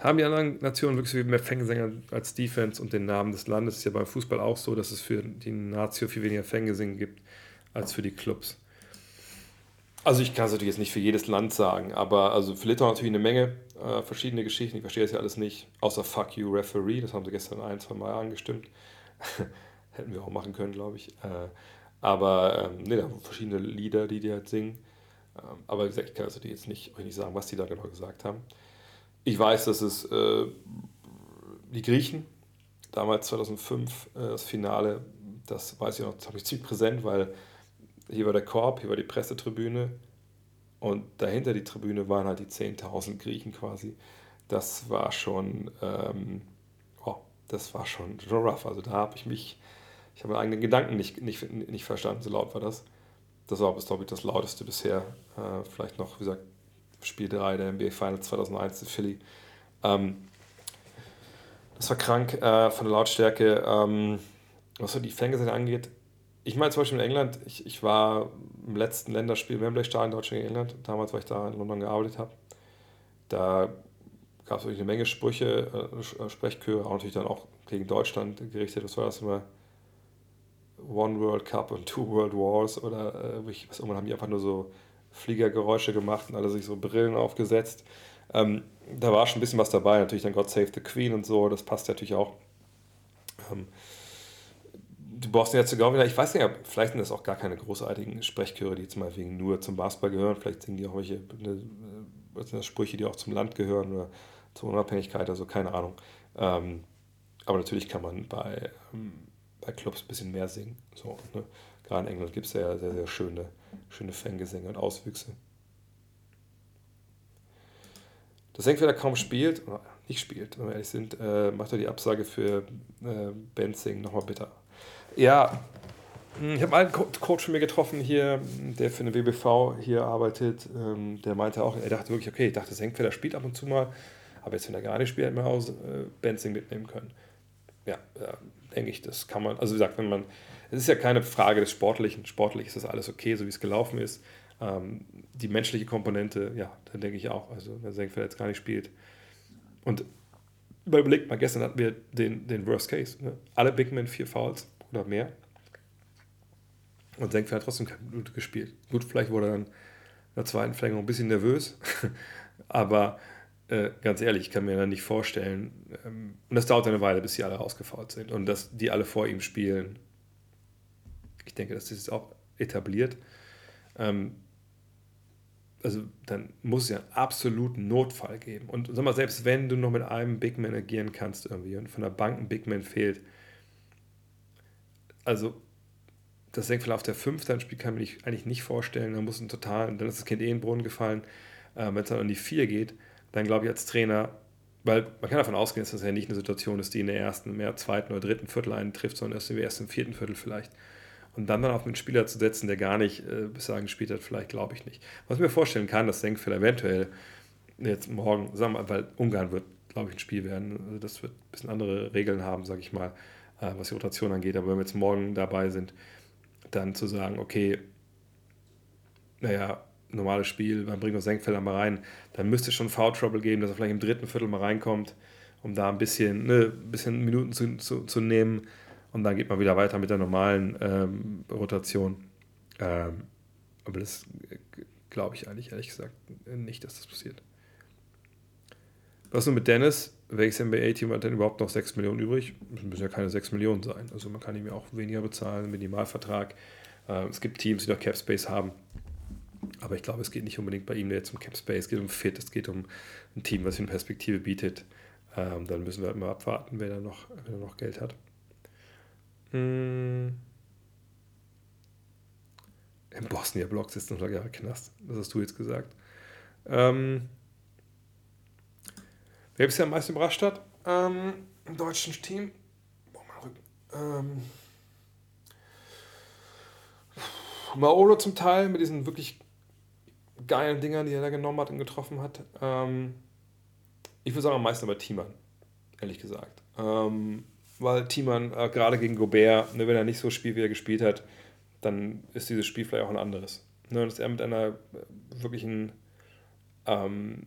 Haben die anderen Nationen wirklich viel mehr Fängesänger als Defense und den Namen des Landes? Ist ja beim Fußball auch so, dass es für die Nazio viel weniger Fängesänger gibt als für die Clubs. Also ich kann es natürlich jetzt nicht für jedes Land sagen, aber also für Litauen natürlich eine Menge äh, verschiedene Geschichten. Ich verstehe das ja alles nicht, außer Fuck You Referee, das haben sie gestern ein, zwei Mal angestimmt. [laughs] Hätten wir auch machen können, glaube ich. Äh, aber ähm, ne, da verschiedene Lieder, die die halt singen. Ähm, aber wie gesagt, ich kann also jetzt nicht, nicht sagen, was die da genau gesagt haben. Ich weiß, dass es äh, die Griechen, damals 2005, äh, das Finale, das weiß ich noch, das habe ich ziemlich präsent, weil hier war der Korb, hier war die Pressetribüne und dahinter die Tribüne waren halt die 10.000 Griechen quasi. Das war schon, ähm, oh, das war schon, schon rough. Also da habe ich mich, ich habe meine eigenen Gedanken nicht, nicht, nicht verstanden, so laut war das. Das war, glaube ich, das lauteste bisher. Äh, vielleicht noch, wie gesagt, Spiel 3 der NBA Finals 2001 in Philly. Ähm, das war krank äh, von der Lautstärke. Ähm, was so die Fangesänge angeht, ich meine zum Beispiel in England, ich, ich war im letzten Länderspiel Wembley Stadion Deutschland gegen England, damals, weil ich da in London gearbeitet habe. Da gab es wirklich eine Menge Sprüche, äh, Sprechchöre, auch natürlich dann auch gegen Deutschland gerichtet. Was war das immer? One World Cup und [laughs] Two World Wars oder äh, was immer haben die einfach nur so Fliegergeräusche gemacht und alle sich so Brillen aufgesetzt. Ähm, da war schon ein bisschen was dabei, natürlich dann God Save the Queen und so, das passt natürlich auch. Ähm, die Bosnien-Herzegowina, ich weiß nicht, vielleicht sind das auch gar keine großartigen Sprechchöre, die jetzt mal wegen nur zum Basketball gehören. Vielleicht sind die auch welche sind das Sprüche, die auch zum Land gehören oder zur Unabhängigkeit, also keine Ahnung. Ähm, aber natürlich kann man bei, ähm, bei Clubs ein bisschen mehr singen. So, ne? Gerade in England gibt es ja sehr, sehr schöne, schöne Fangesänge und Auswüchse. Das entweder kaum spielt oder nicht spielt, wenn wir ehrlich sind, äh, macht er die Absage für äh, Benzing nochmal bitter. Ja, hm, ich habe einen Coach von mir getroffen hier, der für eine WBV hier arbeitet. Ähm, der meinte auch, er dachte wirklich, okay, ich dachte, Senkfelder spielt ab und zu mal, aber jetzt, wenn er gar nicht spielt, hätte man auch äh, Benzing mitnehmen können. Ja, denke ich, das kann man, also wie gesagt, wenn man, es ist ja keine Frage des Sportlichen, sportlich ist das alles okay, so wie es gelaufen ist. Ähm, die menschliche Komponente, ja, dann denke ich auch, also wenn Senkfelder jetzt gar nicht spielt. Und überlegt mal, gestern hatten wir den, den Worst Case. Ne? Alle Big Men, vier Fouls oder mehr. Und Senkfeld hat trotzdem keine Minute gespielt. Gut, vielleicht wurde er dann in der zweiten Verlängerung ein bisschen nervös, [laughs] aber äh, ganz ehrlich, ich kann mir dann nicht vorstellen, ähm, und das dauert eine Weile, bis sie alle rausgefault sind und dass die alle vor ihm spielen. Ich denke, das ist auch etabliert. Ähm, also dann muss es ja einen absoluten Notfall geben. Und sag mal, selbst wenn du noch mit einem Big Man agieren kannst irgendwie und von der Bank ein Big Man fehlt, also das Senkverlauf der 5 dann Spiel kann man sich eigentlich nicht vorstellen. Da muss ein total, dann ist das Kind eh in den Brunnen gefallen. Äh, Wenn es dann an die 4 geht, dann glaube ich als Trainer, weil man kann davon ausgehen, dass das ja nicht eine Situation ist, die in der ersten, mehr zweiten oder dritten Viertel einen trifft, sondern erst im ersten, vierten Viertel vielleicht. Und dann dann auf einen Spieler zu setzen, der gar nicht äh, bis dahin gespielt hat, vielleicht glaube ich nicht. Was ich mir vorstellen kann, dass Senkfeld eventuell jetzt morgen, sagen wir mal, weil Ungarn wird, glaube ich, ein Spiel werden. Also das wird ein bisschen andere Regeln haben, sage ich mal äh, was die Rotation angeht. Aber wenn wir jetzt morgen dabei sind, dann zu sagen, okay, naja, normales Spiel, man bringt noch Senkfelder mal rein, dann müsste es schon Foul Trouble geben, dass er vielleicht im dritten Viertel mal reinkommt, um da ein bisschen, ne, bisschen Minuten zu, zu, zu nehmen. Und dann geht man wieder weiter mit der normalen ähm, Rotation. Ähm, aber das glaube ich eigentlich ehrlich gesagt nicht, dass das passiert. Was nun mit Dennis? welches NBA-Team hat denn überhaupt noch 6 Millionen übrig? Das müssen ja keine 6 Millionen sein. Also man kann ihm ja auch weniger bezahlen, Minimalvertrag. Äh, es gibt Teams, die noch Cap Space haben. Aber ich glaube, es geht nicht unbedingt bei ihm jetzt um Cap Space, es geht um Fit, es geht um ein Team, was ihm Perspektive bietet. Ähm, dann müssen wir halt mal abwarten, wer da noch, wer da noch Geld hat. Hm. Im Bosnia-Block sitzt noch Jahre Knast. Das hast du jetzt gesagt. Ähm, Wer bisher am meisten überrascht hat ähm, im deutschen Team? Boah, mein Rücken. Ähm, Maolo zum Teil mit diesen wirklich geilen Dingern, die er da genommen hat und getroffen hat. Ähm, ich würde sagen, am meisten aber Thiemann, ehrlich gesagt. Ähm, weil Thiemann äh, gerade gegen Gobert, ne, wenn er nicht so spielt, wie er gespielt hat, dann ist dieses Spiel vielleicht auch ein anderes. Ne, dass er mit einer äh, wirklichen ähm,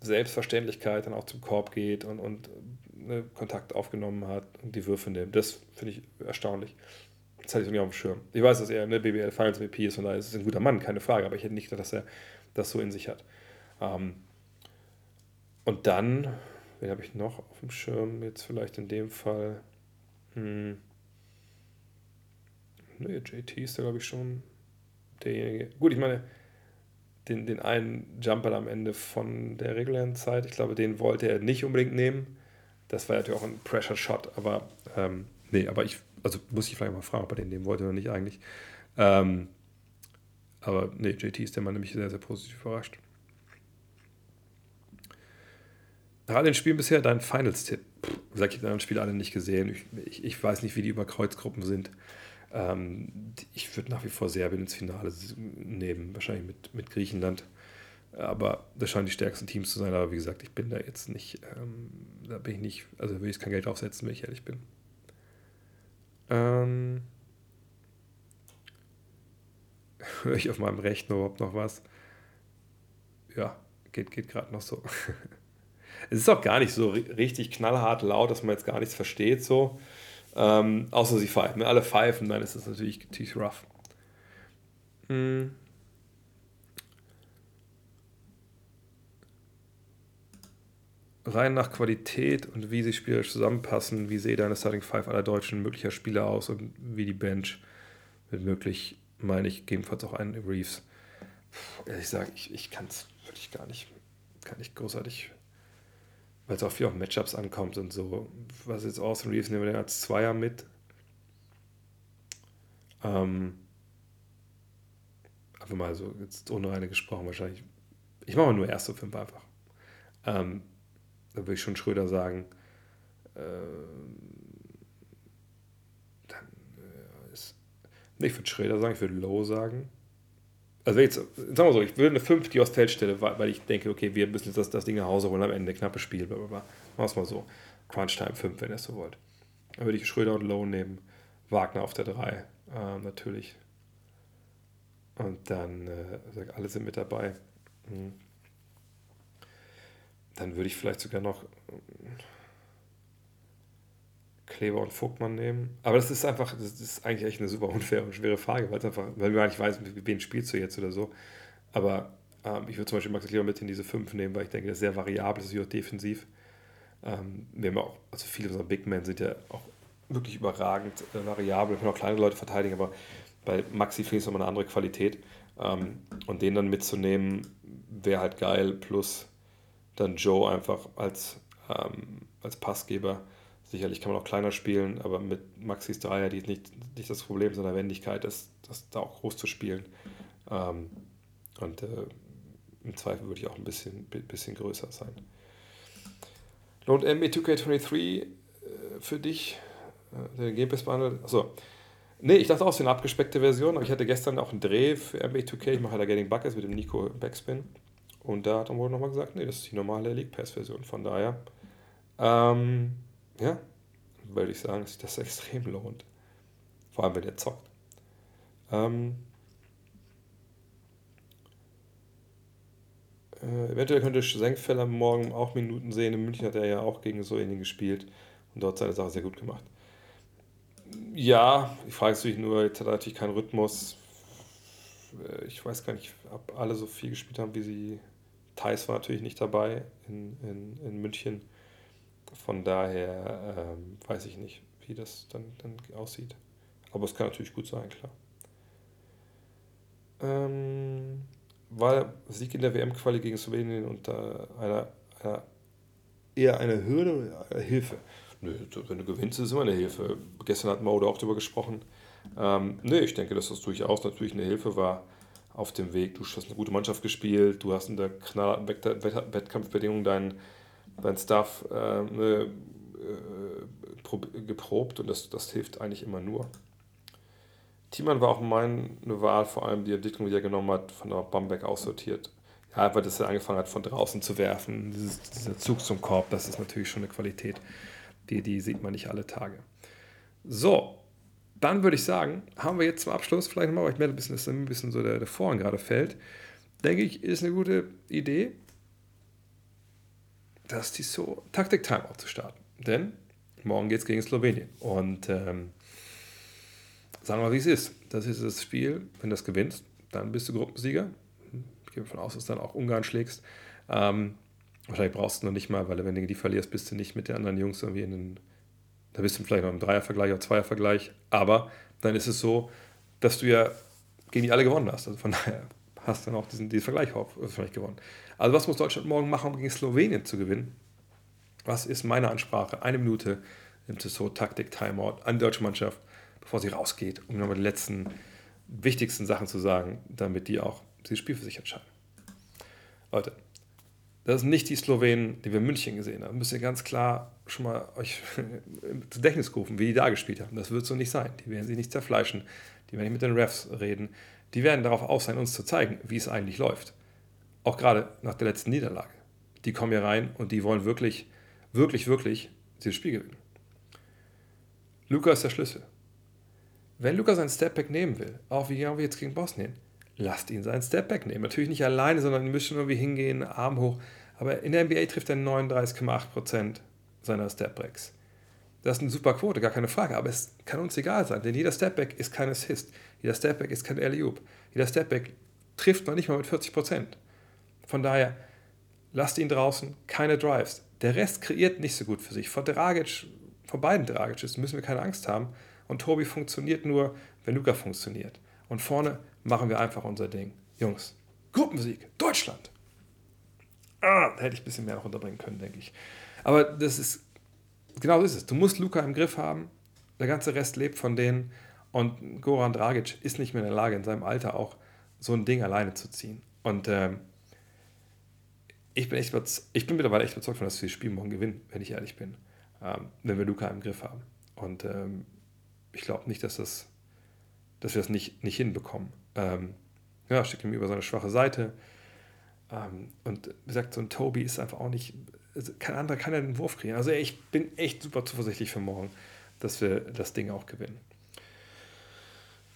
Selbstverständlichkeit dann auch zum Korb geht und, und ne, Kontakt aufgenommen hat und die Würfe nimmt. Das finde ich erstaunlich. Das hatte ich nicht auf dem Schirm. Ich weiß, dass er eine BBL Finals MVP ist, von daher ist es ein guter Mann, keine Frage, aber ich hätte nicht gedacht, dass er das so in sich hat. Ähm, und dann, wen habe ich noch auf dem Schirm? Jetzt vielleicht in dem Fall. Hm, ne, JT ist da, glaube ich, schon derjenige. Gut, ich meine, den, den einen Jumper am Ende von der regulären Zeit, ich glaube, den wollte er nicht unbedingt nehmen. Das war natürlich auch ein Pressure Shot, aber ähm, nee, aber ich also muss ich vielleicht mal fragen, ob er den nehmen wollte oder nicht eigentlich. Ähm, aber nee, JT ist der Mann nämlich sehr, sehr positiv überrascht. Nach all den Spielen bisher dein Finals-Tipp. Ich habe die anderen Spiele alle nicht gesehen. Ich, ich, ich, weiß nicht, wie die Überkreuzgruppen sind. Ähm, ich würde nach wie vor Serbien ins Finale nehmen, wahrscheinlich mit, mit Griechenland. Aber das scheinen die stärksten Teams zu sein. Aber wie gesagt, ich bin da jetzt nicht, ähm, da bin ich nicht, also will ich kein Geld aufsetzen, wenn ich ehrlich bin. Ähm, [laughs] höre ich auf meinem Rechner überhaupt noch was? Ja, geht, geht gerade noch so. [laughs] es ist auch gar nicht so richtig knallhart laut, dass man jetzt gar nichts versteht, so. Ähm, außer sie pfeifen. Wenn alle pfeifen, dann ist es natürlich tief rough. Hm. rein nach Qualität und wie sie spielerisch zusammenpassen, wie sehe deine Starting Five aller deutschen möglicher Spieler aus und wie die Bench wird möglich, meine ich, gegebenenfalls auch einen Reeves. Ehrlich gesagt, ich, ich kann es wirklich gar nicht, kann nicht großartig, weil es auch viel auf Matchups ankommt und so. Was jetzt Austin Reeves nehmen wir denn als Zweier mit? Ähm, einfach mal so, jetzt ohne reine gesprochen wahrscheinlich. Ich mache mal nur erste fünf einfach. Ähm, da würde ich schon Schröder sagen. Äh, dann äh, ist, ich würde Schröder sagen, ich würde Low sagen. Also jetzt, sagen wir so, ich würde eine 5 die Feld stelle, weil ich denke, okay, wir müssen jetzt das, das Ding nach Hause holen am Ende, knappes Spiel, blablabla. Machen wir es mal so. Crunch Time 5, wenn ihr es so wollt. Dann würde ich Schröder und Low nehmen. Wagner auf der 3, äh, natürlich. Und dann, äh, alle sind mit dabei. Mhm dann würde ich vielleicht sogar noch Kleber und Vogtmann nehmen. Aber das ist einfach, das ist eigentlich echt eine super [laughs] unfaire und schwere Frage, weil es einfach, weil du gar nicht weißt, mit wen spielst du jetzt oder so. Aber ähm, ich würde zum Beispiel Max Kleber mit in diese 5 nehmen, weil ich denke, das ist sehr variabel, das ist auch defensiv. Ähm, wir haben auch, also viele unserer Big Men sind ja auch wirklich überragend äh, variabel. Wir können auch kleine Leute verteidigen, aber bei Maxi finde ich es nochmal eine andere Qualität. Ähm, und den dann mitzunehmen, wäre halt geil. Plus dann Joe einfach als, ähm, als Passgeber. Sicherlich kann man auch kleiner spielen, aber mit Maxis Dreier, die ist nicht, nicht das Problem seiner Wendigkeit, das, das da auch groß zu spielen. Ähm, und äh, im Zweifel würde ich auch ein bisschen, bisschen größer sein. Lohnt NBA 2K23 äh, für dich äh, den Game Pass behandelt? Achso. Nee, ich dachte auch, es ist eine abgespeckte Version, aber ich hatte gestern auch einen Dreh für NBA 2K. Ich mache da Getting Buckets mit dem Nico Backspin. Und da hat er wohl nochmal gesagt, nee, das ist die normale League Pass-Version. Von daher, ähm, ja, würde ich sagen, dass sich das [laughs] extrem lohnt. Vor allem, wenn ihr zockt. Ähm, äh, eventuell könnte Senkfeller morgen auch Minuten sehen. In München hat er ja auch gegen so ähnlich gespielt und dort seine Sache sehr gut gemacht. Ja, ich frage natürlich nur, jetzt hat er natürlich keinen Rhythmus. Äh, ich weiß gar nicht, ob alle so viel gespielt haben, wie sie Thais war natürlich nicht dabei in, in, in München. Von daher ähm, weiß ich nicht, wie das dann, dann aussieht. Aber es kann natürlich gut sein, klar. Ähm, war Sieg in der WM-Quali gegen Slowenien unter einer, einer, eher eine Hürde oder Hilfe? Nö, wenn du gewinnst, ist es immer eine Hilfe. Gestern hat Maude auch darüber gesprochen. Ähm, nö, ich denke, dass das durchaus natürlich eine Hilfe war auf dem Weg. Du hast eine gute Mannschaft gespielt, du hast in der knallharten Wettkampfbedingungen deinen dein Stuff äh, ne, äh, geprobt und das, das hilft eigentlich immer nur. Thiemann war auch meine Wahl, vor allem die Entwicklung, die er genommen hat, von der Bamberg aussortiert. Ja, weil das er angefangen hat, von draußen zu werfen. Dieses, dieser Zug zum Korb, das ist natürlich schon eine Qualität, die, die sieht man nicht alle Tage. So, dann würde ich sagen, haben wir jetzt zum Abschluss, vielleicht nochmal, weil ich merke ein bisschen, dass ein bisschen so der, der Vorhang gerade fällt, denke ich, ist eine gute Idee, das die so Taktik-Timeout zu starten. Denn morgen geht es gegen Slowenien. Und ähm, sagen wir mal, wie es ist. Das ist das Spiel, wenn du das gewinnst, dann bist du Gruppensieger. Ich gehe davon aus, dass du dann auch Ungarn schlägst. Ähm, wahrscheinlich brauchst du noch nicht mal, weil wenn du die verlierst, bist du nicht mit den anderen Jungs irgendwie in den da bist du vielleicht noch im Dreiervergleich oder Zweiervergleich, aber dann ist es so, dass du ja gegen die alle gewonnen hast. Also von daher hast dann auch diesen, diesen Vergleich wahrscheinlich gewonnen. Also was muss Deutschland morgen machen, um gegen Slowenien zu gewinnen? Was ist meine Ansprache? Eine Minute im Tissot Taktik Timeout an die deutsche Mannschaft, bevor sie rausgeht, um nochmal die letzten wichtigsten Sachen zu sagen, damit die auch dieses Spiel für sich entscheiden. Leute, das sind nicht die Slowenen, die wir in München gesehen haben. Müsst ihr ganz klar schon mal euch [laughs] zu Gedächtnis rufen, wie die da gespielt haben. Das wird so nicht sein. Die werden sich nicht zerfleischen. Die werden nicht mit den Refs reden. Die werden darauf aus sein, uns zu zeigen, wie es eigentlich läuft. Auch gerade nach der letzten Niederlage. Die kommen hier rein und die wollen wirklich, wirklich, wirklich dieses Spiel gewinnen. Luca ist der Schlüssel. Wenn Luca seinen Stepback nehmen will, auch wie jetzt gegen Bosnien, lasst ihn seinen Stepback nehmen. Natürlich nicht alleine, sondern ihr müsst schon irgendwie hingehen, Arm hoch. Aber in der NBA trifft er 39,8% seiner Stepbacks. Das ist eine super Quote, gar keine Frage. Aber es kann uns egal sein, denn jeder Stepback ist kein Assist. Jeder Stepback ist kein alley Jeder Stepback trifft man nicht mal mit 40%. Von daher, lasst ihn draußen, keine Drives. Der Rest kreiert nicht so gut für sich. Vor Dragic, vor beiden Dragics müssen wir keine Angst haben. Und Tobi funktioniert nur, wenn Luca funktioniert. Und vorne machen wir einfach unser Ding. Jungs, Gruppensieg, Deutschland. Ah, da hätte ich ein bisschen mehr noch unterbringen können, denke ich. Aber das ist, genau so ist es. Du musst Luca im Griff haben. Der ganze Rest lebt von denen. Und Goran Dragic ist nicht mehr in der Lage, in seinem Alter auch so ein Ding alleine zu ziehen. Und ähm, ich, bin echt, ich bin mittlerweile echt überzeugt von, dass wir das Spiel morgen gewinnen, wenn ich ehrlich bin. Ähm, wenn wir Luca im Griff haben. Und ähm, ich glaube nicht, dass, das, dass wir das nicht, nicht hinbekommen ähm, ja, schickt ihm über seine schwache Seite. Ähm, und wie gesagt, so ein Toby ist einfach auch nicht, also kein anderer kann ja den Wurf kriegen. Also ich bin echt super zuversichtlich für morgen, dass wir das Ding auch gewinnen.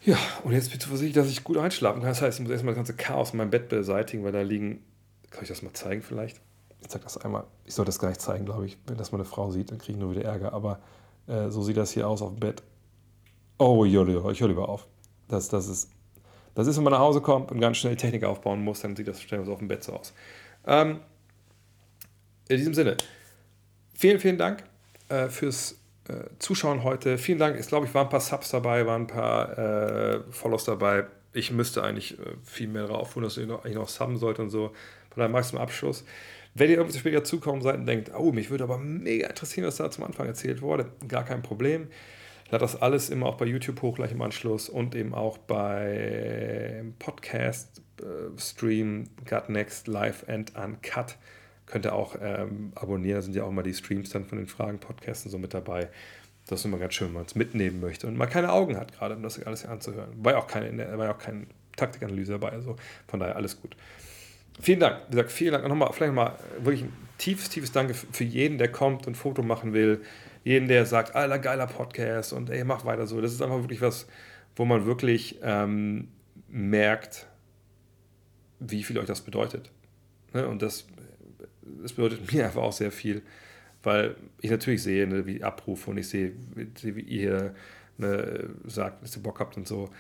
Ja, und jetzt bin ich zuversichtlich, dass ich gut einschlafen kann. Das heißt, ich muss erstmal das ganze Chaos in meinem Bett beseitigen, weil da liegen, kann ich das mal zeigen vielleicht? Ich zeige das einmal. Ich sollte das gar nicht zeigen, glaube ich. Wenn das meine Frau sieht, dann kriege ich nur wieder Ärger. Aber äh, so sieht das hier aus auf dem Bett. Oh, ich höre lieber, ich höre lieber auf. Das, das ist das ist, wenn man nach Hause kommt und ganz schnell Technik aufbauen muss, dann sieht das stellenweise auf dem Bett so aus. Ähm, in diesem Sinne, vielen, vielen Dank äh, fürs Zuschauen heute. Vielen Dank. Ich glaube, ich waren ein paar Subs dabei, waren ein paar äh, Follows dabei. Ich müsste eigentlich äh, viel mehr darauf tun, dass ihr noch, noch subben sollt und so. Von daher magst du zum Abschluss. Wenn ihr irgendwie später zukommen seid und denkt, oh, mich würde aber mega interessieren, was da zum Anfang erzählt wurde, gar kein Problem. Ich lade das alles immer auch bei YouTube hoch, gleich im Anschluss und eben auch bei Podcast, äh, Stream, Gut Next, Live and Uncut. Könnt ihr auch ähm, abonnieren, da sind ja auch mal die Streams dann von den Fragen-Podcasten so mit dabei. Das ist immer ganz schön, wenn man es mitnehmen möchte und mal keine Augen hat, gerade um das alles anzuhören. War ja auch keine, war ja auch keine Taktikanalyse dabei, also von daher alles gut. Vielen Dank. Wie gesagt, vielen Dank. Nochmal, vielleicht nochmal wirklich ein tiefes, tiefes Danke für jeden, der kommt und ein Foto machen will jeden, der sagt, alter, geiler Podcast und ey, mach weiter so. Das ist einfach wirklich was, wo man wirklich ähm, merkt, wie viel euch das bedeutet. Ne? Und das, das bedeutet [laughs] mir einfach auch sehr viel, weil ich natürlich sehe, ne, wie Abrufe und ich sehe, wie, wie ihr ne, sagt, dass ihr Bock habt und so.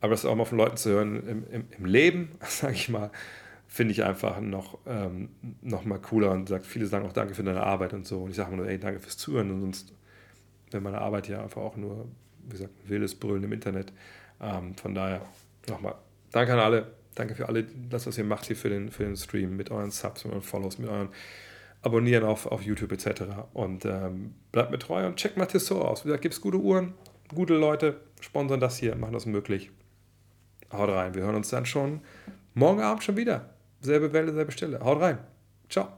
Aber das auch mal von Leuten zu hören im, im, im Leben, [laughs] sage ich mal, finde ich einfach noch, ähm, noch mal cooler und sagt, viele sagen auch Danke für deine Arbeit und so. Und ich sage nur, ey, danke fürs Zuhören und sonst wäre meine Arbeit ja einfach auch nur, wie gesagt, wildes Brüllen im Internet. Ähm, von daher nochmal danke an alle. Danke für alle, das, was ihr macht hier für den, für den Stream mit euren Subs, mit euren Follows, mit euren Abonnieren auf, auf YouTube etc. Und ähm, bleibt mir treu und checkt mal Tissot aus. Wie gesagt, gibt es gute Uhren, gute Leute, sponsern das hier, machen das möglich. Haut rein, wir hören uns dann schon morgen Abend schon wieder. Selbe Welle, selbe Stelle. Haut rein. Ciao.